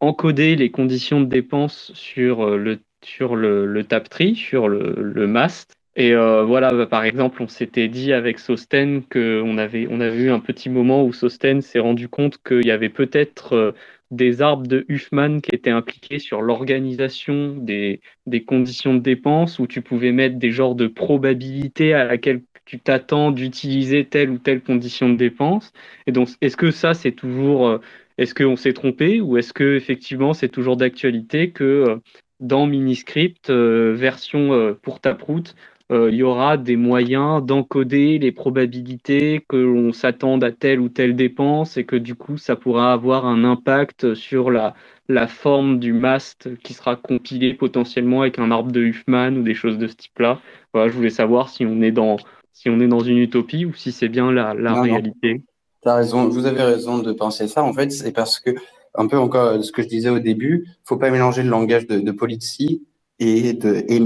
encoder les conditions de dépense sur le sur le, le tree, sur le, le mast. Et euh, voilà, bah, par exemple, on s'était dit avec Sosten qu'on avait, on avait eu un petit moment où Sosten s'est rendu compte qu'il y avait peut-être euh, des arbres de Huffman qui étaient impliqués sur l'organisation des, des conditions de dépense, où tu pouvais mettre des genres de probabilité à laquelle tu t'attends d'utiliser telle ou telle condition de dépense. Et donc, est-ce que ça, c'est toujours, euh, est-ce qu'on s'est trompé ou est-ce que effectivement, c'est toujours d'actualité que dans Miniscript, version euh, pour Taproot, il y aura des moyens d'encoder les probabilités que l'on s'attende à telle ou telle dépense et que du coup ça pourra avoir un impact sur la, la forme du mast qui sera compilé potentiellement avec un arbre de Huffman ou des choses de ce type-là. Voilà, je voulais savoir si on est dans, si on est dans une utopie ou si c'est bien la, la réalité. As raison, vous avez raison de penser ça. En fait, c'est parce que un peu encore ce que je disais au début, faut pas mélanger le langage de, de policy et de et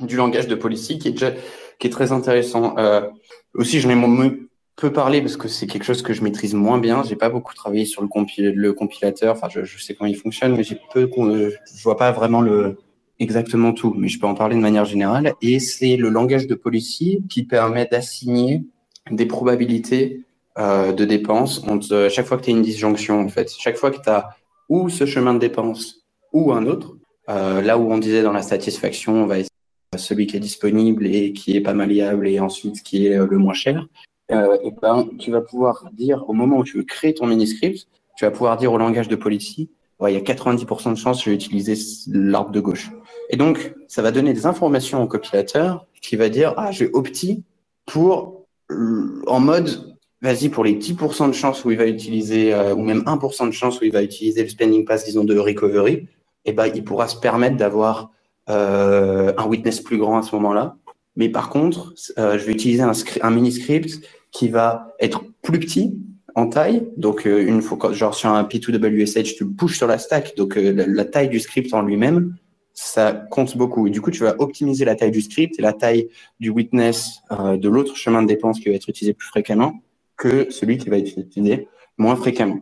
du langage de policy qui est déjà qui est très intéressant. Euh, aussi, je n'ai peu parlé parce que c'est quelque chose que je maîtrise moins bien. J'ai pas beaucoup travaillé sur le, compilateur. Enfin, je, sais comment il fonctionne, mais j'ai peu, je vois pas vraiment le exactement tout. Mais je peux en parler de manière générale. Et c'est le langage de policy qui permet d'assigner des probabilités euh, de dépenses entre chaque fois que tu as une disjonction, en fait. Chaque fois que tu as ou ce chemin de dépense ou un autre, euh, là où on disait dans la satisfaction, on va essayer celui qui est disponible et qui est pas malléable et ensuite qui est euh, le moins cher, euh, et ben, tu vas pouvoir dire au moment où tu veux créer ton mini-script, tu vas pouvoir dire au langage de policy, il y a 90% de chances que je vais utiliser l'arbre de gauche. Et donc, ça va donner des informations au compilateur qui va dire, ah, j'ai opti pour, en mode vas-y, pour les 10% de chance où il va utiliser, euh, ou même 1% de chance où il va utiliser le spending pass, disons, de recovery, eh ben, il pourra se permettre d'avoir euh, un witness plus grand à ce moment-là. Mais par contre, euh, je vais utiliser un, mini-script qui va être plus petit en taille. Donc, euh, une fois, genre sur un P2WSH, tu le pushes sur la stack. Donc, euh, la, taille du script en lui-même, ça compte beaucoup. Et du coup, tu vas optimiser la taille du script et la taille du witness euh, de l'autre chemin de dépense qui va être utilisé plus fréquemment que celui qui va être utilisé moins fréquemment.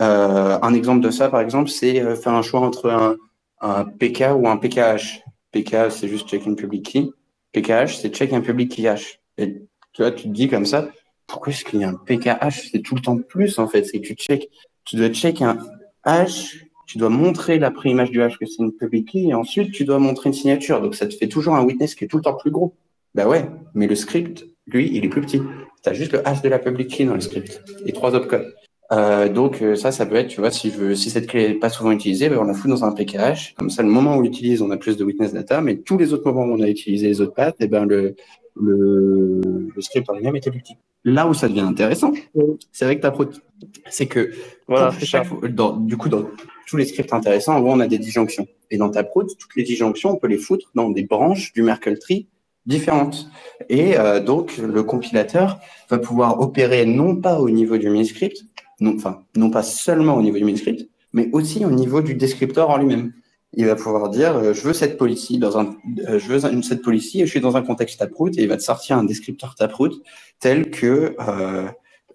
Euh, un exemple de ça, par exemple, c'est euh, faire un choix entre un, un, PK ou un PKH. PK, c'est juste check in public key. PKH, c'est check in public key hash. Et tu vois, tu te dis comme ça, pourquoi est-ce qu'il y a un PKH C'est tout le temps plus, en fait. C'est que tu check tu dois check un hash, tu dois montrer la pré-image du hash que c'est une public key, et ensuite tu dois montrer une signature. Donc ça te fait toujours un witness qui est tout le temps plus gros. Bah ouais, mais le script, lui, il est plus petit. Tu as juste le hash de la public key dans le script et trois autres codes. Euh, donc euh, ça, ça peut être, tu vois, si je veux, si cette clé n'est pas souvent utilisée, ben, on la fout dans un PKH. Comme ça, le moment où on l'utilise, on a plus de witness data, mais tous les autres moments où on a utilisé les autres paths, et eh ben le, le, le script en lui-même était plus petit. Là où ça devient intéressant, c'est avec ta pro, c'est que Voilà, chaque, dans, du coup, dans tous les scripts intéressants, en gros, on a des disjonctions. Et dans ta prod, toutes les disjonctions, on peut les foutre dans des branches du Merkle tree différentes. Et euh, donc, le compilateur va pouvoir opérer non pas au niveau du mini-script, non, enfin, non pas seulement au niveau du mini-script, mais aussi au niveau du descripteur en lui-même. Il va pouvoir dire, euh, je veux cette policy dans un, euh, je veux une, cette policy et je suis dans un contexte taproot et il va te sortir un descripteur taproot tel que euh,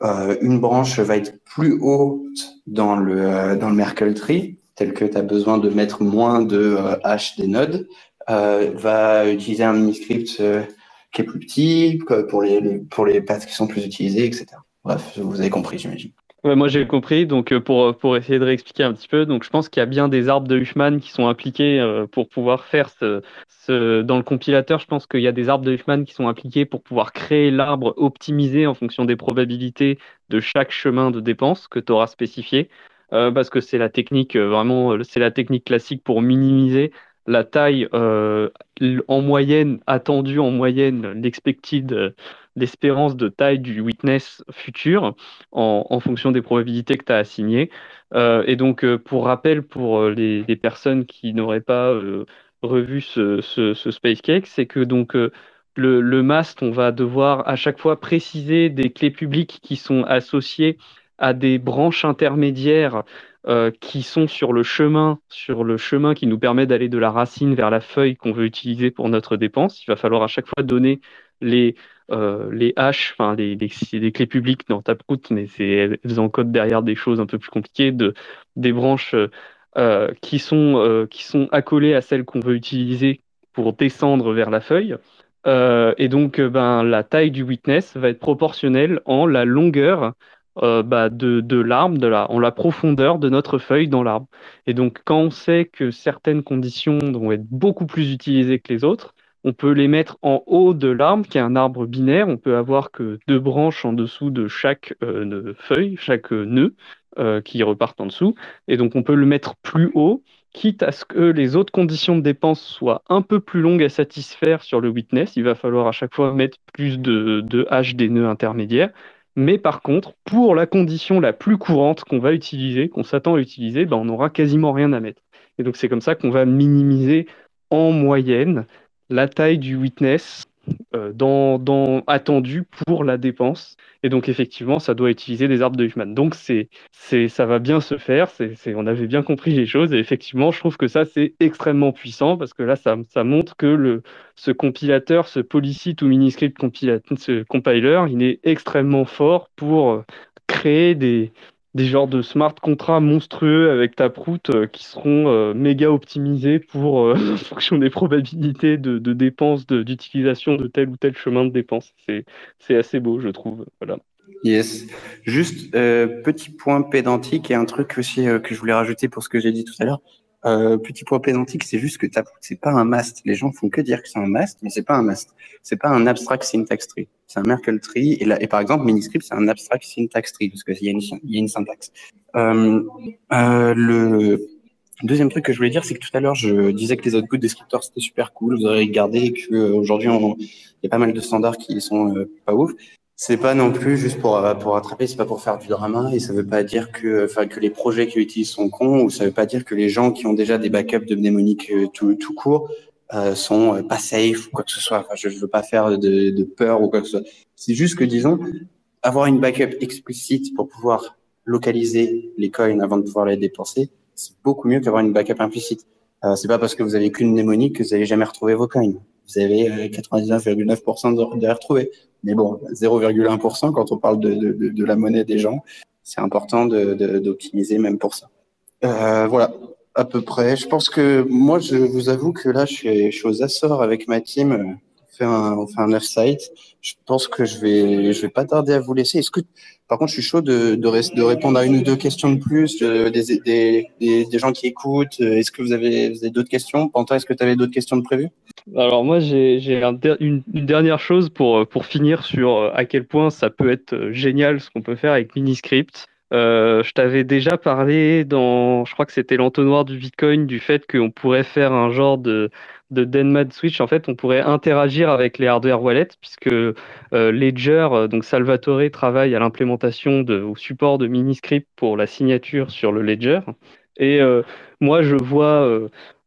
euh, une branche va être plus haute dans le dans le Merkle tree, tel que tu as besoin de mettre moins de hash des nodes, va utiliser un mini-script qui est plus petit pour les- pour les paths qui sont plus utilisés, etc. Bref, vous avez compris, j'imagine. Moi j'ai compris, donc euh, pour, pour essayer de réexpliquer un petit peu, donc je pense qu'il y a bien des arbres de Huffman qui sont appliqués euh, pour pouvoir faire ce, ce... Dans le compilateur, je pense qu'il y a des arbres de Huffman qui sont appliqués pour pouvoir créer l'arbre optimisé en fonction des probabilités de chaque chemin de dépense que tu auras spécifié, euh, parce que c'est la technique, euh, vraiment, euh, c'est la technique classique pour minimiser la taille euh, en moyenne, attendue en moyenne, l'expected, euh, l'espérance de taille du witness futur en, fonction des probabilités que tu as assignées. Euh, et donc, euh, pour rappel, pour euh, les, personnes qui n'auraient pas revu ce, ce, ce Space Cake, c'est que donc le, mast, on va devoir à chaque fois préciser des clés publiques qui sont associées à des branches intermédiaires qui sont sur le chemin, sur le chemin qui nous permet d'aller de la racine vers la feuille qu'on veut utiliser pour notre dépense. Il va falloir à chaque fois donner les euh, les hash, enfin les, clés publiques dans Taproot, mais c'est elles elles encodent derrière des choses un peu plus compliquées, de, des branches euh, euh, qui sont qui sont accolées à celles qu'on veut utiliser pour descendre vers la feuille. Et donc, ben, la taille du witness va être proportionnelle en la longueur bah, de, de l'arbre, la, en la profondeur de notre feuille dans l'arbre. Et donc, quand on sait que certaines conditions vont être beaucoup plus utilisées que les autres, on peut les mettre en haut de l'arbre, qui est un arbre binaire. On peut avoir que deux branches en dessous de chaque euh, feuille, chaque euh, nœud euh, qui repartent en dessous. Et donc, on peut le mettre plus haut, quitte à ce que les autres conditions de dépense soient un peu plus longues à satisfaire sur le witness. Il va falloir à chaque fois mettre plus de, de hash des nœuds intermédiaires. Mais par contre, pour la condition la plus courante qu'on va utiliser, qu'on s'attend à utiliser, ben, on n'aura quasiment rien à mettre. Et donc, c'est comme ça qu'on va minimiser en moyenne la taille du witness euh, attendu pour la dépense. Et donc, effectivement, ça doit utiliser des arbres de Huffman. Donc, c'est, c'est, ça va bien se faire. C'est, on avait bien compris les choses. Et effectivement, je trouve que ça, c'est extrêmement puissant parce que là, ça, montre que ce compilateur, ce Polycite ou Miniscript compila- ce compiler, il est extrêmement fort pour euh, créer des, des genres de smart contrats monstrueux avec Taproot euh, qui seront euh, méga optimisés pour euh, [LAUGHS] en fonction des probabilités de, de dépenses, d'utilisation de tel ou tel chemin de dépense. C'est, assez beau, je trouve. Voilà. Yes. Juste petit point pédantique et un truc aussi que je voulais rajouter pour ce que j'ai dit tout à l'heure. Euh, petit point pédantique, c'est juste que c'est pas un mast. Les gens font que dire que c'est un mast, mais c'est pas un mast. C'est pas un abstract syntax tree. C'est un Merkle tree. Et, là, et par exemple, Miniscript, c'est un abstract syntax tree parce qu'il y, y a une syntaxe. Euh, euh, le deuxième truc que je voulais dire, c'est que tout à l'heure, je disais que les outputs descripteurs c'était super cool. Vous aurez regardé que euh, il y a pas mal de standards qui sont euh, pas ouf. C'est pas non plus juste pour euh, pour attraper, c'est pas pour faire du drama et ça veut pas dire que enfin que les projets qui utilisent sont cons ou ça veut pas dire que les gens qui ont déjà des backups de mnémonique euh, tout tout court euh, sont euh, pas safe ou quoi que ce soit. Enfin, je, je veux pas faire de, de peur ou quoi que ce soit. C'est juste que disons avoir une backup explicite pour pouvoir localiser les coins avant de pouvoir les dépenser, c'est beaucoup mieux qu'avoir une backup implicite. Euh, c'est pas parce que vous avez qu'une mnémonique que vous allez jamais retrouver vos coins. Vous avez euh, 99,9% de, de les retrouver. Mais bon, 0,1% quand on parle de, de, de, la monnaie des gens, c'est important de- de- d'optimiser même pour ça. Euh, voilà, à peu près. Je pense que moi, je vous avoue que là, je suis, je suis aux Açores avec ma team. Euh, fait un, on fait un off-site. Je pense que je vais, je vais pas tarder à vous laisser. Est-ce que, par contre, je suis chaud de, de, de répondre à une ou deux questions de plus, des, des, des, gens qui écoutent? Est-ce que vous avez, d'autres questions? Pantin, est-ce que tu avais d'autres questions de prévues? Alors moi, j'ai un, une, dernière chose pour, pour finir sur à quel point ça peut être génial ce qu'on peut faire avec Miniscript. Euh, je t'avais déjà parlé dans, je crois que c'était l'entonnoir du Bitcoin, du fait qu'on pourrait faire un genre de, de Denmad Switch. En fait, on pourrait interagir avec les hardware wallets, puisque euh, Ledger, euh, donc Salvatore, travaille à l'implémentation au support de Miniscript pour la signature sur le Ledger. Et moi, je vois,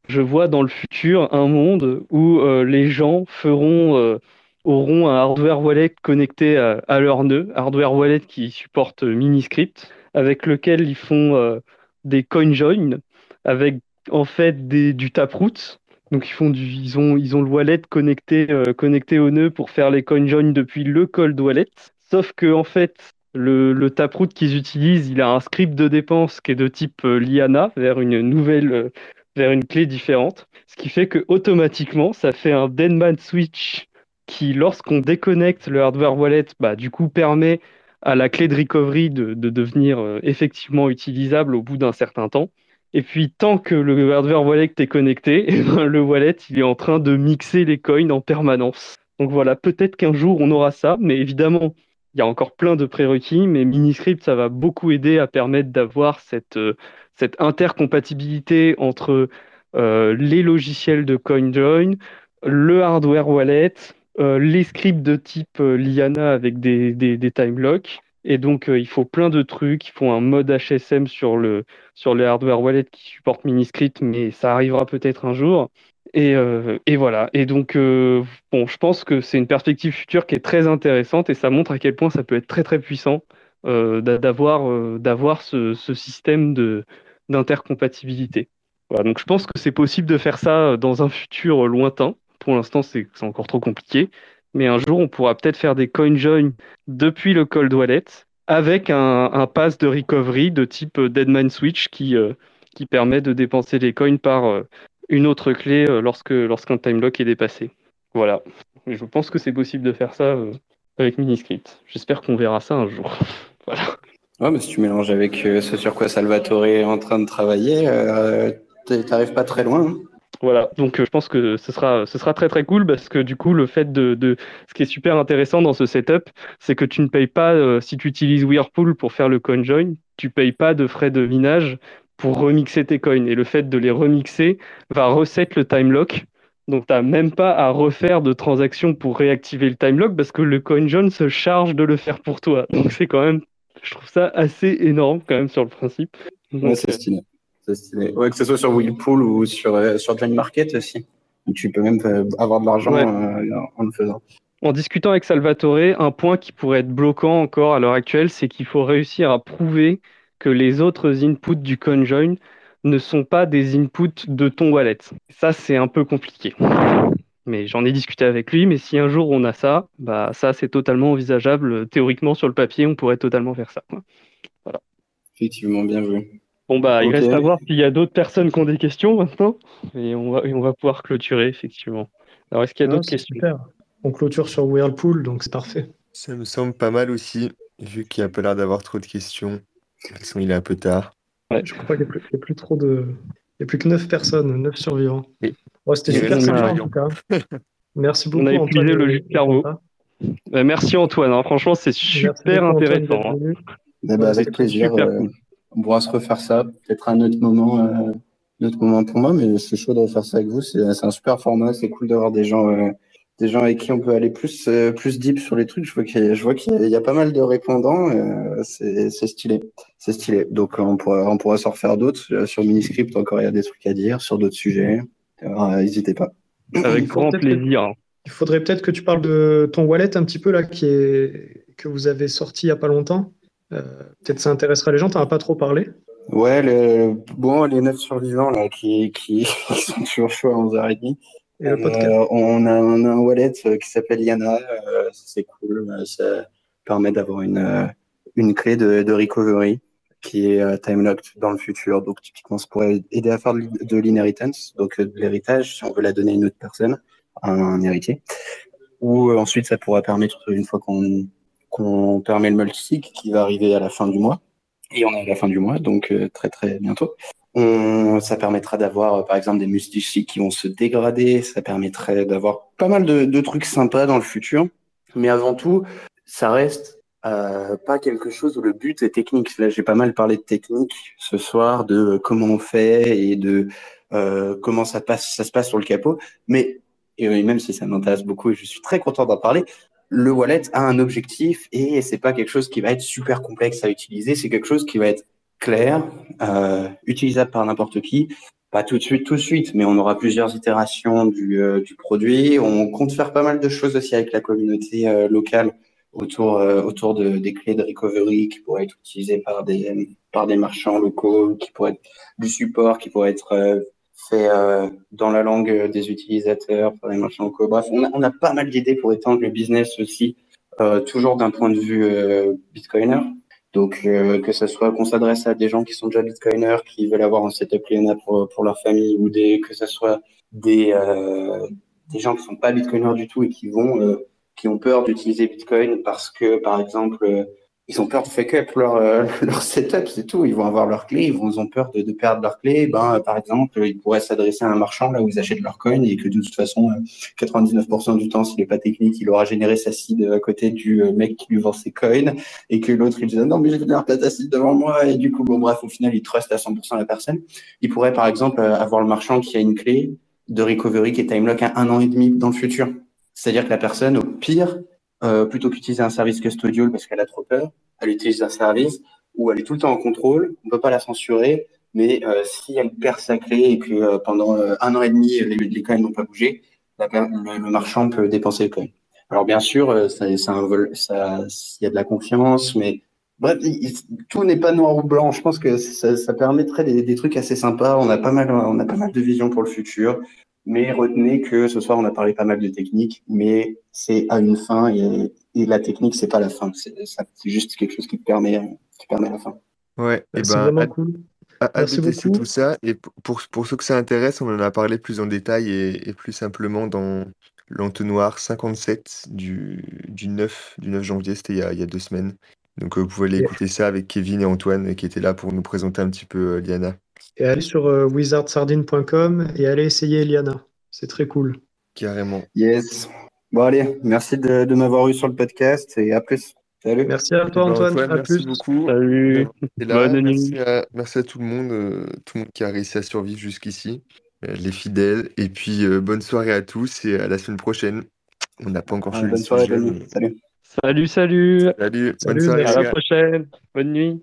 je vois dans le futur un monde où les gens auront un hardware wallet connecté à, leur nœud, hardware wallet qui supporte Miniscript, avec lequel ils font euh, des coin join avec en fait du taproot. Donc ils font du, ils ont, le wallet connecté, euh, connecté au nœud pour faire les coin join depuis le cold wallet. Sauf que en fait le, le taproot qu'ils utilisent, il a un script de dépense qui est de type euh, Liana vers une nouvelle, vers une clé différente, ce qui fait que automatiquement ça fait un Denman switch qui, lorsqu'on déconnecte le hardware wallet, bah, du coup permet à la clé de recovery de, devenir euh, effectivement utilisable au bout d'un certain temps. Et puis, tant que le hardware wallet est connecté, [LAUGHS] eh ben, le wallet, il est en train de mixer les coins en permanence. Donc voilà, peut-être qu'un jour, on aura ça, mais évidemment, il y a encore plein de prérequis, mais Miniscript, ça va beaucoup aider à permettre d'avoir cette, euh, intercompatibilité entre euh, les logiciels de CoinJoin, le hardware wallet, euh, les scripts de type Liana avec des, des, des time locks. Et donc, euh, il faut plein de trucs. Il faut un mode HSM sur le, sur le hardware wallet qui supporte Miniscript, mais ça arrivera peut-être un jour. Et, et, voilà. Et donc, bon, je pense que c'est une perspective future qui est très intéressante et ça montre à quel point ça peut être très très puissant d'avoir d'avoir ce, système d'intercompatibilité. Voilà, donc je pense que c'est possible de faire ça dans un futur lointain pour l'instant, c'est encore trop compliqué. Mais un jour, on pourra peut-être faire des coin join depuis le cold wallet avec un, un pass de recovery de type euh, Deadman Switch qui, euh, qui permet de dépenser les coins par euh, une autre clé lorsque lorsqu'un time lock est dépassé. Voilà. je pense que c'est possible de faire ça avec Miniscript. J'espère qu'on verra ça un jour. [LAUGHS] voilà. Ouais, mais si tu mélanges avec ce sur quoi Salvatore est en train de travailler, t'arrives pas très loin. Hein. Voilà, donc euh, je pense que ce sera, ce sera très très cool parce que du coup, le fait de, ce qui est super intéressant dans ce setup, c'est que tu ne payes pas, euh, si tu utilises Whirlpool pour faire le coin join, tu payes pas de frais de minage pour remixer tes coins. Et le fait de les remixer va reset le time lock. Donc, tu n'as même pas à refaire de transaction pour réactiver le time lock parce que le coin join se charge de le faire pour toi. Donc, c'est quand même, je trouve ça assez énorme quand même sur le principe. ouais, c'est stylé. Ouais, que ce soit sur Willpool ou sur, euh, sur Join Market aussi. Tu peux même euh, avoir de l'argent euh, en le faisant. En discutant avec Salvatore, un point qui pourrait être bloquant encore à l'heure actuelle, c'est qu'il faut réussir à prouver que les autres inputs du CoinJoin ne sont pas des inputs de ton wallet. Ça, c'est un peu compliqué. Mais j'en ai discuté avec lui, mais si un jour on a ça, bah ça c'est totalement envisageable. Théoriquement, sur le papier, on pourrait totalement faire ça. Voilà. Effectivement, bien vu. Bon, bah, il reste à voir s'il y a d'autres personnes qui ont des questions maintenant. Et on va, on va pouvoir clôturer, effectivement. Alors, est-ce qu'il y a d'autres questions? Super. On clôture sur Whirlpool, donc c'est parfait. Ça me semble pas mal aussi, vu qu'il y a pas l'air d'avoir trop de questions. De toute façon, il est un peu tard. Ouais. Je crois qu'il n'y a, plus trop de. Il n'y a plus que 9 personnes, 9 survivants. Oui. C'était super sympa en tout cas. [LAUGHS] Merci beaucoup. On a épuisé le jus de cerveau. Merci Antoine, hein. franchement c'est super intéressant. Hein. Eh ben, avec plaisir on pourra se refaire ça, peut-être un autre moment, euh, autre moment pour moi, mais je suis chaud de refaire ça avec vous. C'est un super format, c'est cool d'avoir des gens, euh, des gens avec qui on peut aller plus, euh, plus deep sur les trucs. Je vois qu'il je vois qu'il y, a pas mal de répondants. Euh, c'est stylé, c'est stylé. Donc on pourra, on pourra s'en refaire d'autres sur Miniscript. Encore il y a des trucs à dire sur d'autres sujets. N'hésitez pas. Avec grand plaisir. il faudrait peut-être que tu parles de ton wallet un petit peu là, qui est que vous avez sorti il y a pas longtemps. Euh, peut-être ça intéressera les gens, tu n'en as pas trop parlé? Ouais, le, bon, les neuf survivants là, qui, qui, [LAUGHS] sont toujours chauds à 11h30. Et le podcast. Euh, on, a, on, a, un wallet euh, qui s'appelle Yana, c'est cool, ça permet d'avoir une, une clé de, de recovery qui est time locked dans le futur. Donc typiquement, ça pourrait aider à faire de, l'inheritance, donc de l'héritage, si on veut la donner à une autre personne, un, un héritier. ou ensuite ça pourra permettre, une fois qu'on qu'on permet le multisig qui va arriver à la fin du mois, et on est à la fin du mois, donc très très bientôt, ça permettra d'avoir par exemple des multisigs qui vont se dégrader, ça permettrait d'avoir pas mal de, trucs sympas dans le futur, mais avant tout, ça reste euh, pas quelque chose où le but est technique. Là, j'ai pas mal parlé de technique ce soir, de comment on fait et de euh, comment ça, passe, ça se passe sur le capot. Mais et même si ça m'intéresse beaucoup et je suis très content d'en parler, le wallet a un objectif et c'est pas quelque chose qui va être super complexe à utiliser. C'est quelque chose qui va être clair, euh, utilisable par n'importe qui. Pas tout de suite, tout de suite, mais on aura plusieurs itérations du, euh, du produit. On compte faire pas mal de choses aussi avec la communauté euh, locale autour, euh, autour de, des clés de recovery qui pourraient être utilisées par des, par des marchands locaux, qui pourraient être du support, qui pourrait être euh, dans la langue des utilisateurs par des marchands locaux. Bref, on a, pas mal d'idées pour étendre le business aussi, toujours d'un point de vue bitcoiner. Donc, que ce soit qu'on s'adresse à des gens qui sont déjà bitcoiners, qui veulent avoir un setup Liana pour, leur famille, ou que ce soit des, gens qui sont pas bitcoiners du tout et qui vont qui ont peur d'utiliser Bitcoin parce que, par exemple, euh, ils ont peur de fake up leur, euh, [LAUGHS] leur setup, c'est tout. Ils vont avoir leurs clés, ils, ont peur de, de perdre leurs clés. Ben, par exemple, ils pourraient s'adresser à un marchand là où ils achètent leurs coins et que de toute façon, 99% euh, du temps, s'il n'est pas technique, il aura généré sa seed à côté du mec qui lui vend ses coins et que l'autre, il dit non, mais j'ai venir ta seed devant moi et du coup, bon, bref, au final, il trust à 100% la personne. Il pourrait, par exemple, avoir le marchand qui a une clé de recovery qui est timelock à un an et demi dans le futur. C'est-à-dire que la personne, au pire, euh, plutôt qu'utiliser un service custodial parce qu'elle a trop peur, elle utilise un service où elle est tout le temps en contrôle, on ne peut pas la censurer, mais euh, si elle perd sa clé et que euh, pendant un an et demi, les, les coins n'ont pas bougé, le, marchand peut dépenser le coin. Alors bien sûr, ça, il y a de la confiance, mais bref, tout n'est pas noir ou blanc. Je pense que ça, ça permettrait des, des, trucs assez sympas. On a pas mal, on a pas mal de visions pour le futur. Mais retenez que ce soir, on a parlé pas mal de techniques, mais c'est à une fin et, et la technique, c'est pas la fin. C'est juste quelque chose qui permet, qui permet la fin. Ouais, et C'est ben, vraiment à, cool. c'est tout ça. Et pour, pour ceux que ça intéresse, on en a parlé plus en détail et, et plus simplement dans l'entonnoir 57 du, du 9, du 9 janvier, c'était il, y a- il y a deux semaines. Donc euh, vous pouvez aller Yeah. écouter ça avec Kevin et Antoine qui étaient là pour nous présenter un petit peu euh, Liana. Et allez sur euh, wizardsardine.com et allez essayer Eliana. C'est très cool. Carrément. Yes. Bon, allez, merci de, de m'avoir eu sur le podcast et à plus. Salut. Merci à Eh toi, ben, Antoine. Antoine, À merci plus. beaucoup Salut. là. Bonne Merci nuit. à, merci à tout le monde, euh, tout le monde qui a réussi à survivre jusqu'ici, euh, les fidèles. Et puis euh, bonne soirée à tous et à la semaine prochaine. On n'a pas encore fait le bonne soirée, mais Salut. Salut, salut. salut, bonne Salut, soirée. À la prochaine. Bonne nuit.